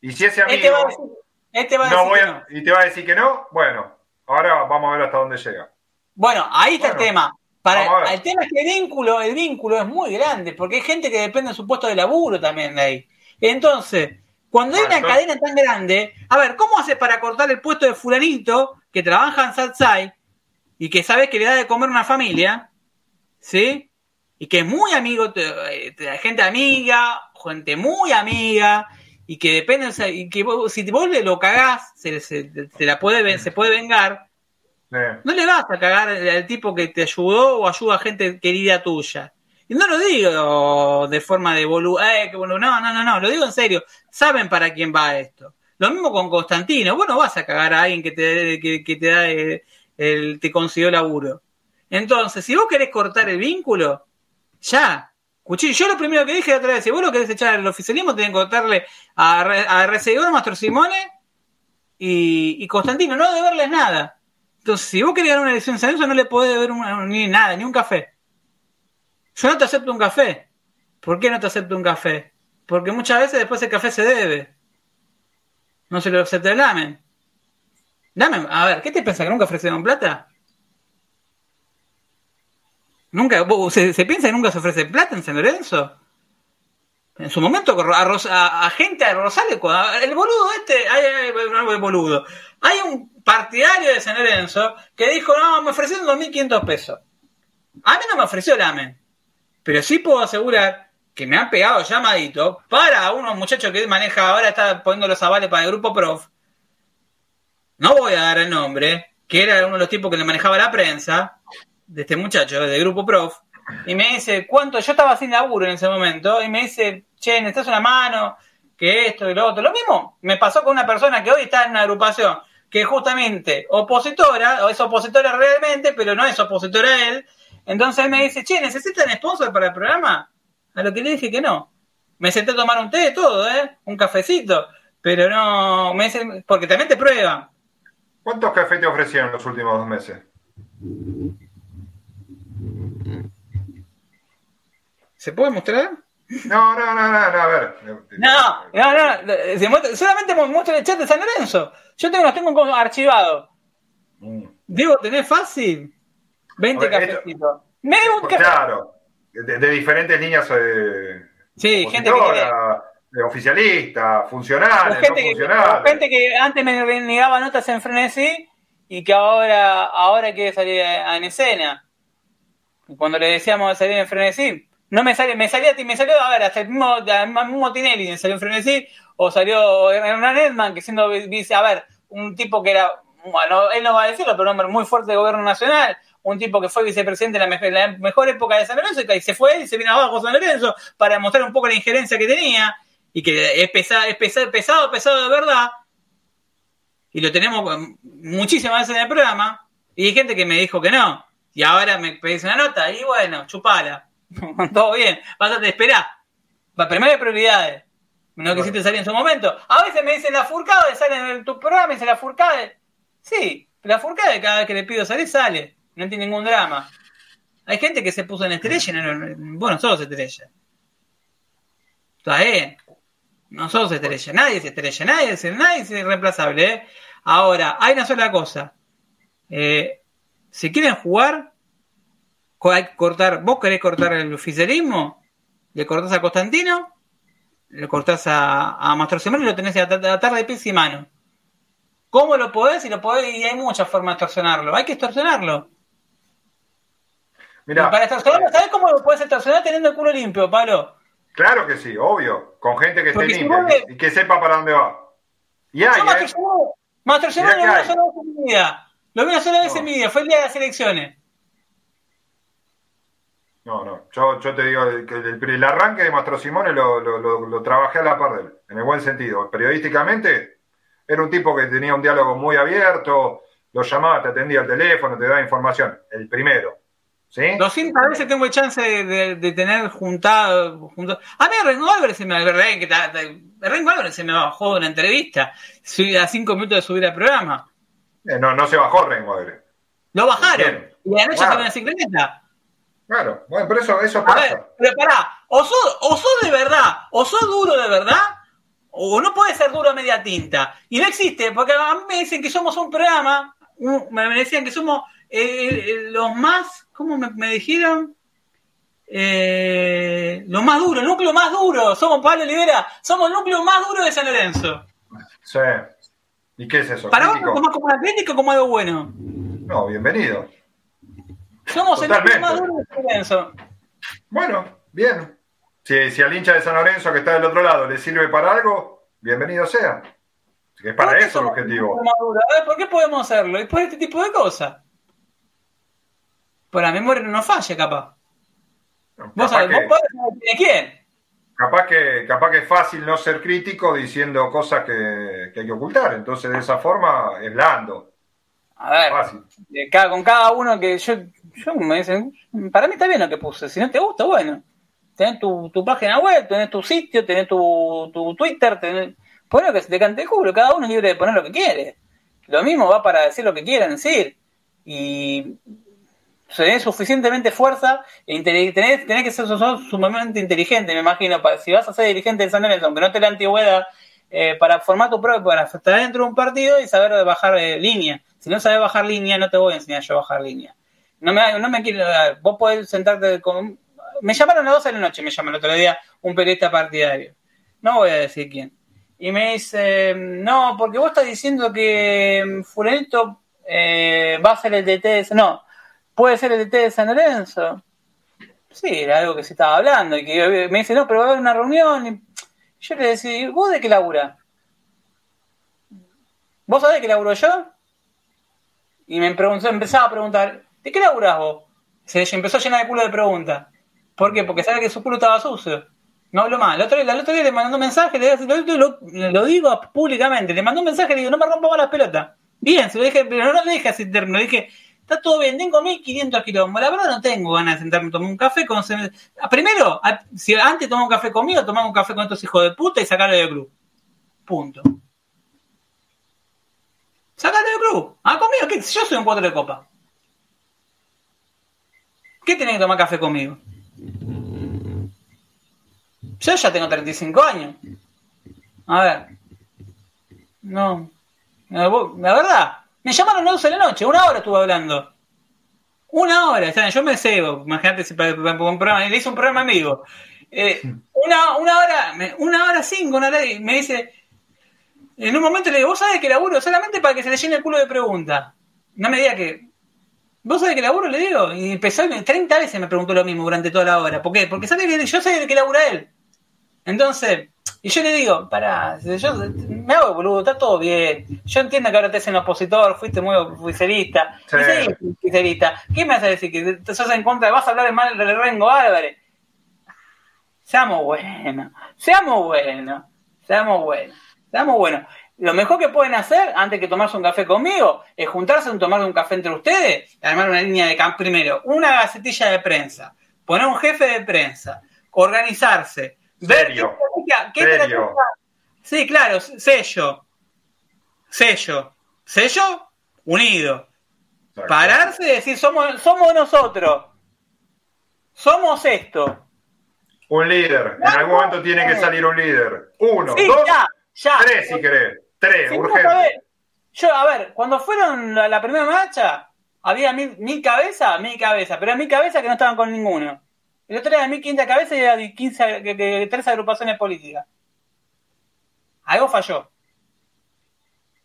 Y si ese amigo. Este va a decir, no Y te va a decir que no, bueno, ahora vamos a ver hasta dónde llega. Bueno, ahí está el tema. Para, el tema es que el vínculo, el vínculo es muy grande, porque hay gente que depende de su puesto de laburo también de ahí. Entonces, cuando hay una cadena tan grande, a ver, ¿cómo haces para cortar el puesto de fulanito que trabaja en Southside y que sabes que le da de comer una familia, ¿sí? Y que es muy amigo, de gente amiga, gente muy amiga, y que depende, y que si vos le lo cagás, se, se, la puede, se puede vengar. No le vas a cagar al tipo que te ayudó o ayuda a gente querida tuya. Y no lo digo de forma de boludo, eh, que no, no, no, no, lo digo en serio. Saben para quién va esto. Lo mismo con Constantino. Vos no vas a cagar a alguien que te, que, te da el, el, te consiguió laburo. Entonces, si vos querés cortar el vínculo, ya, Cuchillo, yo lo primero que dije la otra vez, si vos lo querés echar al oficialismo, tenés que contarle a, a Recibidor, Mastro Simone y, y, Constantino, no deberles nada. Entonces, si vos querés ganar una elección en no le podés deber ni nada, ni un café. Yo no te acepto un café. ¿Por qué no te acepto un café? Porque muchas veces después el café se debe. No se lo acepta el lamen. Dame, a ver, ¿qué te pensás que nunca ofrecieron plata? Nunca, ¿se, piensa que nunca se ofrece plata en San Lorenzo? En su momento, a, gente de Rosales, el boludo este, hay, boludo. Hay un partidario de San Lorenzo que dijo, no, me ofrecieron 2.500 pesos. A mí no me ofreció el AMEN. Pero sí puedo asegurar que me han pegado llamadito para unos muchachos que maneja ahora, está poniendo los avales para el grupo Prof. No voy a dar el nombre, que era uno de los tipos que le manejaba la prensa de este muchacho, de Grupo Prof, y me dice, ¿cuánto? Yo estaba sin laburo en ese momento, y me dice, che, necesitas una mano, que esto y lo otro. Lo mismo me pasó con una persona que hoy está en una agrupación que justamente opositora, o es opositora realmente, pero no es opositora a él. Entonces él me dice, che, ¿necesitan sponsor para el programa? A lo que le dije que no. Me senté a tomar un té, todo, ¿eh? Un cafecito. Pero no, me dice, porque también te prueban. ¿Cuántos cafés te ofrecieron los últimos dos meses? ¿Se puede mostrar? No, no, no, no, a ver. No, no, no. solamente muestra el chat de San Lorenzo. Yo tengo, los tengo archivados. Mm. Digo, ¿tenés fácil? 20 cafecitos. Me un Claro, de, diferentes líneas. Eh, sí, gente que. De oficialista, funcionales, gente, no funcionales. Que, gente que antes me negaba notas en frenesí y que ahora, ahora quiere salir en escena. Cuando le decíamos de salir en frenesí, no me sale, me salía, me salió, a ver, hasta el mismo, el mismo Tinelli me salió en frenesí, o salió Hernán Edman, que siendo, dice, a ver, un tipo que era, bueno, él no va a decirlo, pero un hombre muy fuerte de gobierno nacional, un tipo que fue vicepresidente en la, mejor, época de San Lorenzo, y se fue y se vino abajo San Lorenzo para demostrar un poco la injerencia que tenía, y que es pesado, es pesado, pesado, pesado de verdad, y lo tenemos muchísimas veces en el programa, y hay gente que me dijo que no, y ahora me pedís una nota, y bueno, chupala Todo bien, vas a te esperar. Primero hay prioridades. No quisiste salir en su momento. A veces me dicen la furcada, sale en tu programa, me dicen la furcada. Sí, la furcada cada vez que le pido salir, sale. No tiene ningún drama. Hay gente que se puso en estrella y no, bueno, solo estrella. Está bien. No sos estrella, nadie es estrella, nadie es, nadie es irreemplazable. ¿eh? Ahora, hay una sola cosa. Eh, si quieren jugar, hay que cortar. ¿Vos querés cortar el oficialismo? ¿Le cortás a Constantino? ¿Le cortás a, a Mastro Simón y lo tenés a atar de pies y mano? ¿Cómo lo podés? Y lo podés, y hay muchas formas de extorsionarlo. Hay que extorsionarlo. Mira, para extorsionarlo, ¿sabés cómo lo puedes extorsionar teniendo el culo limpio, Pablo? Claro que sí, obvio. Con gente que esté limpia y que sepa para dónde va. Y hay, Yo, ¿eh? Mastro Simón lo vi una sola vez en mi vida. Lo vi una sola vez en mi vida. Fue el día de las elecciones. No, no. Yo, yo te digo que el, el, arranque de Mastro Simone lo, lo, lo, lo, trabajé a la par de él, en el buen sentido. Periodísticamente, era un tipo que tenía un diálogo muy abierto, lo llamaba, te atendía el teléfono, te daba información. El primero. ¿Sí? 200 veces tengo el chance de, de, de tener juntado, juntado. A mí Rengo Álvarez se me, Rengo Álvarez se me bajó de una entrevista a cinco minutos de subir al programa. Eh, no, no se bajó Rengo Álvarez. Lo bajaron. Y la noche claro. en la bicicleta. Claro, bueno, pero eso, eso pasa. A ver, pero pará, o sos, o sos de verdad, o sos duro de verdad, o no puede ser duro a media tinta. Y no existe, porque a mí me dicen que somos un programa, me decían que somos eh, eh, los más, ¿cómo me, me dijeron? Eh, lo más duro, el núcleo más duro. Somos Pablo Olivera, somos el núcleo más duro de San Lorenzo. Sí. ¿Y qué es eso? ¿Para vos como, como una crítica o como algo bueno? No, bienvenido. Somos Totalmente. el núcleo más duro de San Lorenzo. Bueno, bien. Si, si al hincha de San Lorenzo que está del otro lado le sirve para algo, bienvenido sea. Es para eso el objetivo. ¿Por qué podemos hacerlo? Y por este tipo de cosas. Por la memoria no nos falle, capaz. Capaz vos sabés, que, vos podés saber de quién. Capaz que, capaz que es fácil no ser crítico diciendo cosas que, que hay que ocultar. Entonces, de esa forma, es blando. A ver, Fácil. de cada- con cada uno que yo, yo me dicen, para mí está bien lo que puse. Si no te gusta, bueno. Tenés tu, tu página web, tenés tu sitio, tenés tu, tu Twitter, tenés. Poné lo que se te cante el culo, cada uno es libre de poner lo que quiere. Lo mismo va para decir lo que quieran decir. Y tenés suficientemente fuerza e inteli- tenés, tenés que ser sumamente inteligente, me imagino. Si vas a ser dirigente de San Lorenzo, aunque no te la antigüedad, eh, para formar tu propio, para estar dentro de un partido y saber bajar eh, línea. Si no sabes bajar línea, no te voy a enseñar yo a bajar línea. No me, no me quiero. Vos podés sentarte con. Me llamaron a las 12 de la noche, me llamó el otro día un periodista partidario. No voy a decir quién. Y me dice, no, porque vos estás diciendo que Fulanito eh, va a ser el DT. No, puede ser el DT de San Lorenzo. Sí, era algo que se estaba hablando. Y que me dice, no, pero va a haber una reunión. Y yo le decía, ¿y ¿vos de qué labura? ¿Vos sabés qué laburo yo? Y me preguntó, empezaba a preguntar, ¿de qué laburás vos? Se empezó a llenar de culo de preguntas. ¿Por qué? Porque sabe que su culo estaba sucio. No hablo más. El otro, día- el le mandó un mensaje, le, lo, lo- lo digo públicamente, le mandó un mensaje le digo, no me rompa más las pelotas. Bien, se lo dije, pero no le dije así le dije, está todo bien, tengo 1500 kilómetros, la verdad no tengo ganas de sentarme a tomar un café. Ah, Primero, si antes tomaba un café conmigo, tomaba un café con estos hijos de puta y sacarlo del club. Punto. Sacarlo del club. Ah, conmigo, yo soy un cuatro de copa. ¿Qué tenés que tomar café conmigo? Yo ya tengo 35 años. A ver. No. La verdad, me llamaron a las 12 de la noche, una hora estuve hablando. Una hora, o sea, yo me cebo, imagínate si para, para un programa, le hice un programa amigo. Eh, una, una hora, una hora cinco, una hora, y me dice, en un momento le digo, vos sabés que laburo solamente para que se le llene el culo de preguntas. No me diga que, vos sabés que laburo, le digo, y empezó, 30 veces me preguntó lo mismo durante toda la hora. ¿Por qué? Porque sabe que yo sé qué labura él. Entonces, y yo le digo, pará, yo me hago boludo, está todo bien. Yo entiendo que ahora te hacen opositor, fuiste muy oficialista. Sí. ¿Qué me vas a decir? ¿Que te sos en contra? ¿Vas a hablar mal de Rengo Álvarez? Seamos buenos, seamos buenos, seamos buenos, seamos buenos. Lo mejor que pueden hacer antes que tomarse un café conmigo es juntarse a tomar un café entre ustedes, armar una línea de campo. Primero, una gacetilla de prensa, poner un jefe de prensa, organizarse, Serio. qué Serio. Sí, claro, sello. Sello. Sello unido. Exacto. Pararse y decir, somos, somos nosotros. Somos esto. Un líder. En algún momento tiene que salir un líder. Uno, Sí, dos, ya, ya. tres si querés. Tres, vos urgente. Yo, a ver, cuando fueron la, la primera marcha, había mil, mil cabezas, mil cabezas, pero mil cabezas que no estaban con ninguno. El otro era mil quinta cabezas y era 15, que- que- tres agrupaciones políticas. Algo falló.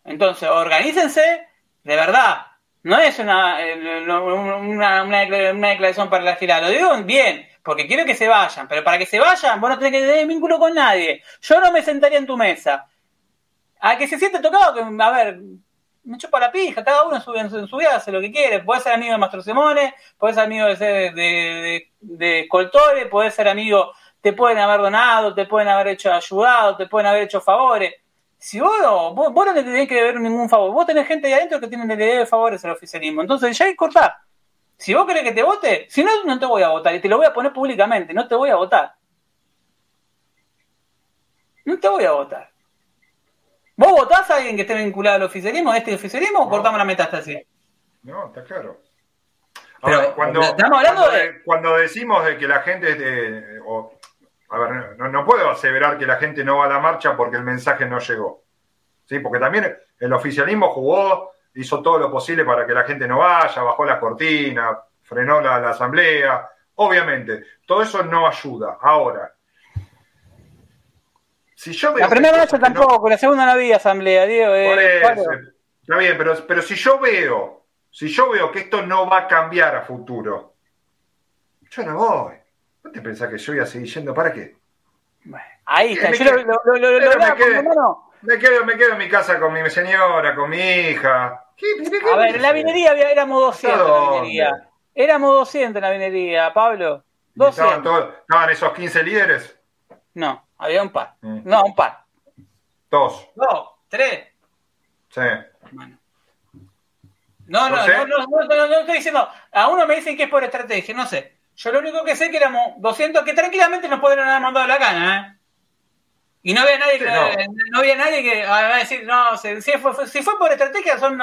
Entonces, organícense de verdad. No es una, eh, una, una, decla- una declaración para la gira. Lo digo bien, porque quiero que se vayan. Pero para que se vayan, vos no tenés que tener vínculo con nadie. Yo no me sentaría en tu mesa. A que se siente tocado, que, a ver, me chupa la pija, cada uno en su, en su, en vida hace lo que quiere. Podés ser amigo de Mastro Simone, podés ser amigo de, de, de, de Escoltore, podés ser amigo, te pueden haber donado, te pueden haber hecho ayudado, te pueden haber hecho favores. Si vos, no- vos, no le tenés que deber ningún favor, vos tenés gente ahí adentro que tiene que le debe favores al oficialismo. Entonces ya ahí cortá. Si vos querés que te vote, si no, no te voy a votar y te lo voy a poner públicamente, no te voy a votar. No te voy a votar. ¿Vos votás a alguien que esté vinculado al oficialismo, a este oficialismo, o No. cortamos la metástasis? No, está claro. Pero, Ahora, cuando, estamos hablando cuando, de- cuando decimos de que la gente, o- a ver, no, no puedo aseverar que la gente no va a la marcha porque el mensaje no llegó. ¿Sí? Porque también el oficialismo jugó, hizo todo lo posible para que la gente no vaya, bajó las cortinas, frenó la, la asamblea. Obviamente, todo eso no ayuda. Ahora, si yo La primera marcha tampoco, la segunda no había asamblea, Diego. eh, por eso, Pablo. está bien, pero, pero si yo veo, si yo veo que esto no va a cambiar a futuro, yo no voy. ¿No te pensás que yo voy a seguir yendo? ¿Para qué? Ahí está. Me Yo quedo- lo, lo, lo, me quedo, me quedo en mi casa con mi señora, con mi hija. ¿Qué- qué- qué- A ver, en la vinería había, éramos 200 en la vinería. Éramos 200 en la vinería, Pablo. ¿Y Estaban, 200. todos- estaban esos 15 líderes. No, había un par. Mm. No, un par. Dos. Dos, tres. Sí. Bueno. No, no, No no, no, no, no, no estoy diciendo. A uno me dicen que es por estrategia, no sé. Yo lo único que sé es que éramos 200 que tranquilamente nos podrían haber mandado la cana, ¿eh? Y no había nadie Sí, que, no. no. había nadie que ah, va a decir, no, si, si fue, si fue por estrategia, son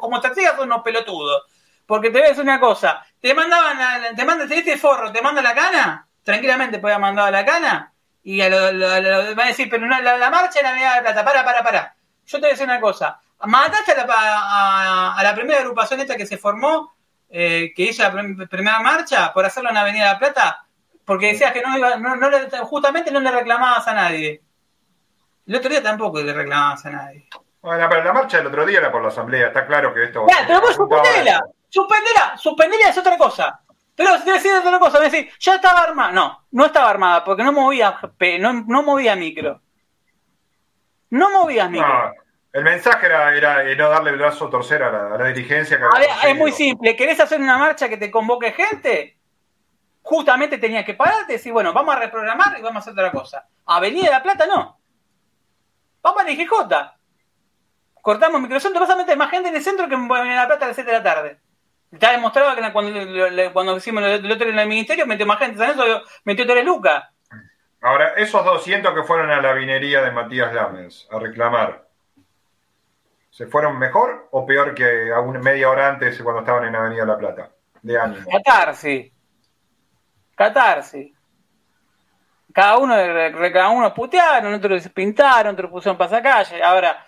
como estrategia son unos pelotudos. Porque te voy a decir una cosa, te mandaban, la- te mandan, te diste forro, te manda la cana, tranquilamente podía haber mandado la cana, y a lo, lo- va a decir, pero no, la, la marcha era Avenida de Plata, para, para, para. Yo te voy a decir una cosa, mataste a la, a, a la primera agrupación esta que se formó, eh, que hizo la prim- primera marcha, por hacerlo en Avenida de la Plata, porque decías que no iba, no, no le- justamente no le reclamabas a nadie. El otro día tampoco le reclamabas a nadie. Bueno, pero la marcha del otro día era por la asamblea. Está claro que esto. Ya, pero vos suspendela, suspendela, suspendela es otra cosa. Pero si te decís otra cosa, me decís, ya estaba armada. No, no estaba armada, porque no movía, no, no movía micro. No movías micro. No, el mensaje era, era no darle el brazo a torcer a la, a la dirigencia. Que A había ver, es muy simple. ¿Querés hacer una marcha que te convoque gente? Justamente tenías que pararte y decir, bueno, vamos a reprogramar y vamos a hacer otra cosa. Avenida de la Plata no. Vamos a la IGJ. Cortamos Microsoft, vas a meter más gente en el centro que en la Plata a las 7 de la tarde. Está demostrado que cuando, cuando hicimos el otro en el ministerio metió más gente. ¿Sabes eso? Metió tres lucas. Ahora, esos 200 que fueron a la vinería de Matías Lamens a reclamar, ¿se fueron mejor o peor que a una media hora antes cuando estaban en Avenida La Plata? De ánimo. Catarsis. Catarsis. Cada uno, cada uno putearon, otros pintaron, otros pusieron pasacalle. Ahora,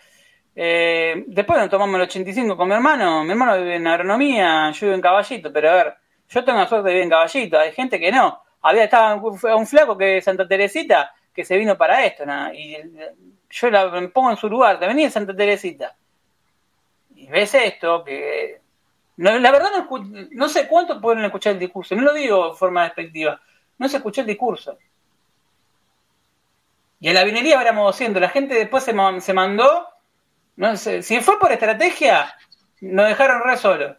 eh, después nos tomamos el 85 con mi hermano. Mi hermano vive en agronomía, yo vivo en Caballito, pero a ver, yo tengo la suerte de vivir en Caballito. Hay gente que no. Había estaba un, flaco que Santa Teresita que se vino para esto. ¿no? Y eh, yo la, me pongo en su lugar. Te venía Santa Teresita. Y ves esto que la verdad no, no sé cuánto pueden escuchar el discurso, no lo digo de forma despectiva, no se escuchó el discurso. Y a la vinería éramos 200, la gente después se, se mandó, no sé, si fue por estrategia, nos dejaron re solos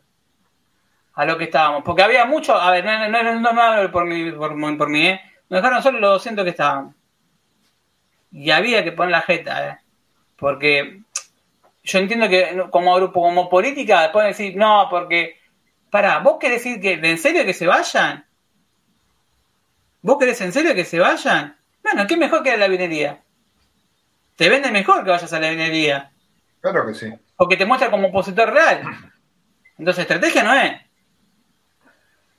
a lo que estábamos, porque había mucho, a ver, no, no, no, no por mí, por, mí, ¿eh? nos dejaron solos los 200 que estaban. Y había que poner la jeta, ¿eh? porque yo entiendo que como grupo, como política, pueden decir, no, porque, pará, ¿vos querés decir que en serio que se vayan? ¿Vos querés en serio que se vayan? Bueno, ¿qué mejor que la vinería? Te vende mejor que vayas a la vinería, Claro que sí. porque te muestra como opositor real. Entonces, estrategia no es.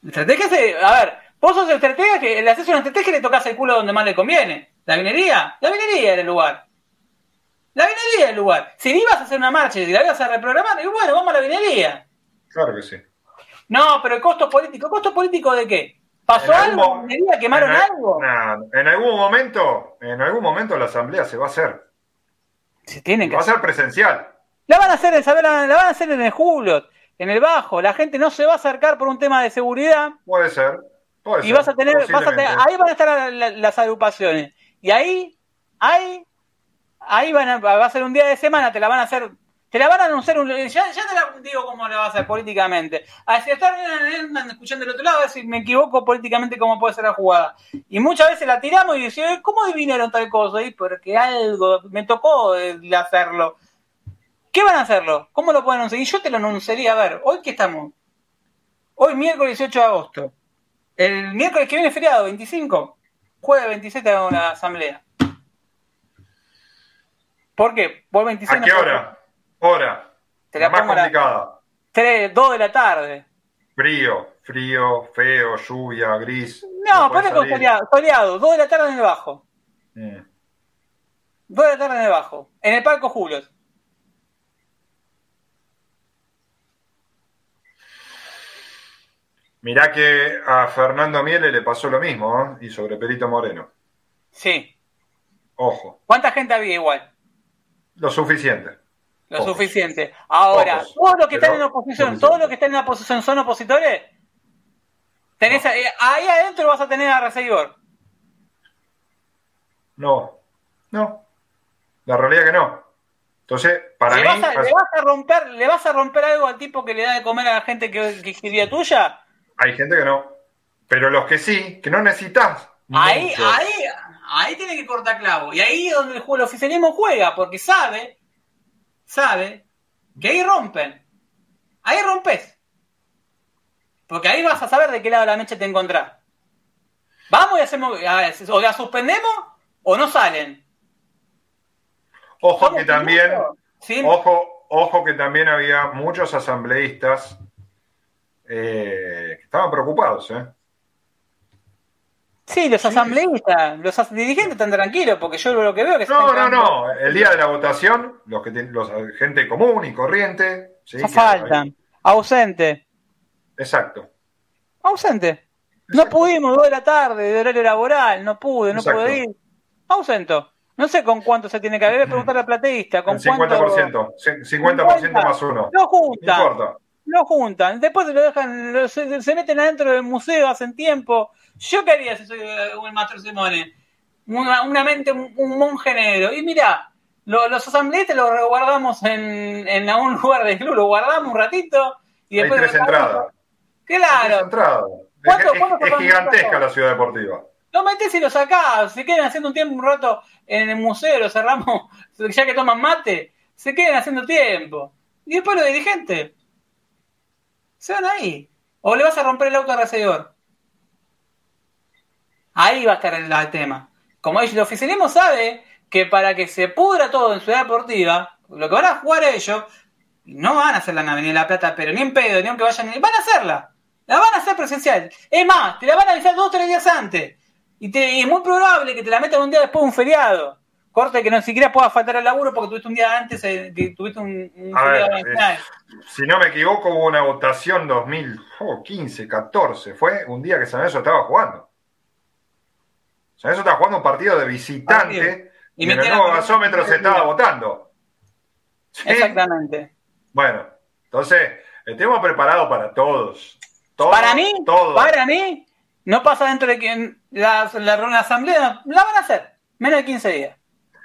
Estrategia es, de- a ver, Vos sos estratega que le haces una estrategia y le tocas el culo donde más le conviene. ¿La vinería? La vinería era el lugar. La vinería era el lugar. Si ibas a hacer una marcha y la ibas a reprogramar, y bueno, vamos a la vinería. Claro que sí. No, pero el costo político. ¿Costo político de qué? ¿Pasó En algo? algún. ¿Quemaron en, algo? nah, en algún momento, en algún momento la asamblea se va a hacer. Se tienen que Va a ser presencial. La van a hacer en saber, la van a hacer en el Julot, en el Bajo. La gente no se va a acercar por un tema de seguridad. Puede ser. Puede Y ser, vas a tener, vas a tener, ahí van a estar la- la- las agrupaciones. Y ahí, ahí, ahí van a, va a ser un día de semana, te la van a hacer, te la van a anunciar, un, ya, ya te la digo cómo le va a hacer políticamente. A si estar escuchando del otro lado, a ver si me equivoco políticamente cómo puede ser la jugada. Y muchas veces la tiramos y decimos, ¿cómo adivinaron tal cosa? Y porque algo, me tocó eh, hacerlo. ¿Qué van a hacerlo? ¿Cómo lo pueden anunciar? Y yo te lo anunciaría, a ver, hoy que estamos, hoy miércoles 18 de agosto. El miércoles que viene es feriado, 25. Jueves 27 hago la asamblea. ¿Por qué? Vos 26 ¿A qué hora? Hora. Te la la más pongo complicada. 3, 2 de la tarde. Frío, frío, feo, lluvia, gris. No, puede ponle con soleado, soleado. 2 de la tarde en el bajo. Mm. 2 de la tarde en el bajo. En el Palco Julos. Mirá que a Fernando Miele le pasó lo mismo, ¿eh? Y sobre Perito Moreno. Sí. Ojo, ¿Cuánta gente había igual? lo suficiente. Lo Pocos. suficiente. Ahora, Pocos, todos los que pero están en oposición, suficiente. todos los que están en oposición son opositores. Tenés, eh, ahí adentro vas a tener a Reseguidor. No, no. La realidad es que no. Entonces, para ¿Le mí, vas, a, le vas a romper, ¿Le vas a romper algo al tipo que le da de comer a la gente que, que quería tuya? hay gente que no. Pero los que sí, que no necesitas. Ahí, muchos. ahí, ahí tiene que cortar clavo. Y ahí es donde el, juego- el oficialismo juega, porque sabe, sabe, que ahí rompen. Ahí rompes. Porque ahí vas a saber de qué lado de la mecha te encontrás. Vamos y hacemos, a ver, o la suspendemos o no salen. Ojo que también. Sí, ojo, ojo que también había muchos asambleístas eh, que estaban preocupados, ¿eh? Sí, los asambleístas, los as- dirigentes están tranquilos, porque yo lo que veo es que No, no, no. El día de la votación, los que tienen- los gente común y corriente, sí, Ya faltan. Ausente. Exacto. Ausente. No pudimos, dos de la tarde, de horario laboral, no pude, no Exacto. pude ir. Ausento. No sé con cuánto se tiene que haber, preguntarle al plateísta, con El 50%, cuánto. cin- 50% más uno. No juntan, importa. Lo juntan. Después lo dejan, lo- se, se meten adentro del museo, hacen tiempo. ¿Yo qué haría si soy eh, el maestro Simone? Una, una mente, un, un monje negro. Y mira, lo- los asambleístas los guardamos en, en algún lugar del club, lo guardamos un ratito y Hay después. tres entradas. Hay tres Claro. entradas. ¿Cuánto- Es, cuánto es- gigantesca la ciudad deportiva. Lo metés y lo sacás, se quedan haciendo un tiempo un rato en el museo, lo cerramos, ya que toman mate, se quedan haciendo tiempo. Y después los dirigentes se van ahí. O le vas a romper el auto al. Ahí va a estar el, tema. Como el oficialismo sabe que para que se pudra todo en Ciudad Deportiva, lo que van a jugar ellos, no van a hacer la Avenida de la Plata, pero ni en pedo, ni aunque vayan, van a hacerla. La van a hacer presencial. Es más, te la van a avisar dos o tres días antes. Y, te- y es muy probable que te la metan un día después de un feriado. Corte que no siquiera puedas faltar al laburo porque tuviste un día antes, eh, que tuviste un, un A feriado ver, nacional. Si no me equivoco, hubo una votación 2015, 14. Fue un día que San Lorenzo estaba jugando. San Lorenzo estaba jugando un partido de visitante Partido. y, Y en el nuevo gasómetro se estaba votando. ¿Sí? Exactamente. Bueno, entonces, estemos preparados para todos. Todos, Para mí, todos. para mí, no pasa dentro de que la, la, la asamblea la van a hacer. Menos de 15 días.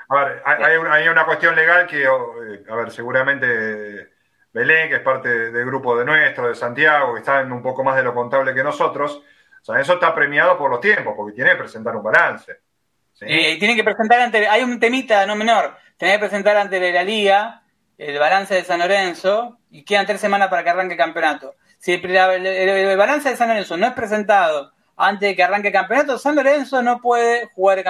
A ver, hay, hay una- cuestión legal que, eh, a ver, seguramente Belén, que es parte del grupo de nuestro, de Santiago, que está en un poco más de lo contable que nosotros, o sea, eso está premiado por los tiempos, porque tiene que presentar un balance. ¿sí? Eh, tienen que presentar ante, hay un temita no menor, tienen que presentar ante la liga el balance de San Lorenzo y quedan tres semanas para que arranque el campeonato. Si el, el- el- el balance de San Lorenzo no es presentado antes de que arranque el campeonato, San Lorenzo no puede jugar,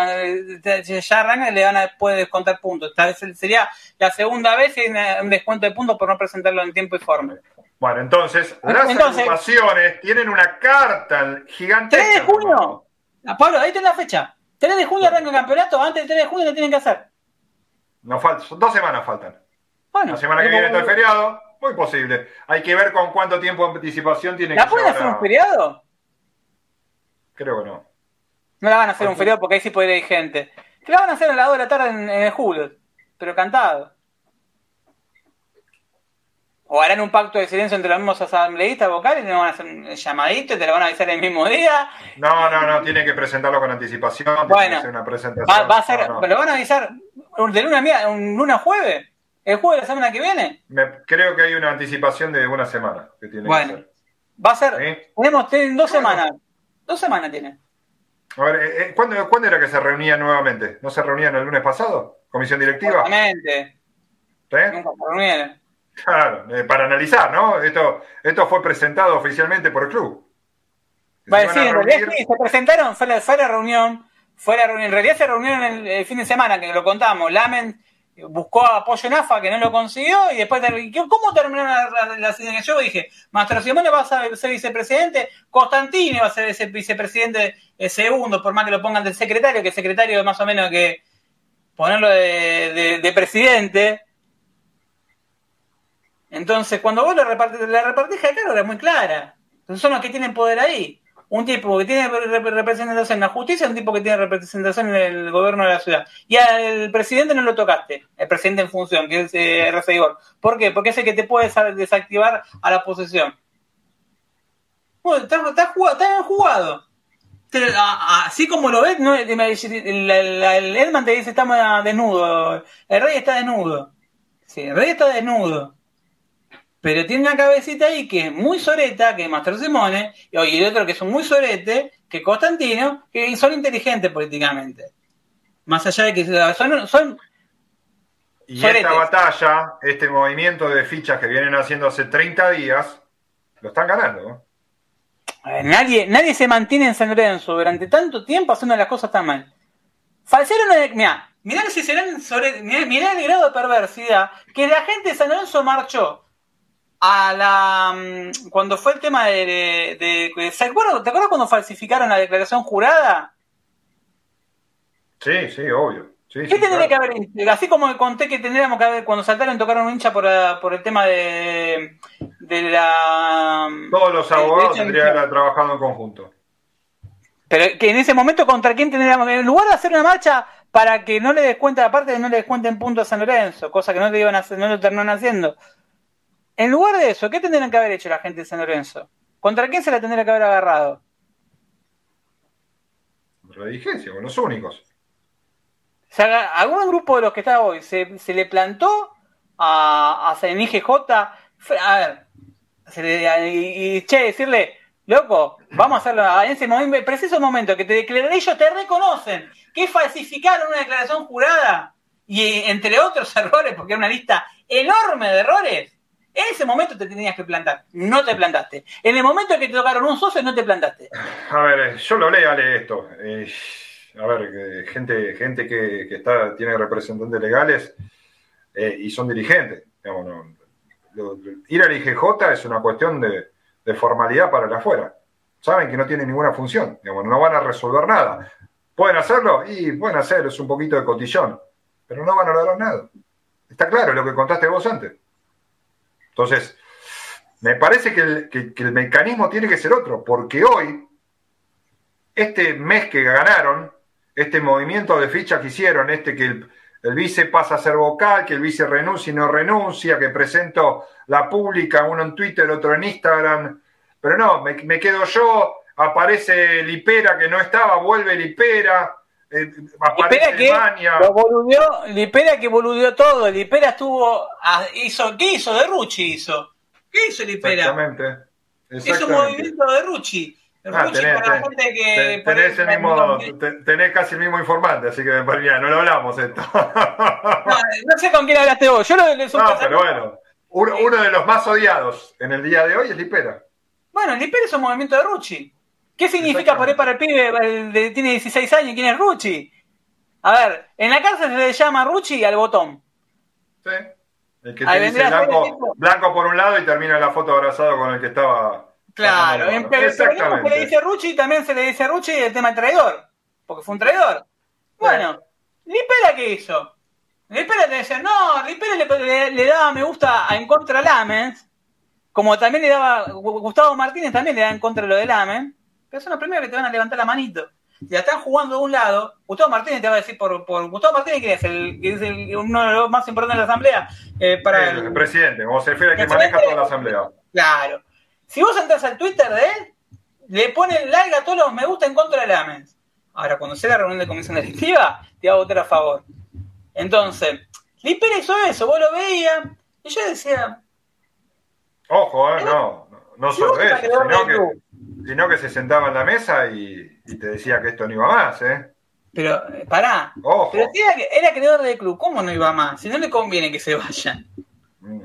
si ya arranca le van a puede descontar puntos. Esta vez sería la segunda vez y un descuento de puntos por no presentarlo en tiempo y forma. Bueno, entonces, las Entonces- agrupaciones tienen una carta gigantesca. 3 de junio. Ah, Pablo, ahí tenés la fecha. 3 de junio arranca el campeonato, antes del 3 de junio lo tienen que hacer. No falta, son dos semanas faltan. Bueno, La semana que viene está el feriado. Muy posible. Hay que ver con cuánto tiempo de anticipación tiene ¿La que pueden hacer un feriado? Creo que no. No la van a hacer un feriado porque ahí sí puede ir gente. Que la van a hacer a las 2 de la tarde en, en el Hulu, pero cantado. O harán un pacto de silencio entre los mismos asambleístas vocales y no van a hacer un llamadito y te lo van a avisar el mismo día. No, no, no, tiene que presentarlo con anticipación. tiene Bueno, que hacer una presentación. Va, va a ser, No, no. ¿Lo van a avisar de luna mía- un luna jueves? ¿El jueves de la semana que viene? Me- creo que hay una anticipación de una semana que tiene Bueno. que hacer. Va a ser. Sí. Tenemos tienen dos semanas. Dos semanas tienen. A ver, eh, eh, ¿cuándo, ¿cuándo era que se reunían nuevamente? ¿No se reunían el lunes pasado? ¿Comisión directiva? Exactamente. ¿Sí? Nunca se reunieron. Claro, eh, para analizar, ¿no? Esto, esto fue presentado oficialmente por el club. Van sí, en realidad sí, se presentaron, fue la, fue la reunión, fue la reunión, en realidad se reunieron el, el fin de semana, que lo contamos, Lamen buscó apoyo en AFA, que no lo consiguió, y después, de- ¿cómo terminaron la, la? Yo dije, Mastro Simone va a ser, vicepresidente, Constantini va a ser ese vicepresidente eh, segundo, por más que lo pongan del secretario, que secretario más o menos que ponerlo de, de- de presidente. Entonces, cuando vos le repartís, la repartija cargo era muy clara. Entonces son los que tienen poder ahí. Un tipo que tiene rep- representación en la justicia, un tipo que tiene representación en el gobierno de la ciudad. Y al presidente no lo tocaste, el presidente en función, que es eh, RC Igor. ¿Por qué? Porque es el que te puede sa- desactivar a la posesión. Bueno, está, está jugado, está bien jugado. Así como lo ves, no, el, el, el- el Edman te dice está desnudo, el rey está desnudo. Sí, el rey está desnudo. Pero tiene una cabecita ahí que es muy soreta, que es Mastro Simone, y el otro que es un muy sorete, que es Constantino, que son inteligentes políticamente. Más allá de que son, son Y Soretes. esta batalla, este movimiento de fichas que vienen haciendo hace 30 días, lo están ganando. nadie, nadie se mantiene en San Lorenzo durante tanto tiempo haciendo las cosas tan mal. Falciano no es. Mirá, mirá si serán sobre. Mirá, mirá el grado de perversidad que la gente de San Lorenzo marchó a la. mm, Cuando fue el tema de. de- de- ¿se acuerdan- ¿Te acuerdas cuando falsificaron la declaración jurada? Sí, sí, obvio. Sí, ¿Qué sí, tendría claro. que haber? Así como conté que tendríamos que haber. Cuando saltaron tocaron un hincha por, la- por el tema de. de la. Todos los abogados tendrían que haber trabajado en conjunto. Pero que en ese momento, ¿contra quién tendríamos que.? En lugar de hacer una marcha para que no le descuenten, aparte de no le descuenten puntos a San Lorenzo, cosa que no, le iban a hacer, no lo terminaron haciendo. En lugar de eso, ¿qué tendrían que haber hecho la gente de San Lorenzo? ¿Contra quién se la tendría que haber agarrado? Redigencia, con los únicos. O sea, algún grupo de los que está hoy se, se le plantó a, a San IGJ, a ver, se le- y, y, che, decirle, loco, vamos a hacerlo en ese momento, preciso momento que te declaré, ellos te reconocen que falsificaron una declaración jurada y entre otros errores, porque era una lista enorme de errores. En ese momento te tenías que plantar, no te plantaste. En el momento que te tocaron un socio, no te plantaste. A ver, eh, yo lo leo, Ale, esto. Eh, a ver, gente, gente que, está, tiene representantes legales eh, y son dirigentes. ir al IGJ es una cuestión de, formalidad para el afuera. Saben que no tienen ninguna función, no van a resolver nada. ¿Pueden hacerlo? Y pueden hacerlo, es un poquito de cotillón, pero no van a lograr nada. Está claro lo que contaste vos antes. Entonces, me parece que el, mecanismo tiene que ser otro, porque hoy, este mes que ganaron, este movimiento de ficha que hicieron, este que el, el vice pasa a ser vocal, que el vice renuncia y no renuncia, que presento la pública, uno en Twitter, otro en Instagram, pero no, me, me quedo yo, aparece Lipera que no estaba, vuelve Lipera, eh, Lipera que lo boludeó, Lipera que boludeó todo, Lipera estuvo, ah, hizo, ¿qué hizo? De Ruchi hizo. ¿Qué hizo Lipera? Exactamente. Es un exactamente. movimiento de Ruchi. Ah, tenés, para la tenés, gente que... Ten- tenés, el mismo, te- tenés casi el mismo informante, así que mira, no lo hablamos esto. No, no sé con quién hablaste vos, yo lo No, pero bueno, uno, uno de los más odiados en el día de hoy es Lipera. Bueno, Lipera es un movimiento de Ruchi. ¿Qué significa por ahí para el pibe el de- tiene 16 años? ¿Quién es Ruchi? A ver, en la cárcel se le llama Ruchi al botón. Sí. El que te dice blanco, blanco por un lado y termina la foto abrazado con el que estaba. Claro, en Exactamente. se le dice a Rucci también se le dice a Rucci el tema del traidor, porque fue un traidor. Bueno, Lipera qué hizo? Lipera te decía, no, Lipera le, le, daba me gusta en contra Lamens, como también le daba, Gustavo Martínez también le da en contra lo de Lamen, pero son los primeros que te van a levantar la manito. Si la están jugando de un lado, Gustavo Martínez te va a decir por, por Gustavo Martínez, que es, el, que es el, uno de los más importantes de la asamblea. Eh, para el, presidente, o se refiere a que maneja toda la asamblea. Claro. Si vos entras al Twitter de él, le ponen like a todos los me gusta en contra de Lamens. Ahora, cuando sea la reunión de comisión directiva, te va a votar a favor. Entonces, Liper hizo eso, vos lo veías, y yo decía. Ojo, eh, no, no solo eso, sino que, sino que se sentaba en la mesa y, te decía que esto no iba más, ¿eh? Pero, eh, pará. Ojo. Pero si era, era, creador del club, ¿cómo no iba más? Si no le conviene que se vayan. Mm.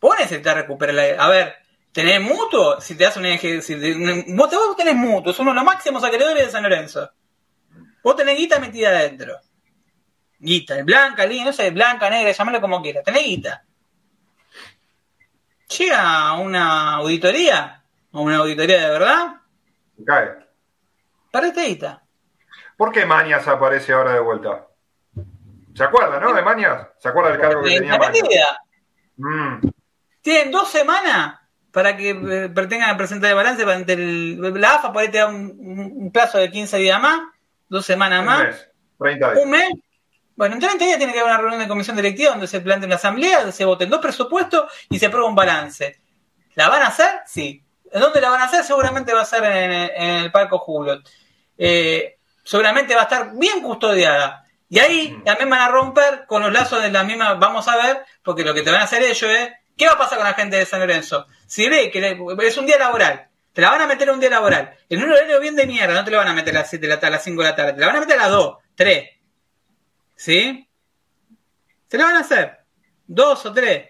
Vos necesitas recuperar la. A ver, ¿tenés mutuo? Si te das un eje. Si vos, vos tenés mutuo, es uno de los máximos acreedores de San Lorenzo. Vos tenés guita metida adentro. Guita, blanca, línea, no sé, blanca, negra, llámalo como quieras. Tenés guita. Llega una auditoría, o una auditoría de verdad. Cae. Perdiste guita. ¿Por qué Mañas aparece ahora de vuelta? ¿Se acuerda, no? De Mañas. ¿Se acuerda del cargo que tenía Mañas? Mm. Tienen dos semanas para que eh, pretengan presentar el balance. la AFA por ahí te da un, plazo de 15 días más dos semanas más. Un mes. Bueno, en 30 días tiene que haber una reunión de comisión directiva donde se plantea una asamblea, donde se voten dos presupuestos y se aprueba un balance. ¿La van a hacer? Sí. ¿En dónde la van a hacer? Seguramente va a ser en, el Parco Julot. Eh, seguramente va a estar bien custodiada. Y ahí mm. también van a romper con los lazos de la misma, vamos a ver, porque lo que te van a hacer ellos es, ¿qué va a pasar con la gente de San Lorenzo? Si ve que es un día laboral te la van a meter un día laboral. En un horario bien de mierda, no te la van a meter a las 7 de la tarde, a las 5 de la tarde. Te la van a meter a las 2, 3. ¿Sí? Se la van a hacer. Dos o tres.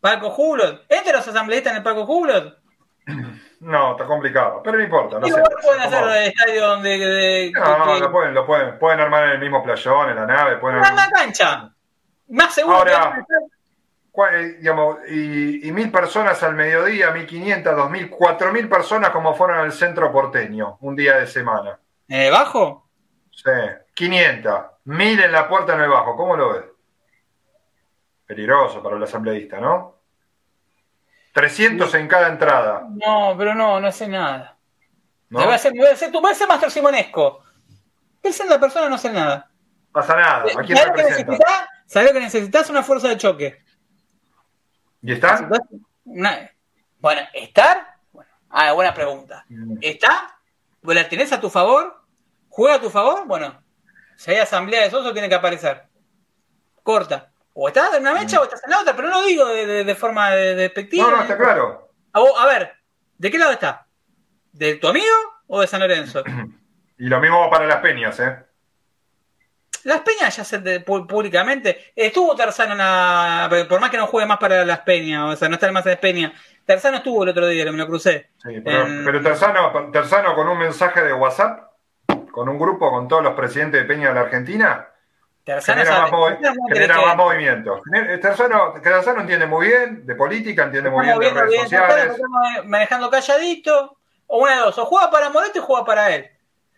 Palco Julot. ¿Entre los asambleístas en el Palco Julot? No, está complicado, pero no importa. No sé. pueden hacer el estadio donde. no, lo pueden, lo pueden. Pueden armar en el mismo playón, en la nave. Pueden en la cancha. Más seguro. Ahora, eh, digamos, y, mil personas al mediodía, mil quinientas, dos mil, cuatro mil personas como fueron al centro porteño, un día de semana. ¿Eh, ¿Bajo? Sí, quinientas, mil en la puerta en el bajo, ¿cómo lo ves? Peligroso para el asambleísta, ¿no? 300 en cada entrada. No, pero no, no hace nada. ¿No? Me voy a hacer, me tú, vas a ser Master Simonesco. Pensando en la persona no hace nada. Pasa nada. ¿A quién? ¿Sabes lo que necesitas? Una fuerza de choque. ¿Y estar? bueno, ¿estar? Bueno, ah, buena pregunta. Mm. ¿Está? ¿La tenés a tu favor? ¿Juega a tu favor? Bueno, si hay asamblea de socios, tiene que aparecer. Corta. O estás en una mecha o estás en la otra, pero no lo digo de, forma despectiva. No, no, está claro. A, ver, ¿de qué lado está? ¿De tu amigo o de San Lorenzo? Y lo mismo va para las peñas, ¿eh? Las Peñas ya se públicamente. Estuvo Tarzano en la, por más que no juegue más para las Peñas, o sea, no está más en las Peñas. Tarzano estuvo el otro día, me lo crucé. Sí, pero, pero Tarzano, con un mensaje de WhatsApp, con un grupo con todos los presidentes de Peña de la Argentina, genera, más, movimiento. Tarzano, entiende muy bien de política, entiende muy bien de redes sociales. manejando calladito, o una de dos, o juega para Moreto y juega para él.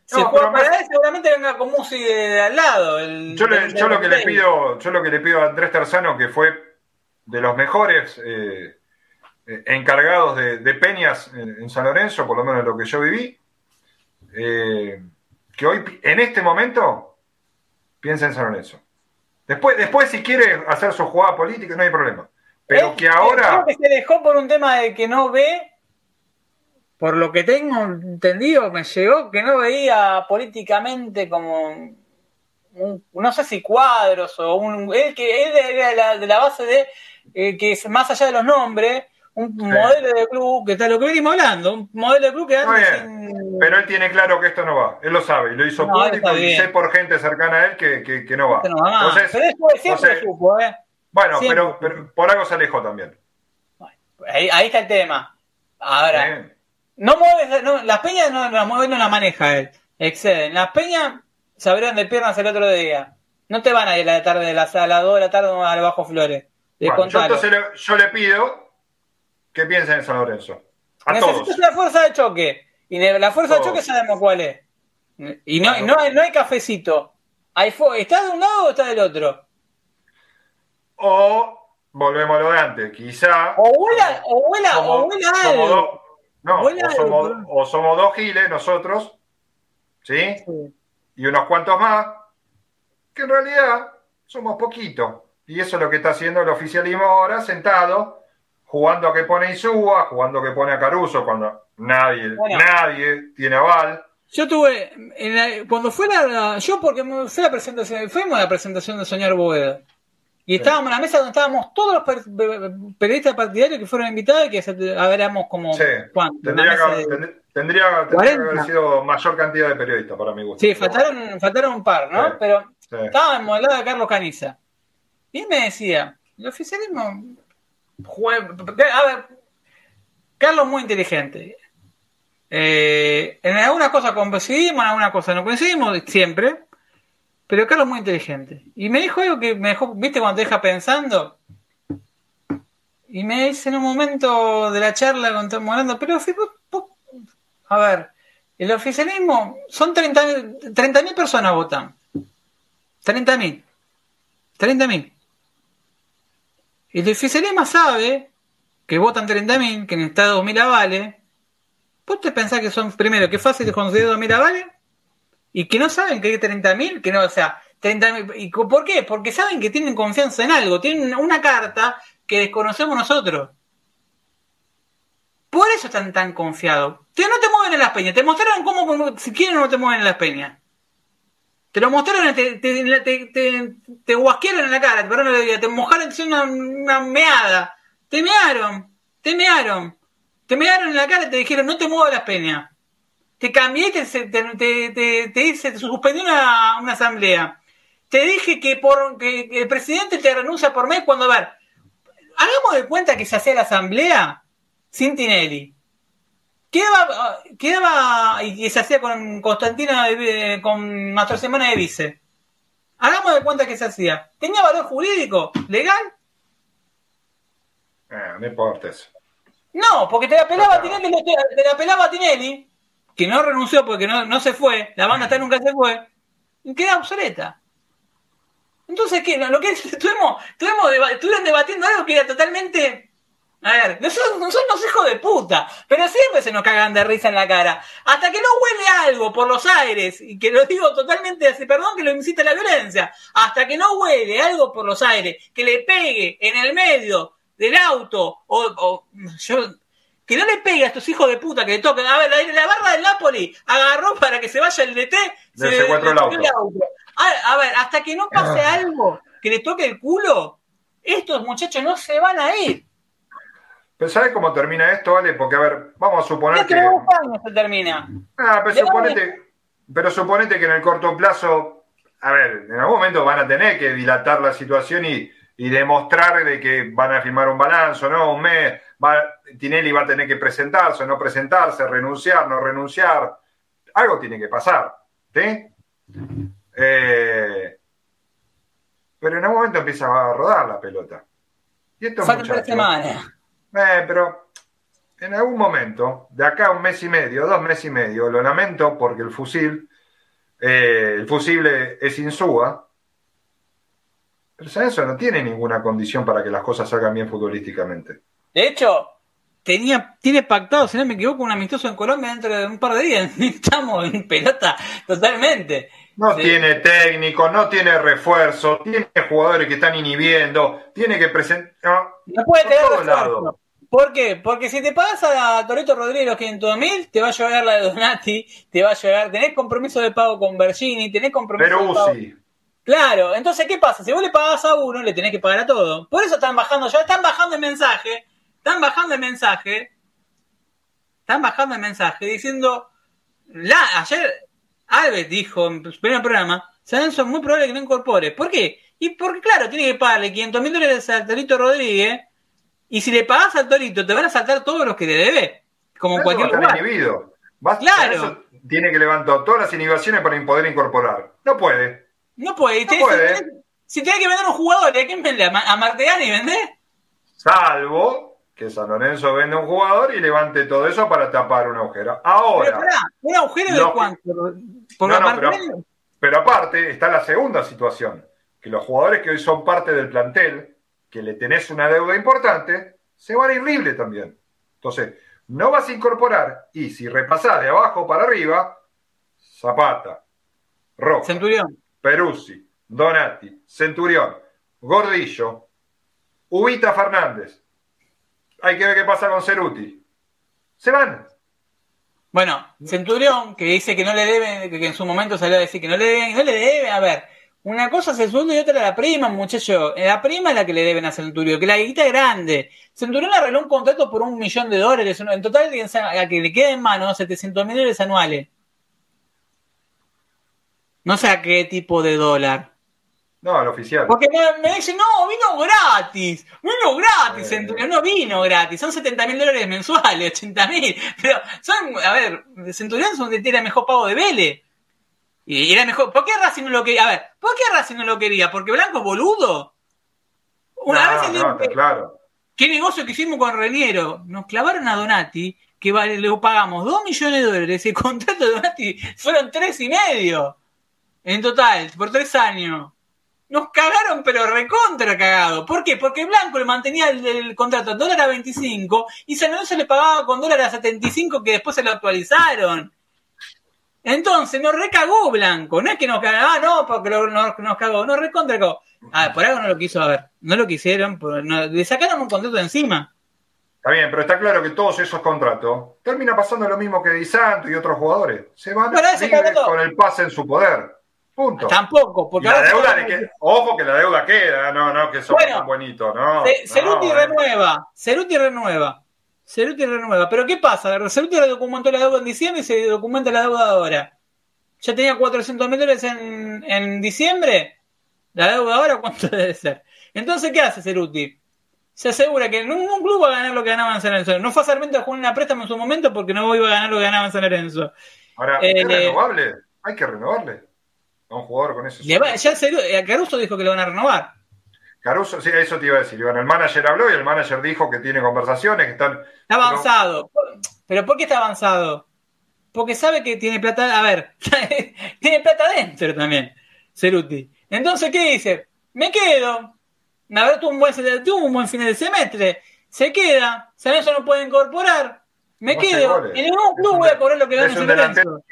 Si juega para él, seguramente venga con Musi de al lado. yo, lo que le pido, yo lo que le pido a Andrés Tarzano, que fue de los mejores eh, eh, encargados de, peñas en, San Lorenzo, por lo menos lo que yo viví, eh, que hoy, en este momento, piensa en San Lorenzo. Después, después si quiere hacer su jugada política, no hay problema. Pero que ahora. Creo que se dejó por un tema de que no ve por lo que tengo entendido, me llegó que no veía políticamente como, no sé si cuadros o un, él que él era de la, base de eh, que es más allá de los nombres, un modelo de club que está lo que venimos hablando, un modelo de club que Pero él tiene claro que esto no va, él lo sabe, y lo hizo público y sé por gente cercana a él que, que, no va. Entonces, pero siempre supo, ¿eh? Bueno, pero, por algo se alejó también. ahí, ahí está el tema. Ahora, no mueves, no, las peñas no las mueve, no las maneja él. Exceden. Las peñas se abrieron de piernas el otro día. No te van a ir a la tarde de la sala, a las 2 de la tarde al Bajo Flores. Bueno, yo entonces le, yo le pido que piensen en San Lorenzo. A Necesitas todos. una fuerza de choque. Y la fuerza de choque sabemos cuál es. Y no, no, hay, no hay cafecito. Hay ¿Está de un lado o está del otro? O volvemos a lo de antes. Quizá. O vuela, o vuela, somos- o vuela somos algo. no, o somos, algo. o somos dos giles nosotros, ¿sí? Y unos cuantos más, que en realidad somos poquitos. Y eso es lo que está haciendo el oficialismo ahora, sentado, jugando a que pone Insúa, jugando a que pone a Caruso, cuando nadie, Bueno. nadie tiene aval. Yo tuve, en la- cuando fue la, yo porque a la presentación, fuimos a la presentación de Soñar Boeda. Y estábamos en la mesa donde estábamos todos los per- pe- periodistas partidarios que fueron invitados y que éramos como Sí, tendría que, de- tendría, tendría que 40. haber sido mayor cantidad de periodistas para mi gusto. Sí, faltaron, faltaron un par, ¿no? Sí. Pero estábamos al lado de Carlos Caniza. Y él me decía, el oficialismo. A ver, Carlos muy inteligente. Eh, en algunas cosas coincidimos, en algunas cosas no coincidimos, siempre. Pero Carlos muy inteligente. Y me dijo algo que me dejó, ¿viste cuando deja pensando? Y me dice en un momento de la charla cuando estamos hablando, pero a ver, el oficialismo son 30.000 30.000 personas votan. 30.000. 30.000. El oficialismo sabe que votan 30.000, que en Estados 2.000 avales. ¿Vos te pensás que son, primero, que fácil de conseguir 2.000 avales? Y que no saben que hay 30.000, que no, o sea, 30.000. ¿Y por qué? Porque saben que tienen confianza en algo, tienen una carta que desconocemos nosotros. Por eso están tan confiados. Te, no te mueven en las peñas, te mostraron cómo- si quieren no te mueven en las peñas. Te lo mostraron, te, te, te, te, guasquearon en la cara, te mojaron te hicieron una, una meada. Te mearon, te mearon. Te mearon en la cara y te dijeron, no te muevas las peñas. Te cambié, te, te, te suspendió una, una asamblea. Te dije que por que el presidente te renuncia por mes cuando, a ver, hagamos de cuenta que se hacía la asamblea sin Tinelli. Quedaba, quedaba y se hacía con Constantina, de- con Mastro Semana de Vice. Hagamos de cuenta que se hacía. ¿Tenía valor jurídico? ¿Legal? Eh, no importa eso. No, porque te la pelaba No. Tinelli, te la pelaba Tinelli, que no renunció porque no, no se fue, la banda hasta nunca se fue, y queda obsoleta. Entonces, ¿qué? Lo que estuvimos, estuvimos deba- estuvieron debatiendo algo que era totalmente. A ver, nosotros no son los hijos de puta, pero siempre se nos cagan de risa en la cara. Hasta que no huele algo por los aires, y que lo digo totalmente así, perdón que lo incita a la violencia, hasta que no huele algo por los aires, que le pegue en el medio del auto, o, o yo, que no le pegue a estos hijos de puta que le toquen. A ver, la, la barra del Napoli agarró para que se vaya el DT, Le se secuestró el le tocó auto. A, a ver, hasta que no pase algo que le toque el culo, estos muchachos no se van a ir. Pero ¿sabes cómo termina esto, Ale? Porque, a ver, vamos a suponer que. años se termina. Ah, pero suponete, pero suponete que en el corto plazo, a ver, en algún momento van a tener que dilatar la situación y, y demostrar de que van a firmar un balance, ¿no? Un mes, va, Tinelli va a tener que presentarse, no presentarse, renunciar, no renunciar. Algo tiene que pasar, ¿sí? Eh, pero en algún momento empieza a rodar la pelota. Y Faltan tres semanas. Eh, pero en algún momento, de acá a un mes y medio, dos meses y medio, lo lamento porque el fusil, eh, el fusible es insúa, pero San Lorenzo no tiene ninguna condición para que las cosas salgan bien futbolísticamente. De hecho, tenía, tiene pactado, si no me equivoco, un amistoso en Colombia dentro de un par de días. Estamos en pelota totalmente. No Sí. tiene técnico, no tiene refuerzo, tiene jugadores que están inhibiendo, tiene que presentar... No puede Por tener refuerzo. ¿Por qué? Porque si te pagas a Torito Rodríguez los 500 mil, te va a llegar la de Donati, te va a llegar, tenés compromiso de pago con Bergini, tenés compromiso de pago. Peruzzi. Claro, entonces, ¿qué pasa? Si vos le pagás a uno, le tenés que pagar a todo. Por eso están bajando, ya están bajando el mensaje, están bajando el mensaje, están bajando el mensaje diciendo, la, ayer Alves dijo en su primer programa, San Lorenzo es muy probable que no incorpore. ¿Por qué? Y porque, claro, tiene que pagarle 500 mil dólares al Torito Rodríguez, y si le pagás al Torito, te van a saltar todos los que le debe, como a cualquier lugar. inhibido. Va- Claro. Eso tiene que levantar todas las inhibiciones para poder incorporar. No puede. No puede, No puede. Si tenés que vender un jugador, ¿a quién vende? ¿A Martegani vendés? Salvo que San Lorenzo vende un jugador y levante todo eso para tapar un agujero. Ahora. Pero ¿un agujero de cuánto? pero, pero aparte está la segunda situación, que los jugadores que hoy son parte del plantel, que le tenés una deuda importante, se van a ir libre también. Entonces, no vas a incorporar y si repasás de abajo para arriba, Zapata, Roca, Centurión. Peruzzi, Donati, Centurión, Gordillo, Ubita Fernández. Hay que ver qué pasa con Ceruti. Se van. Bueno, Centurión, que dice que no le deben, que en su momento salió a decir que no le deben, no le deben, a ver, una cosa es el sueldo y otra la prima, muchacho. La prima es la que le deben a Centurión, que la guita es grande. Centurión arregló un contrato por un millón de dólares, en total a que le quede en mano 700 mil dólares anuales. No sé a qué tipo de dólar. No, al oficial. Porque me, dicen, no, vino gratis. Vino gratis, Centurión. No vino gratis. Son 70 mil dólares mensuales, 80 mil. Pero son, a ver, Centurión es donde tiene el mejor pago de Vélez. Y era mejor. ¿Por qué Racing no lo quería? A ver, ¿por qué Racing no lo quería? ¿Porque Blanco es boludo? Una vez no, claro. ¿Qué negocio que hicimos con Reniero? Nos clavaron a Donati, que le pagamos 2 millones de dólares. El contrato de Donati fueron tres y medio. En total, por tres años. Nos cagaron, pero recontra cagado. ¿Por qué? Porque Blanco le mantenía el, contrato a dólar a 25 y San Lorenzo le pagaba con dólar a 75 que después se lo actualizaron. Entonces nos recagó Blanco. No es que nos cagó, ah, no, porque nos cagó, nos recontra cagó. Ah, por algo no lo quiso, a ver, no lo quisieron, le sacaron un contrato de encima. Está bien, pero está claro que todos esos contratos termina pasando lo mismo que Di Santo y otros jugadores. Se van con el pase en su poder. Punto. Tampoco, porque la deuda de que, ojo que la deuda queda, no, no, que son bueno, bonitos, no. Ceruti renueva, Ceruti renueva, Ceruti renueva. Pero ¿qué pasa? Ceruti documentó la deuda en diciembre y se documenta la deuda ahora. Ya tenía 400 mil dólares en, en diciembre. La deuda ahora, ¿cuánto debe ser? Entonces, ¿qué hace Ceruti? Se asegura que ningún club va a ganar lo que ganaba en San Lorenzo. No fue a jugar una préstamo en su momento porque no iba a ganar lo que ganaba en San Lorenzo. Ahora, ¿es eh, renovable? Hay que renovarle a un jugador con ese ya eh, Caruso dijo que lo van a renovar. Caruso, sí, eso te iba a decir. Bueno, el manager habló y el manager dijo que tiene conversaciones, que están. Está avanzado. ¿Pero por qué está avanzado? Porque sabe que tiene plata. A ver, tiene plata adentro también, Ceruti. Entonces, ¿qué dice? Me quedo. A ver, tuvo un buen, tuvo un buen final de semestre. Se queda. San eso no puede incorporar. Me quedo. En ningún club voy a cobrar lo que gana San Lorenzo.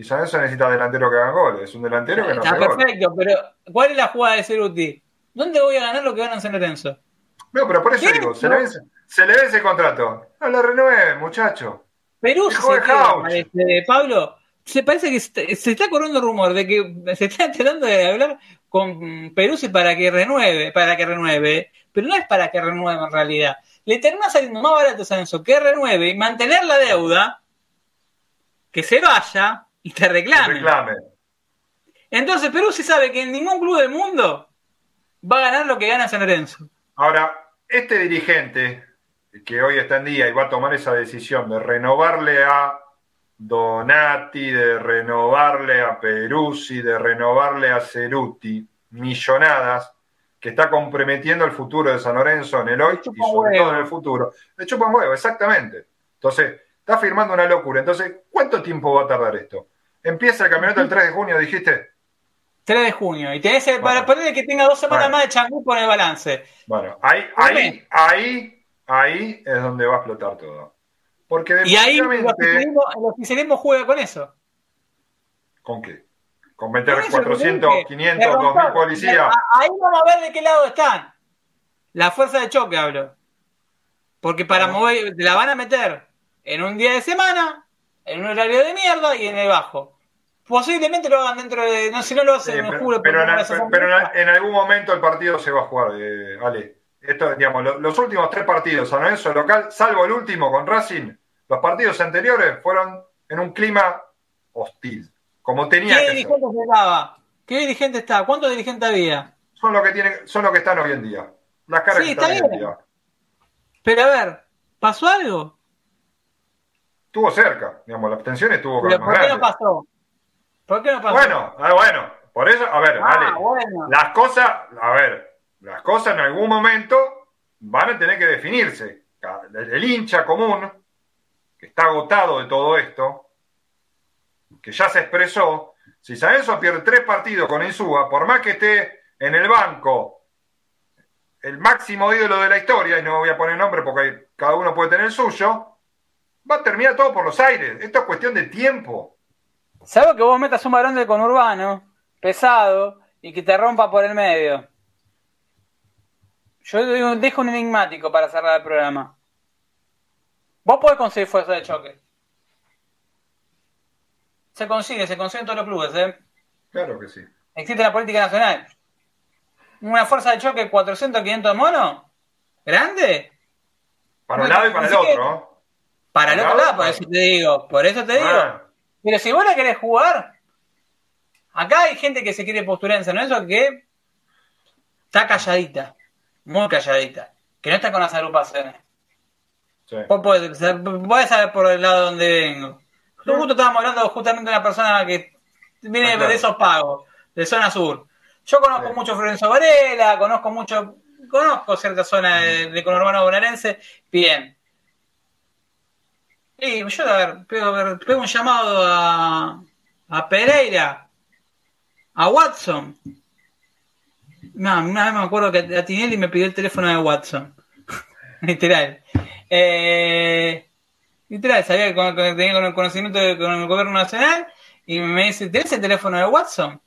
Y Lorenzo necesita delantero que haga goles. Es un delantero que no Está perfecto, pero ¿cuál es la jugada de Ceruti? ¿Dónde voy a ganar lo que gana San Lorenzo? No, pero por eso digo, se le, vence, se le vence el contrato. No lo renueve, muchacho. Perú se queda, Pablo, se parece que se está corriendo rumor de que se está tratando de hablar con Peruzzi para que renueve, para que renueve, pero no es para que renueve en realidad. Le termina saliendo más barato San Lorenzo que renueve y mantener la deuda, que se vaya y te reclame. reclame. Entonces Peruzzi sabe que en ningún club del mundo va a ganar lo que gana San Lorenzo. Ahora, este dirigente que hoy está en día y va a tomar esa decisión de renovarle a Donati, de renovarle a Peruzzi, de renovarle a Ceruti, millonadas, que está comprometiendo el futuro de San Lorenzo en el hoy y sobre todo en el futuro. De hecho, huevo, exactamente. Entonces, está firmando una locura. Entonces, ¿cuánto tiempo va a tardar esto? Empieza el campeonato el 3 de junio, dijiste. 3 de junio. Y tenés para ponerle que tenga dos semanas más de changú con el balance. Bueno, ahí, ahí, ahí, ahí es donde va a explotar todo. Porque y ahí el oficialismo, juega con eso. ¿Con qué? ¿Con meter 400, 500, 2000 policías? Ahí vamos a ver de qué lado están. La fuerza de choque hablo. Porque para mover, la van a meter en un día de semana, en un horario de mierda y en el bajo. Posiblemente lo hagan dentro de. No, si no lo hacen, me juro. Pero, en, algún momento el partido se va a jugar, eh, Ale. Esto, digamos, los, últimos tres partidos San Lorenzo local, salvo el último con Racing, los partidos anteriores fueron en un clima hostil. Como tenía ¿Qué dirigente estaba? ¿Qué dirigente estaba? ¿Cuántos dirigentes había? Son los que tienen, son los que están hoy en día. Las caras que están hoy en día. Pero a ver, ¿pasó algo? Estuvo cerca, digamos, la abstención estuvo ¿Pero ¿Por qué no pasó? ¿Por qué no pasó? Bueno, ah, bueno, por eso, a ver, Ah, bueno. Las cosas, a ver, las cosas en algún momento van a tener que definirse. El, hincha común, que está agotado de todo esto, que ya se expresó, si San Lorenzo pierde tres partidos con Insúa, por más que esté en el banco el máximo ídolo de la historia, y no voy a poner nombre porque cada uno puede tener el suyo, va a terminar todo por los aires. Esto es cuestión de tiempo. Salvo que vos metas un varón del conurbano, pesado, y que te rompa por el medio. Yo dejo un enigmático para cerrar el programa. Vos podés conseguir fuerza de choque. Se consigue, se consigue en todos los clubes, ¿eh? Claro que sí. Existe la política nacional. Una fuerza de choque 400, 500 monos. ¿Grande? Para un lado y para el otro. Para el otro lado, por eso te digo. Por eso te digo. Ah, Pero si vos la querés jugar, acá hay gente que se quiere postular en San Lorenzo que está calladita, muy calladita, que no está con las agrupaciones. sí. Vos podés, podés saber por el lado donde vengo. Nosotros justo estábamos hablando justamente de una persona que viene Ah, de esos pagos, de zona sur. Yo conozco Sí. mucho Florencio Varela, conozco mucho, conozco cierta zona de, de conurbano bonaerense, bien. Yo, a ver, pego, a ver, pego un llamado a, a Pereira, a Watson. No, una vez me acuerdo que a Tinelli me pidió el teléfono de Watson. Literal. Eh, literal, sabía que con- tenía con el conocimiento de- con el gobierno nacional y me dice, ¿tenés el teléfono de Watson?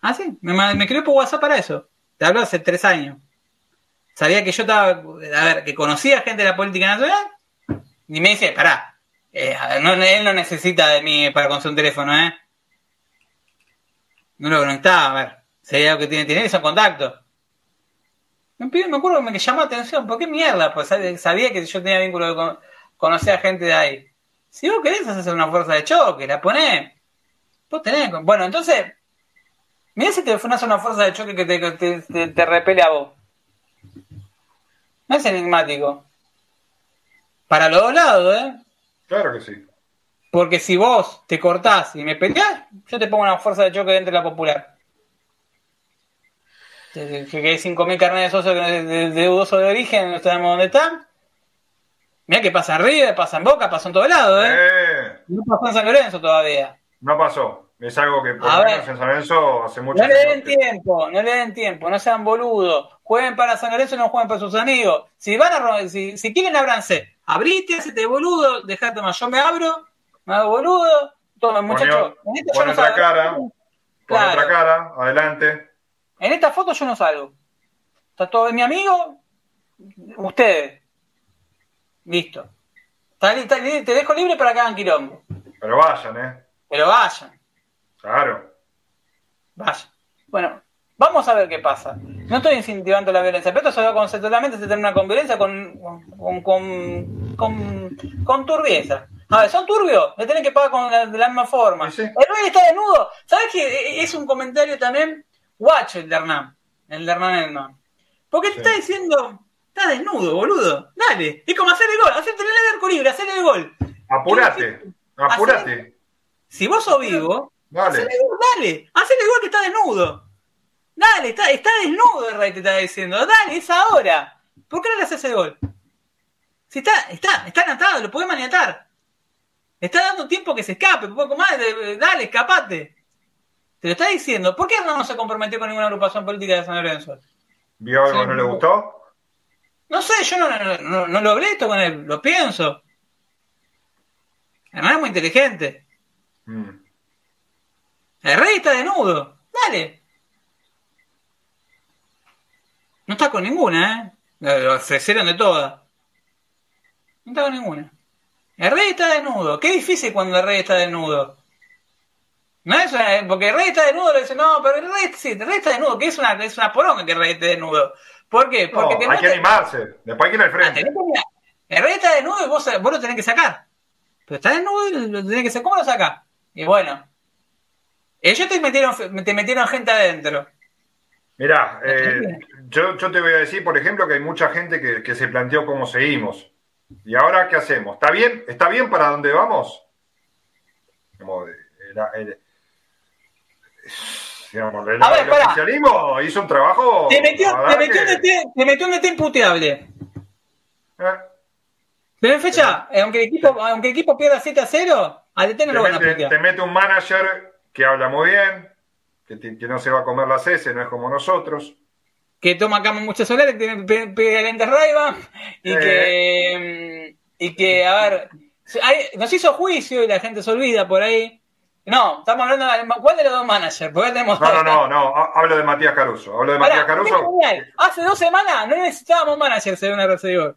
Ah, sí, me, me escribió por WhatsApp para eso. Te hablo hace tres años. Sabía que yo estaba, a ver, que conocía gente de la política nacional y me dice, pará, eh, no, él no necesita de mí para conseguir un teléfono, ¿eh? No lo conectaba, a ver, sería lo que tiene, tiene esos contactos. Me, pidió- me acuerdo que me llamó la atención, ¿por qué mierda? Pues sabía que yo tenía vínculo con conocer a gente de ahí. Si vos querés hacer una fuerza de choque, la ponés. Vos tenés. Bueno, entonces, mirá si te hace una fuerza de choque que te, te, te- te repele a vos. No es enigmático. Para los dos lados, ¿eh? Claro que sí. Porque si vos te cortás y me peleás, yo te pongo una fuerza de choque dentro de la popular. Que que hay 5.000 carnes de socio de, de, de dudoso de origen, no sabemos dónde están. Mirá que pasa en River, pasa en Boca, pasa en todo lado, ¿eh? Eh, No pasó en San Lorenzo todavía. no pasó. Es algo que por lo menos en San Lorenzo hace mucho No le den que- tiempo, no le den tiempo, no sean boludos. Jueguen para San Lorenzo y no jueguen para sus amigos. Si van a si, si quieren abranse, abrite, hacete boludo, dejate más. Yo me abro, me hago boludo. Toma, muchachos. En esta yo Pon no otra salgo. cara. Claro. otra cara, adelante. En esta foto yo no salgo. Está todo mi amigo, ustedes. Listo. Te dejo libre para que hagan quilombo. Pero vayan, ¿eh? Pero vayan, Claro. vayan. Bueno, vamos a ver qué pasa. No estoy incentivando la violencia, pero esto se va conceptualmente, se termina con violencia, con, con, con, con, con turbieza. A ver, ¿son turbios? Le tienen que pagar con la, de la misma forma. Sí. El rey está desnudo. ¿Sabes qué? Es un comentario también guacho el de Hernán. El de Hernán Edman. Porque te Sí. está diciendo, está desnudo, boludo. Dale. Es como hacer el gol. Hacerte el arco libre, hacer el gol. Apurate. Apurate. Si vos sos vivo, Dale. hacele el gol, dale. Hacele el gol que está desnudo. Dale, está, está desnudo el rey, te está diciendo. Dale, es ahora. ¿Por qué no le haces el gol? Si está, está, está anotado, lo podés maniatar. Está dando tiempo que se escape, un poco más, dale, escapate. Te lo está diciendo. ¿Por qué no se comprometió con ninguna agrupación política de San Lorenzo? ¿Vio algo Sí, que no le gustó? No sé, yo no, no, no, no lo hablé esto con él, lo pienso. Hernán es muy inteligente. Mm. El rey está desnudo. Dale. No está con ninguna, ¿eh? Lo ofrecieron de todas. No está con ninguna. El rey está desnudo. Qué difícil cuando el rey está desnudo. No es una- porque el rey está desnudo, le dice, no, pero el rey, sí, el rey está desnudo, que es una, es una poronga que el rey esté desnudo. ¿Por qué? Porque No, hay que animarse. Después hay que ir al Ah, frente. El rey está desnudo y vos, vos lo tenés que sacar. Pero está desnudo y lo tenés que sacar. ¿Cómo lo sacás? Y bueno. Ellos te metieron, te metieron gente adentro. Mirá, eh, yo, yo te voy a decir, por ejemplo, que hay mucha gente que, que se planteó cómo seguimos. ¿Y ahora qué hacemos? ¿Está bien? ¿Está bien para dónde vamos? Como, eh, era- era- digamos, el, el oficialismo hizo un trabajo. Te metió, te metió, que... un, DT, te metió un DT imputeable. ¿Eh? Pero fecha, aunque el equipo, aunque el equipo pierda 7 a 0, al DT no lo van a. Te mete un manager que habla muy bien, que, que no se va a comer las S, no es como nosotros que toma acá mucho solar, que tiene lentes Raiva y que mm, y que a ver nos hizo juicio y la gente se olvida por ahí. No, estamos hablando de cuál de los dos managers, no, no, no, no, hablo de Matías Caruso, hablo de Matías Caruso. Hace dos semanas no necesitábamos manager según el recibidor.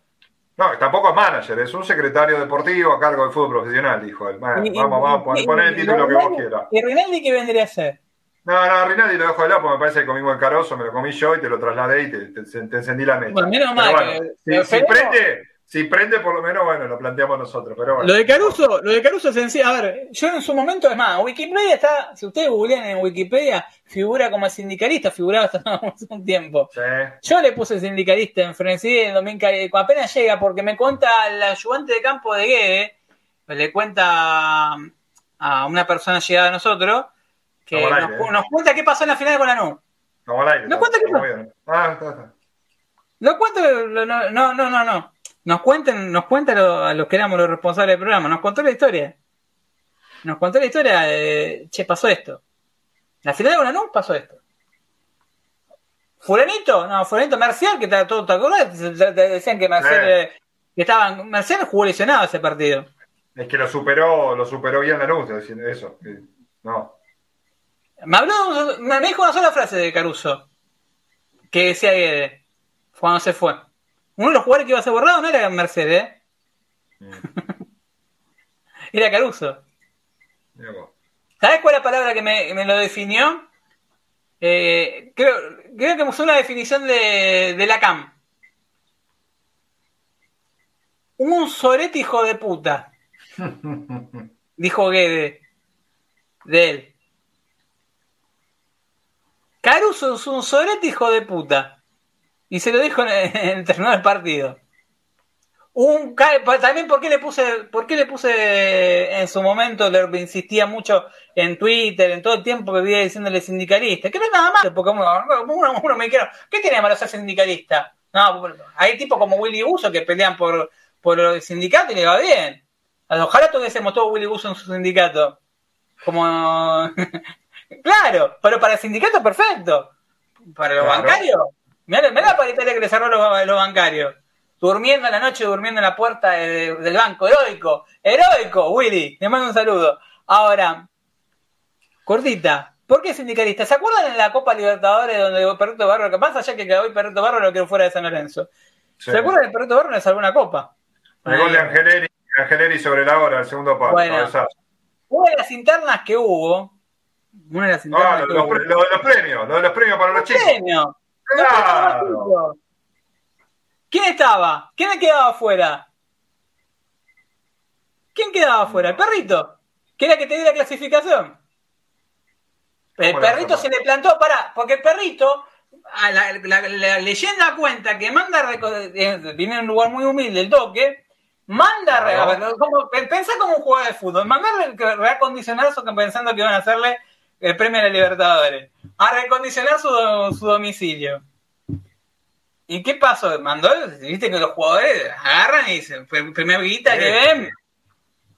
No, tampoco es manager, es un secretario deportivo a cargo del fútbol profesional, dijo él. vamos, vamos, poner el título que vos quieras. ¿Y Rinaldi qué vendría a ser? No, no, Rinaldi lo dejo de lado porque me parece que comimos el carozo, me lo comí yo y te lo trasladé y te, te, encendí la mesa. Bueno, menos mal. si, prende, si prende, por lo menos, bueno, lo planteamos nosotros. Pero bueno. Lo de Caruso, lo de Caruso es sencillo. A ver, yo en su momento, es más, Wikipedia está, si ustedes googlean en Wikipedia, figura como sindicalista, figuraba hasta hace un tiempo. Sí. Yo le puse sindicalista en Frenesí en domingo, apenas llega, porque me cuenta el ayudante de campo de Guede, le cuenta a una persona llegada a nosotros que nos, cuenta qué pasó en la final con la NU. Estamos al aire. Nos cuenta qué pasó. Ah, está, está. No cuenta, no, no, no, no. Nos cuenten, nos cuenta a los que éramos los responsables del programa, nos contó la historia. Nos contó la historia de, che, pasó esto. La final la NU pasó esto. Fulanito, no, Fulanito Marcial, que está todo, ¿te acordás? Decían que Marcial, eh, que estaban, Marcial jugó lesionado ese partido. Es que lo superó, lo superó bien la NU, eso. No. Me habló, me dijo una sola frase de Caruso. Que decía Guede. Cuando se fue. Uno de los jugadores que iba a ser borrado no era Mercedes, ¿eh? Mm. era Caruso. ¿Sabes cuál es la palabra que me, lo definió? Eh, creo, creo que usó una definición de, de la CAM. Un sorete hijo de puta. dijo Guede. De él. Caruso es un sorete hijo de puta. Y se lo dijo en el terminal del partido. También porque le puse, porque le puse en su momento, le insistía mucho en Twitter, en todo el tiempo que vivía diciéndole sindicalista, que no es nada malo, porque uno, me dijeron, ¿qué tiene malo ser sindicalista? No, hay tipos como Willy Buso que pelean por, por el sindicato y le va bien. Ojalá tuviésemos todo Willy Buso en su sindicato. Como Claro, pero para el sindicato perfecto. Para los bancarios. Mira, la paritaria que le cerró los, los, bancarios. Durmiendo en la noche, durmiendo en la puerta del banco. Heroico, heroico, Willy. Le mando un saludo. Ahora, cortita. ¿Por qué sindicalista? ¿Se acuerdan en la Copa Libertadores donde Perrito Barro, que pasa ya que hoy Perrito Barro lo quiero fuera de San Lorenzo? ¿Se acuerdan de Perrito Barro le salvó una copa? El gol de Angeleri, Angeleri sobre la hora, el segundo palo. Bueno, una de las internas que hubo, una de las ah, lo, lo, de los premios, lo de los premios para los, chicos. Premios. Claro. ¿Quién estaba? ¿Quién quedaba afuera? ¿Quién quedaba afuera? El perrito. Que era que te la clasificación. El perrito se le plantó, para, porque el perrito, la, leyenda cuenta que manda, eh, viene en un lugar muy humilde, el toque, manda, claro. como, pensá como un jugador de fútbol, manda reacondicionar eso pensando que iban a hacerle el premio de la Libertadores, a recondicionar su, su domicilio. ¿Y qué pasó? Mandó, viste que los jugadores agarran y dicen, primer guita que ven,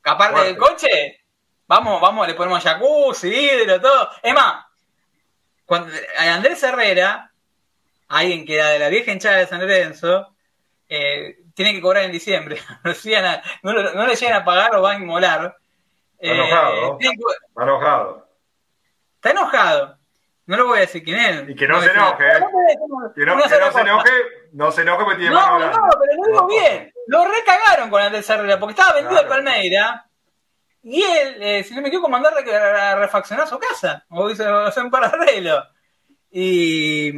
aparte del coche, vamos, vamos, le ponemos jacuzzi, hidro, todo. Es más, cuando Andrés Herrera, alguien que era de la vieja hinchada de San Lorenzo, eh, tiene que cobrar en diciembre. no, le llegan a pagar o van a inmolar. enojado. Eh, enojado. Está enojado. No lo voy a decir quién es. Y que no, se enoje. ¿eh? Que no, se enoje, no se enoje porque tiene No, no, pero lo digo bien. Lo recagaron con Andrés Herrera porque estaba vendido al Palmeira. Y él, eh, si no me equivoco, mandarle a refaccionar su casa. O hizo un arreglo. Y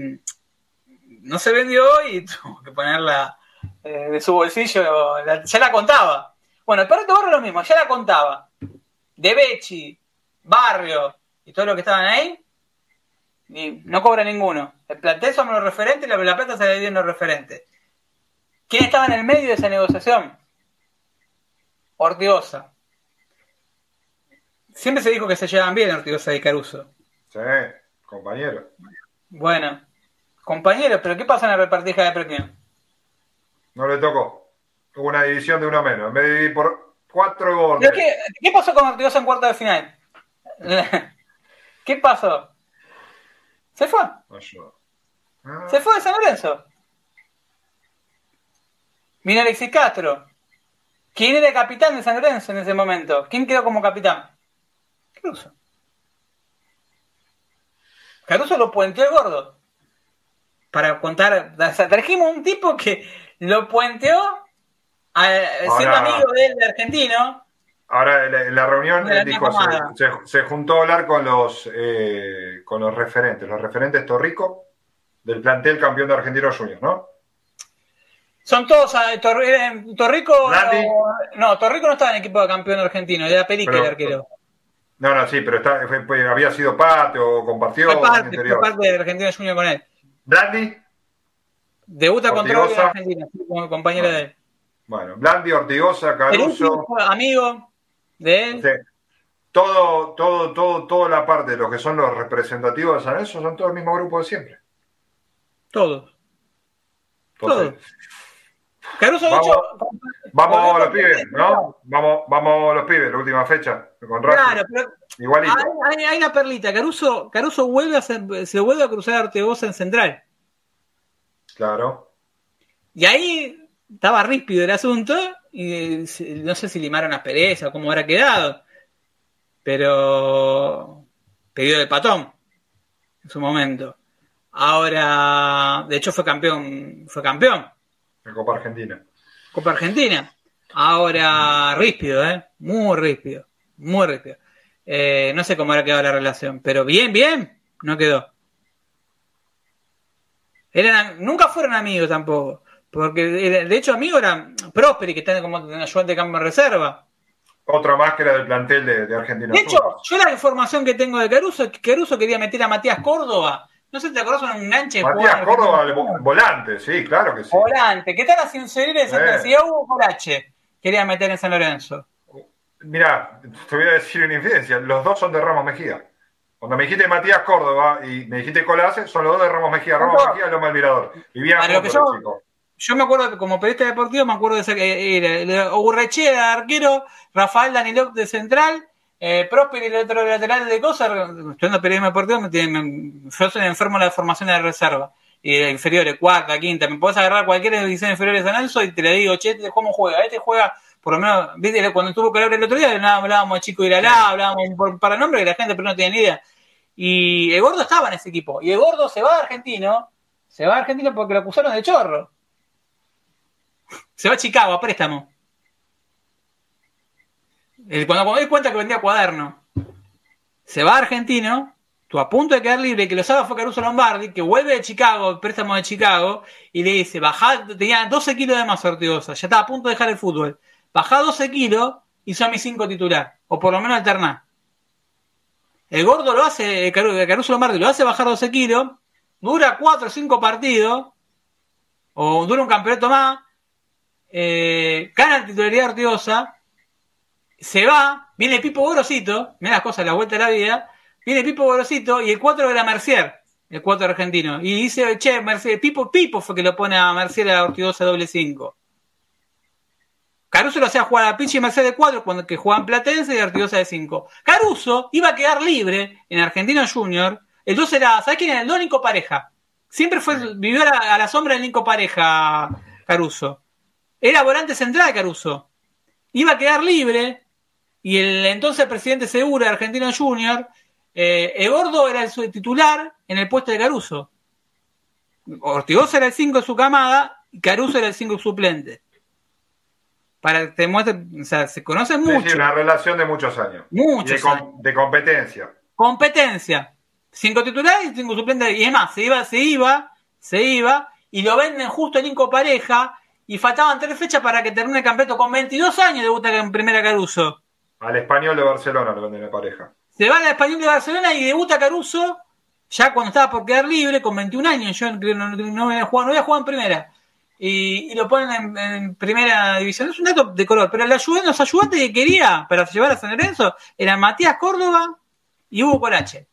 no se vendió y tuvo que ponerla eh, de su bolsillo. ya la contaba. Bueno, el perrito barrio lo mismo, ya la contaba. De Bechi, Barrio, y todos los que estaban ahí, y no cobra ninguno. El plantel somos los referentes y la, la plata se le dio en los referentes. ¿Quién estaba en el medio de esa negociación? Ortigosa. Siempre se dijo que se llevaban bien Ortigosa y Caruso. Sí. Compañero. Bueno, compañero, pero ¿qué pasa en la repartija de premio? No le tocó. Hubo una división de uno menos. Me dividí por cuatro goles. ¿Qué, ¿Qué, pasó con Ortigosa en cuarto de final? ¿Qué pasó? ¿Se fue? Ah. Se fue de San Lorenzo. Mira Alexis Castro. ¿Quién era capitán de San Lorenzo en ese momento? ¿Quién quedó como capitán? Caruso. Caruso lo puenteó el gordo. Para contar. O sea, trajimos un tipo que lo puenteó a, siendo amigo de él, de argentino. Ahora, en la reunión él dijo, se, juntó a hablar con los, eh, con los referentes, los referentes Torrico del plantel campeón de Argentinos Juniors, ¿no? Son todos. ah, Tor- eh, Torrico. Blandi. No, Torrico no estaba en el equipo de campeón argentino, era Perique el arquero. No, no, sí, pero está, fue- fue- había sido parte o compartió Fue parte, fue parte de Argentino Junior con él. Blandi, Debuta contra Argentina, como compañero de él. bueno, Blandi, Ortigosa, Caruso, último amigo de sí. todo, todo, todo, toda la parte de los que son los representativos de San Lorenzo son todo el mismo grupo de siempre. Todos. Entonces, Todos. Caruso, Vamos. hecho. Vamos volvió los pibes, ¿no? Vamos, vamos los pibes, la última fecha, con. Claro, pero Igualito. hay, hay- hay una perlita. Caruso, Caruso vuelve a ser- se vuelve a cruzar a Ortegoza en central. Claro. Y ahí estaba ríspido el asunto. Y eh, no sé si limaron aspereza o cómo habrá quedado. Pero. Pedido de patón. En su momento. Ahora. De hecho, fue campeón. Fue campeón. En Copa Argentina. Copa Argentina. Ahora ríspido, ¿eh? Muy ríspido. Muy ríspido. Eh, no sé cómo habrá quedado la relación, pero bien, bien, no quedó. Eran, nunca fueron amigos tampoco. Porque era- de hecho amigos eran Prosperi, que está como ayudante de campo en reserva. Otra más que era del plantel de, de Argentina. De hecho, yo la información que tengo de Caruso que Caruso quería meter a Matías Córdoba. No sé si te acordás un enganche. Matías Córdoba, el volante, sí, claro que sí. Volante. ¿Qué tal las inferiores de? Y a Hugo Corache quería meter en San Lorenzo. Mirá, te voy a decir una infidencia. Los dos son de Ramos Mejía. Cuando me dijiste Matías Córdoba y me dijiste Colase, son los dos de Ramos Mejía. Ramos. Mejía, Loma del Mirador. Vivían juntos yo- chicos. Yo me acuerdo como periodista deportivo, me acuerdo de esa que era, era Ogurrechea de arquero, Rafael Danilov de central, eh, Prosper el otro lateral de cosas, estudiando periodismo deportivo, me tiene- me- yo soy enfermo de la formación de reserva. Y de inferiores, cuarta, quinta, me podés agarrar cualquier división inferior de San y te le digo, che, este ¿cómo juega? Este juega, por lo menos, viste, cuando estuvo Calabria el otro día, hablábamos de Chico Iralá, hablábamos por, para nombres que la gente pero no tiene ni idea. Y el gordo estaba en ese equipo. Y el gordo se va de argentino, se va de argentino porque lo acusaron de chorro. Se va a Chicago a préstamo. Cuando me cuenta que vendía cuaderno, se va a Argentino, tú a punto de quedar libre, que lo sabe fue Caruso Lombardi, que vuelve de Chicago, préstamo de Chicago, y le dice, bajá, tenía 12 kilos de más Ortigosa, ya estaba a punto de dejar el fútbol. Bajá 12 kilos y son mis 5 titular, o por lo menos alternar. El gordo lo hace, Caru- Caruso Lombardi lo hace bajar 12 kilos, dura 4 o 5 partidos, o dura un campeonato más, eh, gana la titularidad de Ortigosa, se va, viene Pipo Gorosito, mira las cosas, la vuelta de la vida, viene Pipo Gorosito y el 4 era Mercier, el 4 argentino, y dice, che, Mercier, Pipo, Pipo fue que lo pone a Mercier a Ortigosa doble 5. Caruso lo hacía jugar a pinche Mercedes de 4 cuando que jugaban Platense y Ortigosa de 5. Caruso iba a quedar libre en Argentino Junior. El 2 era, ¿sabes quién era? El 2 Nico Pareja. Siempre fue, vivió a la, a la sombra del Nico Pareja, Caruso. Era volante central Caruso. Iba a quedar libre y el entonces presidente seguro de Argentino Junior, eh, el gordo era el titular en el puesto de Caruso. Ortigosa era el 5 de su camada y Caruso era el 5 suplente. Para que te muestre, o sea, se conocen Es mucho. decir, una relación de muchos años. Muchos de, com- años. de competencia. competencia. Cinco titulares y cinco suplentes. Y es más, se iba, se iba, se iba, y lo venden justo en Inco Pareja, y faltaban tres fechas para que termine el campeonato. Con 22 años debuta en primera Caruso. Al español de Barcelona lo venden de pareja. Se va al español de Barcelona y debuta Caruso, ya cuando estaba por quedar libre, con 21 años. Yo no, no, no había jugado, no había jugado en primera. Y, y lo ponen en, en primera división. Es un dato de color, pero el ayudante- los ayudantes que quería para llevar a San Lorenzo eran Matías Córdoba y Hugo Colache.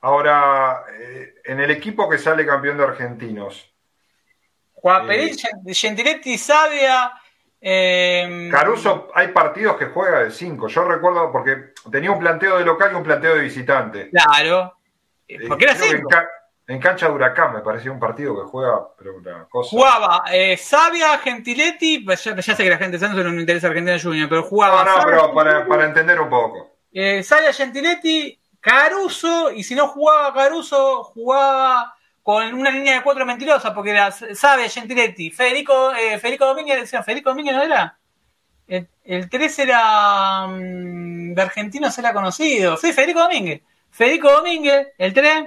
Ahora, eh, en el equipo que sale campeón de argentinos. Juan eh, Gentiletti, Sabia. Eh, Caruso, hay partidos que juega de 5. Yo recuerdo porque tenía un planteo de local y un planteo de visitante. Claro. Porque era 5. En, cancha de Huracán me parecía un partido que juega, pero una cosa. Jugaba eh, Sabia, Gentiletti. Pues ya, sé que la gente de Santos no me interesa Argentina Junior, pero jugaba. No, no, pero para, para, entender un poco. Eh, Sabia, Gentiletti, Caruso, y si no jugaba Caruso, jugaba con una línea de cuatro mentirosa, porque era Sabe, Gentiletti, Federico, eh, Federico Domínguez, Federico Domínguez no era. El, el 3 era mm, de argentinos era conocido. Sí, Federico Domínguez. Federico Domínguez, el 3.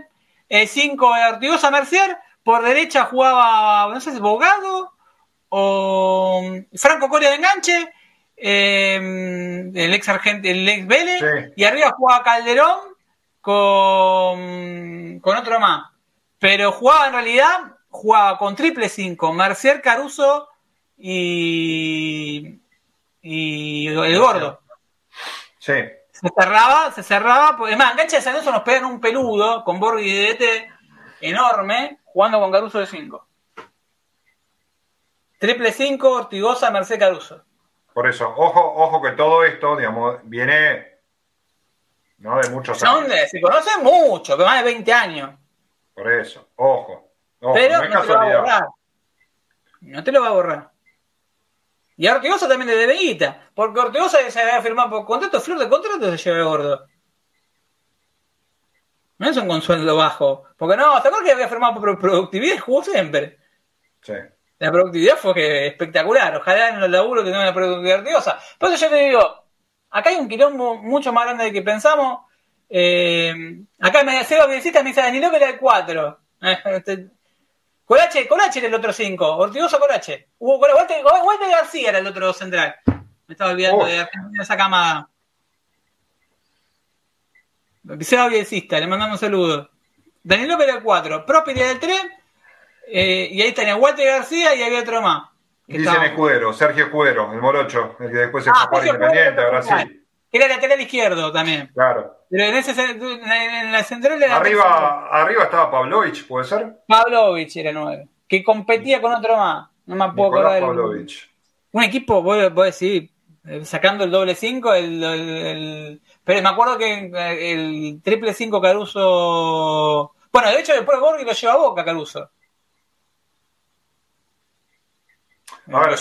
El 5 era Ortigosa Mercier. Por derecha jugaba, no sé si Bogado o mm, Franco Coria de enganche. Eh, el ex argentino, el ex Vélez. Y arriba jugaba Calderón con, con otro más. Pero jugaba en realidad, jugaba con triple 5, Mercier Caruso y, y el gordo. Sí. Se cerraba, se cerraba. Es más, enganche de San nos pegan un peludo con Borghi de DT enorme, jugando con Caruso de 5. Triple 5, Ortigosa, Merced Caruso. Por eso, ojo, ojo que todo esto, digamos, viene ¿no? De muchos años. se conocen mucho, más de 20 años. Por eso, ojo. Pero no, te lo va a borrar. No te lo va a borrar. Y a Ortigosa también le debe guita. Porque Ortigosa se había firmado por contrato, flor de contrato se lleva el gordo. No es un consuelo bajo. Porque no, ¿te acuerdas que había firmado por productividad y jugó siempre? Sí. La productividad fue espectacular. Ojalá en los laburos tengan una productividad Ortigosa. Por eso yo te digo, acá hay un quilombo mucho más grande de que pensamos. Eh, acá me Seba Bielcita me dice Danilo que era el 4. Este, Corache, Corache era el otro 5. Ortigoso Corache. Hugo Walter, Walter, García era el otro central. Me estaba olvidando de esa camada. Seba Bielcista, le mandamos saludos. Danilo que era el 4. Prosperi era el 3. Eh, y ahí tenía Walter García y había otro más. Dicen Escudero, Sergio Escudero, el morocho, el que después se ah, fue a Independiente, ahora sí. Era lateral izquierdo también. Claro. Pero en, ese, en la central de la arriba, arriba estaba Pavlovich, ¿puede ser? Pavlovich era nueve. Que competía con otro más. No me puedo acordar. Pavlovich. Un equipo, vos, vos decís, eh, sacando el doble 5, el, el, pero me acuerdo que eh, el triple 5 Caruso. Bueno, de hecho, después Borghi lo lleva a boca Caruso. A ver,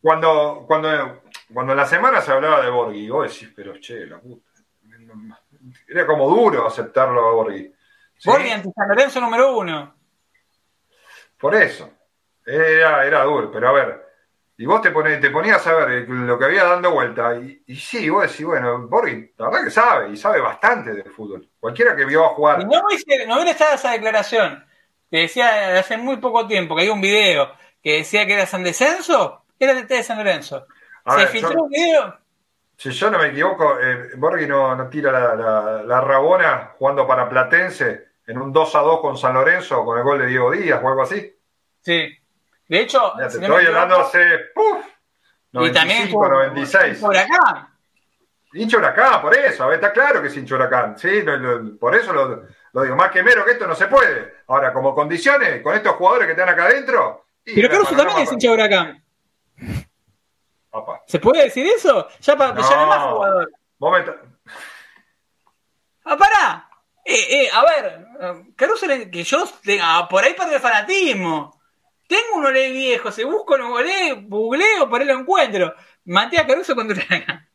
cuando, cuando, cuando en la semana se hablaba de Borghi, vos decís, pero che, la puta. Era como duro aceptarlo a Borghi. Borghi ante San Lorenzo número uno. Por eso. Era, era duro, pero a ver. Y vos te, te ponías a ver lo que había dando vuelta. Y, y sí, vos decís, bueno, Borghi, la verdad que sabe, y sabe bastante de fútbol. Cualquiera que vio a jugar. Y no, no hubiera estado esa declaración que decía hace muy poco tiempo, que hay un video que decía que era San Descenso, era de San Lorenzo. ¿Se filtró un video? Si yo no me equivoco, eh, Borghi no, tira la, rabona jugando para Platense en un 2 a 2 con San Lorenzo con el gol de Diego Díaz o algo así. Sí. De hecho, te estoy hablando hace. ¡puf! 95, y también 96. Huracán. Hincho Huracán, por eso, está claro que es hincho Huracán. Sí, por eso lo, lo, digo. Más que mero que esto no se puede. Ahora, como condiciones, con estos jugadores que están acá adentro, pero Caruso también es hincha de ¿Se puede decir eso? Ya, para no, ya más jugador. Momento. Ah, pará. Eh, eh, a ver, Caruso, que yo tenga, por ahí para el fanatismo. Tengo un olé viejo, se busco un olé, googleo, por ahí lo encuentro. Matías Caruso contra Huracán.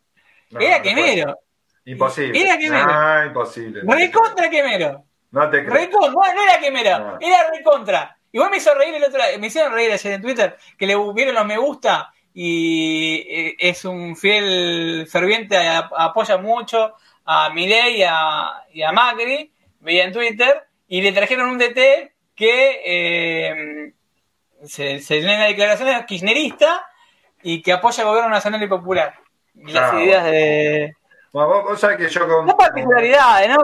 No, era quemero. Imposible. Era quemero. Ah, imposible. No recontra quemero. No te creo. Recontra, no, no era quemero, era recontra. Igual me hizo reír el otro me hicieron reír ayer en Twitter, que le vieron los me gusta y eh, es un fiel ferviente, apoya mucho a Milei y a, y a Macri, veía en Twitter, y le trajeron un DT que eh, se, se lee en la declaración kirchnerista y que apoya el gobierno nacional y popular. Y las ideas de... Bueno, vos, sabés que yo con... No particularidades, ¿no?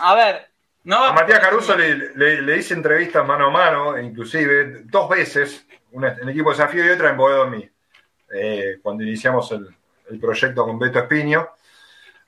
A ver, a Matías Caruso le, hice entrevistas mano a mano, inclusive dos veces, una en equipo de desafío y otra en Boedo eh, cuando iniciamos el, proyecto con Beto Espiño.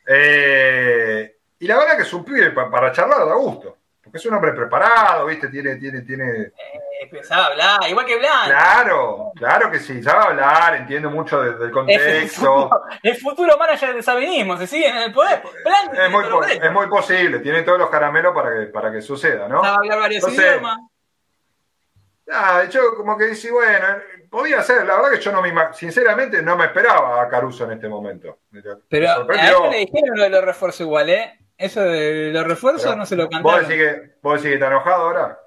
Eh, y la verdad que es un pibe para, charlar da gusto. es un hombre preparado, ¿viste? Tiene, tiene, tiene. Eh, sabe hablar, igual que Blanco. Claro, claro que sí, sabe hablar, entiende mucho de- del contexto. el, futuro, el futuro manager de Sabinismo, se sigue en el poder. Blanco Es muy, es muy posible, tiene todos los caramelos para que, para que suceda, ¿no? Sabe hablar varios Entonces, idiomas. Ah, yo como que dice, bueno, podía ser, la verdad que yo no me sinceramente no me esperaba a Caruso en este momento. Me Pero a él le dijeron lo de los refuerzos igual, ¿eh? Eso de los refuerzos Pero, no se lo ¿Vos cantaron. decís, que, ¿Vos decís que está enojado ahora?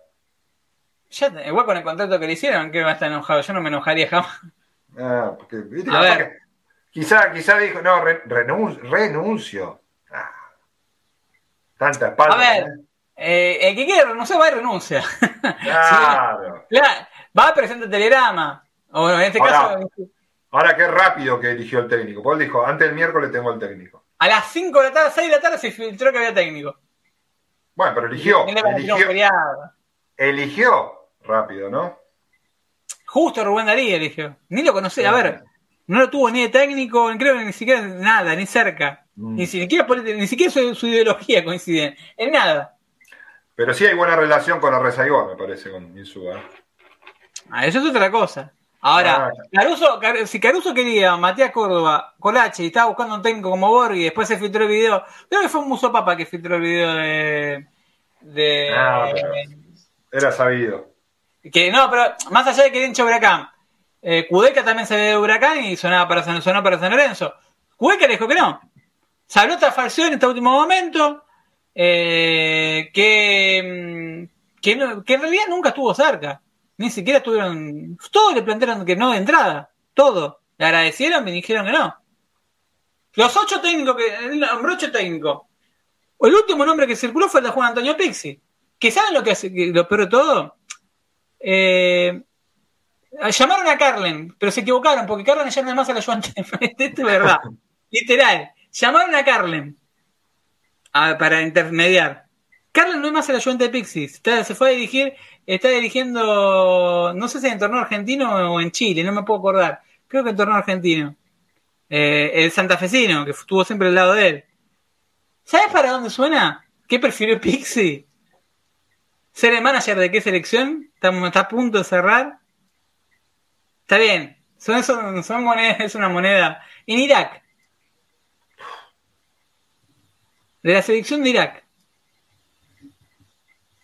Ya, igual con el contrato que le hicieron, que va a estar enojado. Yo no me enojaría jamás. Ah, porque, viste, A ver. que- quizá, quizá dijo, no, re- renun- renuncio. Ah, tanta espalda. A ver. ¿eh? Eh, el que quiere renunciar va y renuncia. Claro. Claro, va, presenta telegrama. O bueno, en este Ahora. caso, Ahora qué rápido que eligió el técnico. Paul dijo, antes del miércoles tengo el técnico. a las 5 de la tarde, 6 de la tarde se filtró que había técnico. Bueno, pero eligió. Eligió, rápido, ¿no? Justo Rubén Darío eligió. Ni lo conocía. A ver, no lo tuvo ni de técnico, creo que ni siquiera nada, ni cerca. Mm. Ni siquiera, ni siquiera su, su ideología coincide. En nada. Pero sí hay buena relación con Arrezaigor, me parece, con Insúa. Ah, eso es otra cosa. Ahora, Ah. Caruso, Car- si Caruso quería Matías Córdoba, Colache y estaba buscando un técnico como Borghi y después se filtró el video, creo que fue un Muso Papa que filtró el video de. de Ah, era sabido. que no, pero más allá de que hincha Huracán, eh, Kudelka también se ve de Huracán y sonaba para San, sonó para San Lorenzo. Kudelka le dijo que no. Sablota falseó en este último momento, eh, que, mm, que, que en realidad nunca estuvo cerca. Ni siquiera estuvieron. Todos le plantearon que no de entrada. Todo. Le agradecieron y dijeron que no. Los ocho técnicos que. Ocho técnicos. El último nombre que circuló fue el de Juan Antonio Pixi. Que saben lo que hace, lo peor de todo. Eh, llamaron a Carlen, pero se equivocaron porque Carlen no es más el ayudante. Esto es verdad. Literal. Llamaron a Carlen para intermediar. Carlen no es más el ayudante de Pixis. Está- se fue a dirigir, está dirigiendo, no sé si en torneo argentino o en Chile, no me puedo acordar. Creo que en torneo argentino. Eh, el santafesino, que estuvo siempre al lado de él. ¿Sabes para dónde suena? ¿Qué prefirió Pixie? ¿Ser el manager de qué selección? Estamos, está a punto de cerrar. Está bien. Son, son, son monedas, es una moneda. En Irak. De la selección de Irak.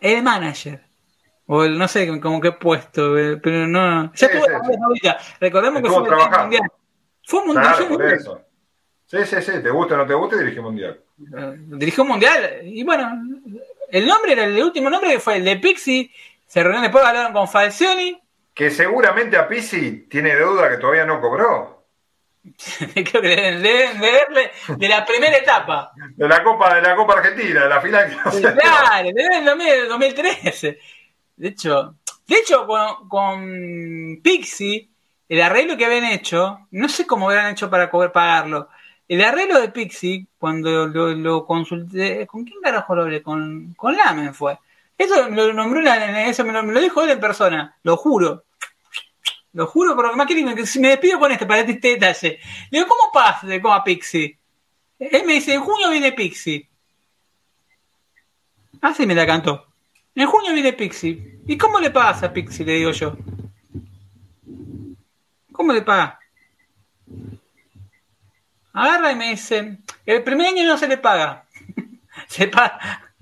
El manager. O el, no sé como qué puesto, eh, pero no. Ya la Saudita. Recordemos que fue trabajando. mundial. Fue un mundial. Sí, sí, sí, te gusta o no te gusta, dirige mundial. Eh, dirigió un mundial y bueno, el nombre era el último nombre que fue el de Pixie. Se reunieron después, hablaron con Falcioni. Que seguramente a Pisi tiene deuda que todavía no cobró. Creo que deben, deben deberle de la primera etapa. De la Copa, de la Copa Argentina, de la final que no se Claro, deben del 2013. De hecho, de hecho con, con Pixie, el arreglo que habían hecho, no sé cómo habían hecho para cobrar, pagarlo. El arreglo de Pixie, cuando lo, lo consulté, ¿con quién carajo lo hablé? Con, con Lamen fue. Eso lo nombró, eso me lo, me lo dijo él en persona, lo juro. Lo juro, pero más que que si me despido con este para este detalle. Le digo, ¿cómo pasa de cómo a Pixie? Él me dice, en junio viene Pixie. Así me la cantó. En junio viene Pixie. ¿Y cómo le pagas a Pixie? Le digo yo. ¿Cómo le paga? Agarra y me dice, el primer año no se le paga. se paga.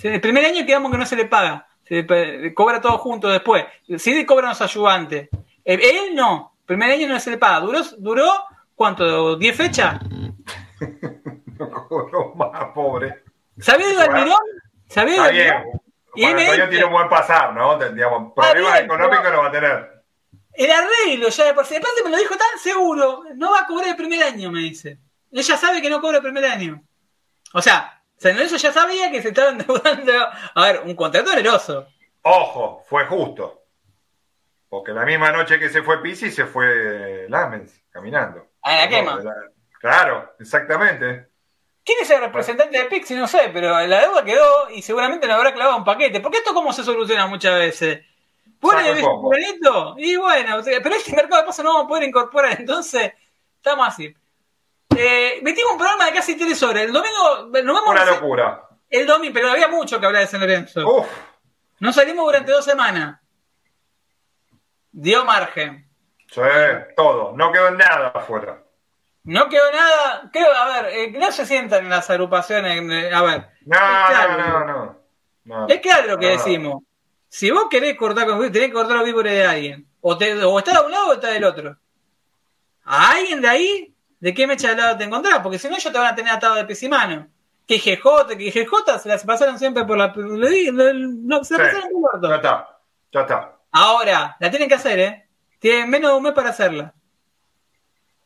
El primer año quedamos que no se le paga. Se le cobra todo junto después. Sí le cobran los ayudantes. Él, él no. Primer año no se le paga. ¿Duró, duró cuánto? ¿10 fechas? no cobró más, pobre. ¿Sabés de Bueno, Almirón? ¿Sabés de. Almirón? Y Antonio dice- tiene un buen pasar, ¿no? Digamos, problemas económicos no va a tener. El arreglo ya de por sí. Aparte me lo dijo tan seguro. No va a cobrar el primer año, me dice. Ella sabe que no cobra el primer año. O sea, San Lorenzo ya sabía que se estaba endeudando. A ver, un contrato oneroso. Ojo, fue justo. Porque la misma noche que se fue Pisi se fue Lamens caminando. A la quema. La- Claro, exactamente. ¿Quién es el representante de Pixie? No sé, pero la deuda quedó y seguramente le habrá clavado un paquete. Porque esto cómo se soluciona muchas veces. Bueno, Saco y ¿y bueno, pero este mercado de paso no vamos a poder incorporar, entonces estamos así. Eh, metimos un programa de casi tres horas. El domingo nos vemos Una locura. el domingo, pero había mucho que hablar de San Lorenzo. Uf, No salimos durante dos semanas. Dio margen. sí, todo. No quedó nada afuera. No quedó nada. Creo, a ver, eh, no se sientan en las agrupaciones. eh, a ver. No, claro, no, no. Es claro lo que No. decimos. Si vos querés cortar con tenés que cortar los víbores de alguien. O, te, o está de un lado o está del otro. A alguien de ahí, ¿de qué mecha de lado te encontrás? Porque si no, ellos te van a tener atado de pies y mano. Que GJ, que GJ se las pasaron siempre por la. no, se las Sí. pasaron por el. Ya está, ya está. Ahora, la tienen que hacer, ¿eh? Tienen menos de un mes para hacerla.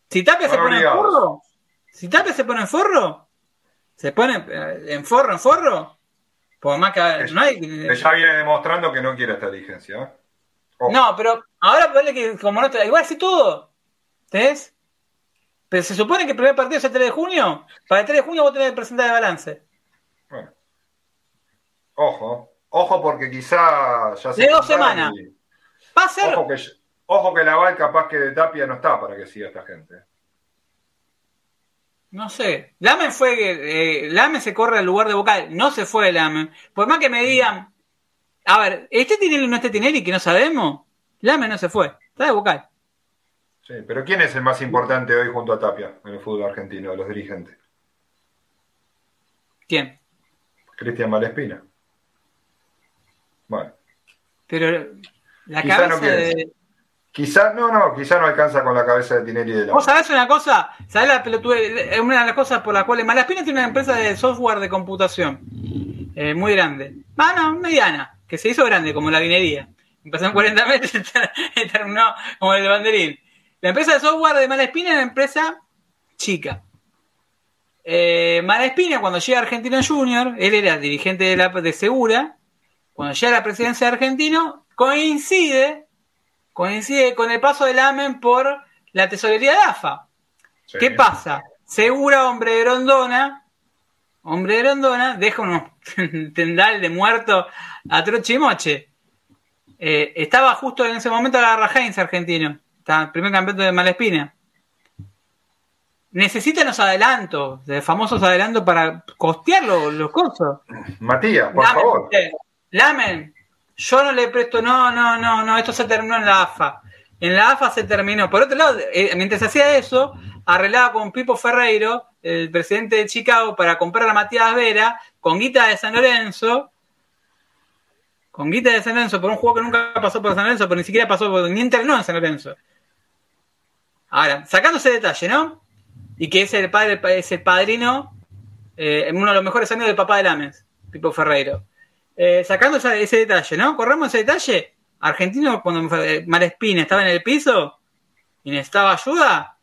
Si Tapia se pone en forro, si Tapia se pone en forro, se pone eh, en forro, en forro, por más que no hay. Ella viene demostrando que no quiere esta dirigencia. Ojo. No, pero ahora ponle que como no te. Igual sí todo. ¿Ves? Pero se supone que el primer partido es el 3 de junio. Para el 3 de junio vos tenés que presentar el balance. Bueno. Ojo, ojo porque quizá ya se De dos semanas. y- Va a ser. Ojo que, ojo que la Val capaz que de Tapia no está para que siga esta gente. No sé. Lamen fue. Eh, Lamen se corre al lugar de vocal. No se fue Lamen. Por más que me digan. A ver, ¿este Tinelli o no este Tinelli que no sabemos? Lamen no se fue. Está de vocal. Sí, pero ¿quién es el más importante hoy junto a Tapia en el fútbol argentino, de los dirigentes? ¿Quién? Cristian Malespina. Bueno, Pero la Quizá cabeza no de. quizá, no, no, quizá no alcanza con la cabeza de Tinelli de la. ¿Vos sabés una cosa? ¿Sabés la pelotude? Es una de las cosas por las cuales Malaspina tiene una empresa de software de computación eh, muy grande. Ah, no, mediana, que se hizo grande, como la vinería. Empezó en 40 metros y terminó como el banderín. La empresa de software de Malaspina es una empresa chica. Eh, Malaspina, cuando llega a Argentina Junior, él era dirigente de, la, de Segura. Cuando llega a la presidencia de Argentino, coincide, coincide con el paso del AMEN por la tesorería de AFA. Sí. ¿Qué pasa? Segura, hombre de Rondona, hombre de Rondona, deja unos tendal de muerto a Troche y Moche. Eh, estaba justo en ese momento Agarra Heinz argentino, el primer campeonato de Malespina. Necesitan los adelantos, de famosos adelantos para costear los, los costos. Matías, por Lamen, favor. usted. Lamen, yo no le presto, no, no, no, no, esto se terminó en la AFA. En la AFA se terminó. Por otro lado, eh, mientras hacía eso, arreglaba con Pipo Ferreiro, el presidente de Chicago, para comprar a Matías Vera con guita de San Lorenzo. Con guita de San Lorenzo por un juego que nunca pasó por San Lorenzo, pero ni siquiera pasó por, ni entrenó en San Lorenzo. Ahora, sacando ese detalle, ¿no? Y que es el padre, es el padrino, eh, uno de los mejores amigos del papá de Lames, Pipo Ferreiro. Eh, sacando esa- ese detalle, ¿no? Corremos ese detalle. Argentino, cuando eh, Malespina estaba en el piso y necesitaba ayuda.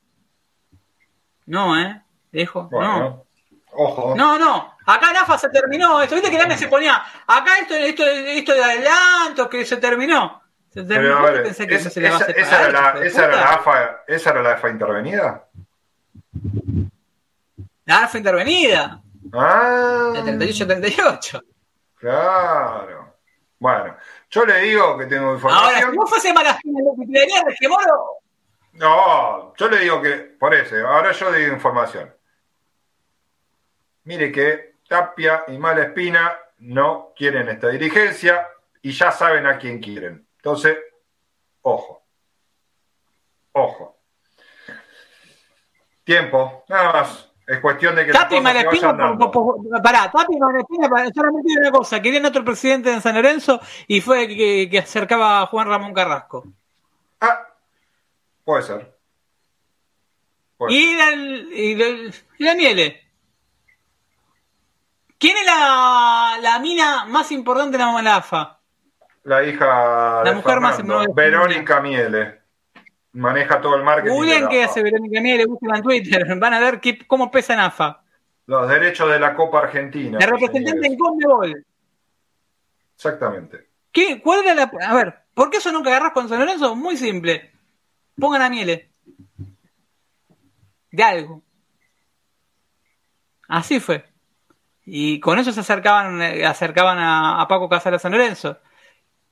No, ¿eh? Dijo, no. Ojo. No, no. Acá en AFA se terminó esto. Viste que se ponía. Acá esto, esto, esto de adelanto, que se terminó. Se terminó. Pero ver, pensé que es- eso se le esa, hacer esa era la, de esa era la AFA, esa era la AFA intervenida. La AFA intervenida. Ah, El 38-38. Claro. Bueno, yo le digo que tengo Ahora, información. si no fuese Malaspina lo que tiraría de Gemoro, No, yo le digo que, por eso, ahora yo digo información. Mire que Tapia y Malespina no quieren esta dirigencia y ya saben a quién quieren. Entonces, ojo. Ojo. Tiempo, nada más. Es cuestión de que Tapi por- pará, Tapi para- solamente una cosa, querían otro presidente en San Lorenzo y fue que, que acercaba a Juan Ramón Carrasco. Ah, puede ser. Puede Y la, y la, y la Miele. ¿Quién es la, la mina más importante de la Malafa? La hija La de mujer más importante. Verónica Miele. Maneja todo el marketing. Googleen AFA. hace Verónica Miele, búsquenla en Twitter, van a ver qué, cómo pesa en AFA. Los derechos de la Copa Argentina. La representante en Conmebol. Exactamente. ¿Qué, ¿Cuál era la.? A ver, ¿por qué eso nunca agarras con San Lorenzo? Muy simple. Pongan a Miele. De algo. Así fue. Y con eso se acercaban, eh, acercaban a, a Paco Casal a San Lorenzo.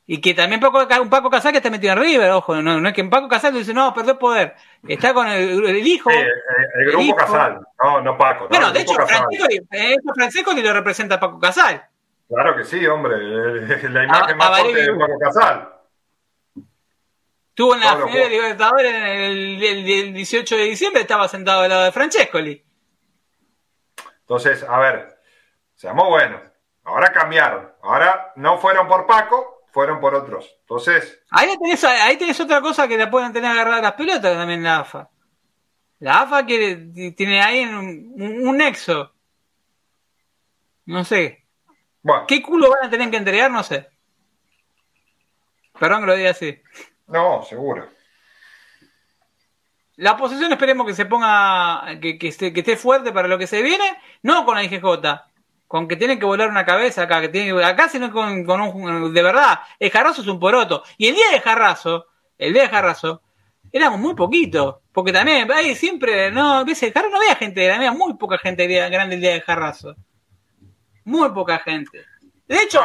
Y que también Paco, un Paco Casal que está metido en River, ojo, no, no es que Paco Casal dice, no, perdió poder. Está con el, el hijo. Sí, el, grupo Casal, no, no Paco. Bueno, de hecho, Francisco, eh, Francisco lo representa a Paco Casal. Claro que sí, hombre. La imagen más fuerte de Paco Casal. Estuvo en la final de Libertadores el, 18 de diciembre, estaba sentado al lado de Francescoli. Entonces, a ver, seamos buenos. Ahora cambiaron. Ahora no fueron por Paco, fueron por otros. Entonces. Ahí tenés, ahí tenés otra cosa que la pueden tener agarrar las pelotas también la AFA. La AFA quiere, tiene ahí un, un, nexo. No sé. Bueno. ¿Qué culo van a tener que entregar? No sé. Perdón que lo diga así. No, seguro. La oposición esperemos que se ponga, que, que, esté, que esté fuerte para lo que se viene, no con la IGJ, con que tienen que volar una cabeza acá, que tiene acá sino con, con un, de verdad, el jarrazo es un poroto. Y el día de jarrazo, el día de jarrazo, éramos muy poquitos, porque también ahí siempre, no, ves, jarrazo no había gente, había muy poca gente grande el día de jarrazo. Muy poca gente. De hecho,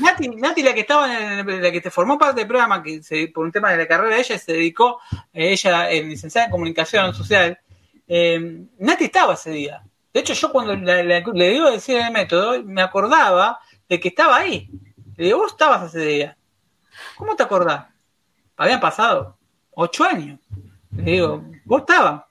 Nati, Nati, la que estaba en la que te formó parte del programa, que se, por un tema de la carrera, ella se dedicó, eh, ella es licenciada en comunicación social, eh, Nati estaba ese día. De hecho, yo cuando le digo decir el método, me acordaba de que estaba ahí. Le digo, vos estabas ese día. ¿Cómo te acordás? Habían pasado ocho años. Le digo, vos estabas.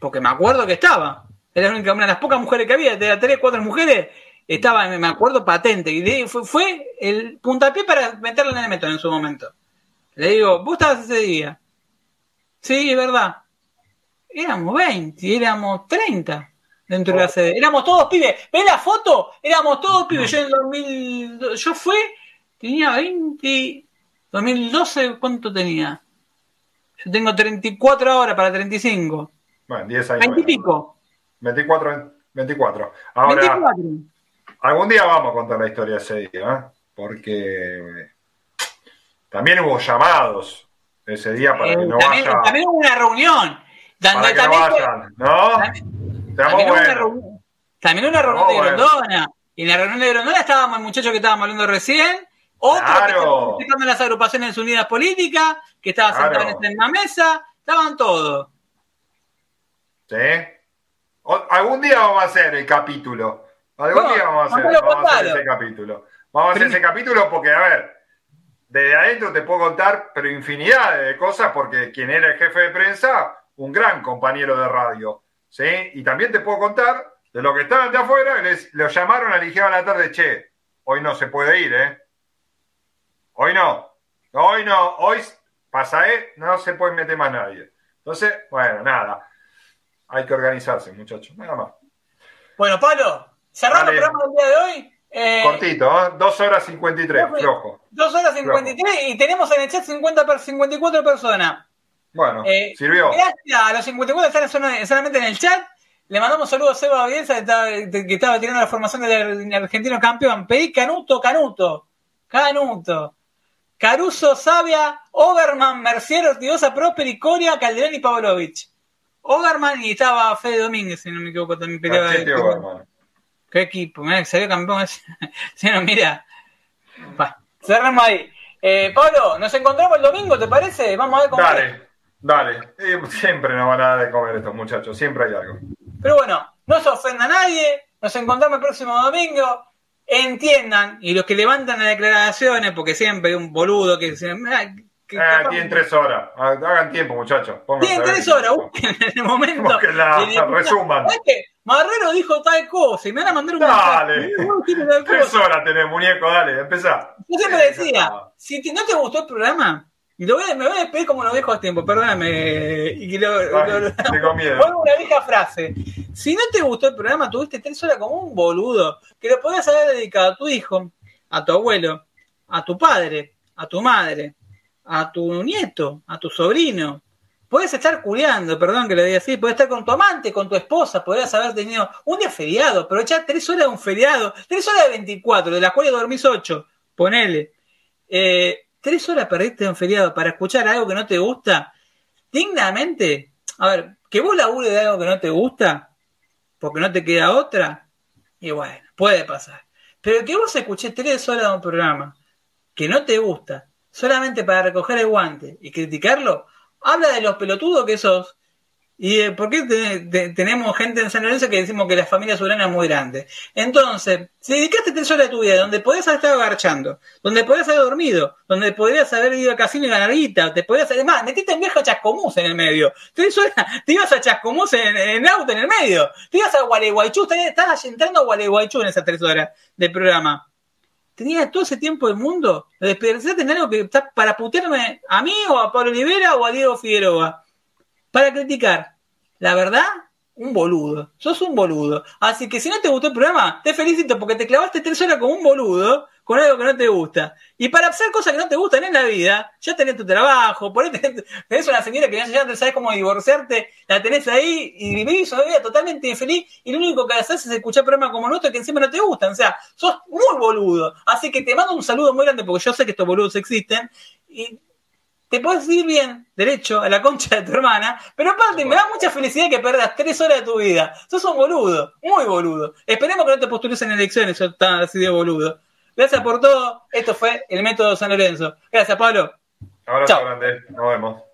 Porque me acuerdo que estaba. Era una de las pocas mujeres que había, de tres, cuatro mujeres estaba, me acuerdo, patente. Y fue, fue el puntapié para meterlo en el método en su momento. Le digo, vos estabas ese día. Sí, es verdad. Éramos 20, éramos 30 dentro de la sede. Éramos todos pibes. ¿Ves la foto? Éramos todos pibes. Yo en 2000, yo fui, tenía 20, 2012, ¿cuánto tenía? Yo tengo 34 ahora para 35. Bueno, 10 años. 20 y pico. 24, 24. Ahora, 24. Algún día vamos a contar la historia de ese día, ¿eh? porque también hubo llamados ese día para que no eh, también, vaya. También hubo una reunión. Donde para que no vayan, ¿no? También, también, una reunión, también una reunión de Grondona. Y en la reunión de Grondona estábamos el muchacho que estábamos hablando recién, otro claro. que estaba participando en las agrupaciones unidas políticas, que estaba claro. sentado en misma mesa, estaban todos. ¿Sí? O, algún día vamos a hacer el capítulo Algún no, día vamos a hacer, vamos a hacer ese capítulo. Vamos a hacer ese capítulo porque, a ver, desde adentro te puedo contar, pero infinidad de cosas, porque quien era el jefe de prensa, un gran compañero de radio. ¿Sí? Y también te puedo contar de lo que estaban de afuera, les, los llamaron a la a la tarde, che, hoy no se puede ir, ¿eh? Hoy no. Hoy no. Hoy pasa, ¿eh? No se puede meter más nadie. Entonces, bueno, nada. Hay que organizarse, muchachos. Nada más. Bueno, Pablo, Cerramos el programa del día de hoy. Eh, Cortito, ¿eh? 2 horas 53, flojo. 2 horas 53 flojo. y tenemos en el chat 50 per, 54 personas. Bueno, eh, sirvió. Gracias a los 54 que están solamente en el chat. Le mandamos saludos a Seba Audiencia que estaba, que estaba tirando la formación del argentino campeón. Pedí Canuto, Canuto. Canuto. Caruso, Sabia, Oberman, Mercier, Ortigosa, Prosper, Coria, Calderón y Pavlovich. Oberman y estaba Fede Domínguez, si no me equivoco, también peleaba. ¿Qué equipo? Mira, que salió campeón sí, no, mira. Cerramos ahí. Eh, Pablo, nos encontramos el domingo, ¿te parece? Vamos a ver cómo. Dale, dale. Eh, siempre nos van a dar de comer estos muchachos, siempre hay algo. Pero bueno, no se ofenda a nadie. Nos encontramos el próximo domingo. Entiendan, y los que levantan las declaraciones, porque siempre hay un boludo que dice. Que, eh, tienen tres horas. Hagan tiempo, muchachos. Tienen tres horas. Busquen en el momento. Que la, resuman. Marrero dijo tal cosa y me van a mandar un Dale. Tres horas tenés, muñeco, dale, empezá. Yo siempre decía, si no te gustó el programa, y lo voy a, me voy a despedir como lo dijo a tiempo, perdóname. Y que lo, Ay, lo, tengo miedo. Pongo una vieja frase. Si no te gustó el programa, tuviste tres horas como un boludo, que lo podías haber dedicado a tu hijo, a tu abuelo, a tu padre, a tu madre, a tu nieto, a tu sobrino, Puedes estar culiando, perdón que lo diga así, puedes estar con tu amante, con tu esposa, podrías haber tenido un día feriado, pero ya tres horas de un feriado, tres horas de 24, de las cuales dormís ocho, ponele. Eh, tres horas perdiste en feriado para escuchar algo que no te gusta, dignamente, a ver, que vos labures de algo que no te gusta, porque no te queda otra, y bueno, puede pasar. Pero que vos escuches tres horas de un programa, que no te gusta solamente para recoger el guante y criticarlo, habla de los pelotudos que sos ¿Y por qué tenemos gente en San Lorenzo que decimos que la familia surana es muy grande? Entonces, si dedicaste tres horas de tu vida donde podías haber estado agarchando, donde podías haber dormido, donde podrías haber ido al casino y ganar guita, te podías, además, metiste en viejo Chascomús en el medio. Tres te ibas a Chascomús en, en, auto en el medio. Te ibas a Gualeguaychú, estabas entrando a Gualeguaychú en esas tres horas de programa. Tenías todo ese tiempo del mundo, desperdiciaste en algo que está para putearme a mí o a Pablo Olivera o a Diego Figueroa para criticar. La verdad, un boludo. Sos un boludo. Así que si no te gustó el programa, te felicito porque te clavaste tres horas como un boludo con algo que no te gusta. Y para hacer cosas que no te gustan en la vida, ya tenés tu trabajo, por ahí tenés, una señora que ya sabes cómo divorciarte, la tenés ahí y vivís una vida totalmente infeliz y lo único que haces es escuchar programas como nuestro que encima no te gustan. O sea, sos muy boludo. Así que te mando un saludo muy grande porque yo sé que estos boludos existen. Y te puedes ir bien, derecho, a la concha de tu hermana, pero aparte me da mucha felicidad que perdas tres horas de tu vida. Sos un boludo, muy boludo. Esperemos que no te postules en elecciones, yo tan así de boludo. Gracias por todo. Esto fue el método San Lorenzo. Gracias, Pablo. Abrazo grande. Nos vemos.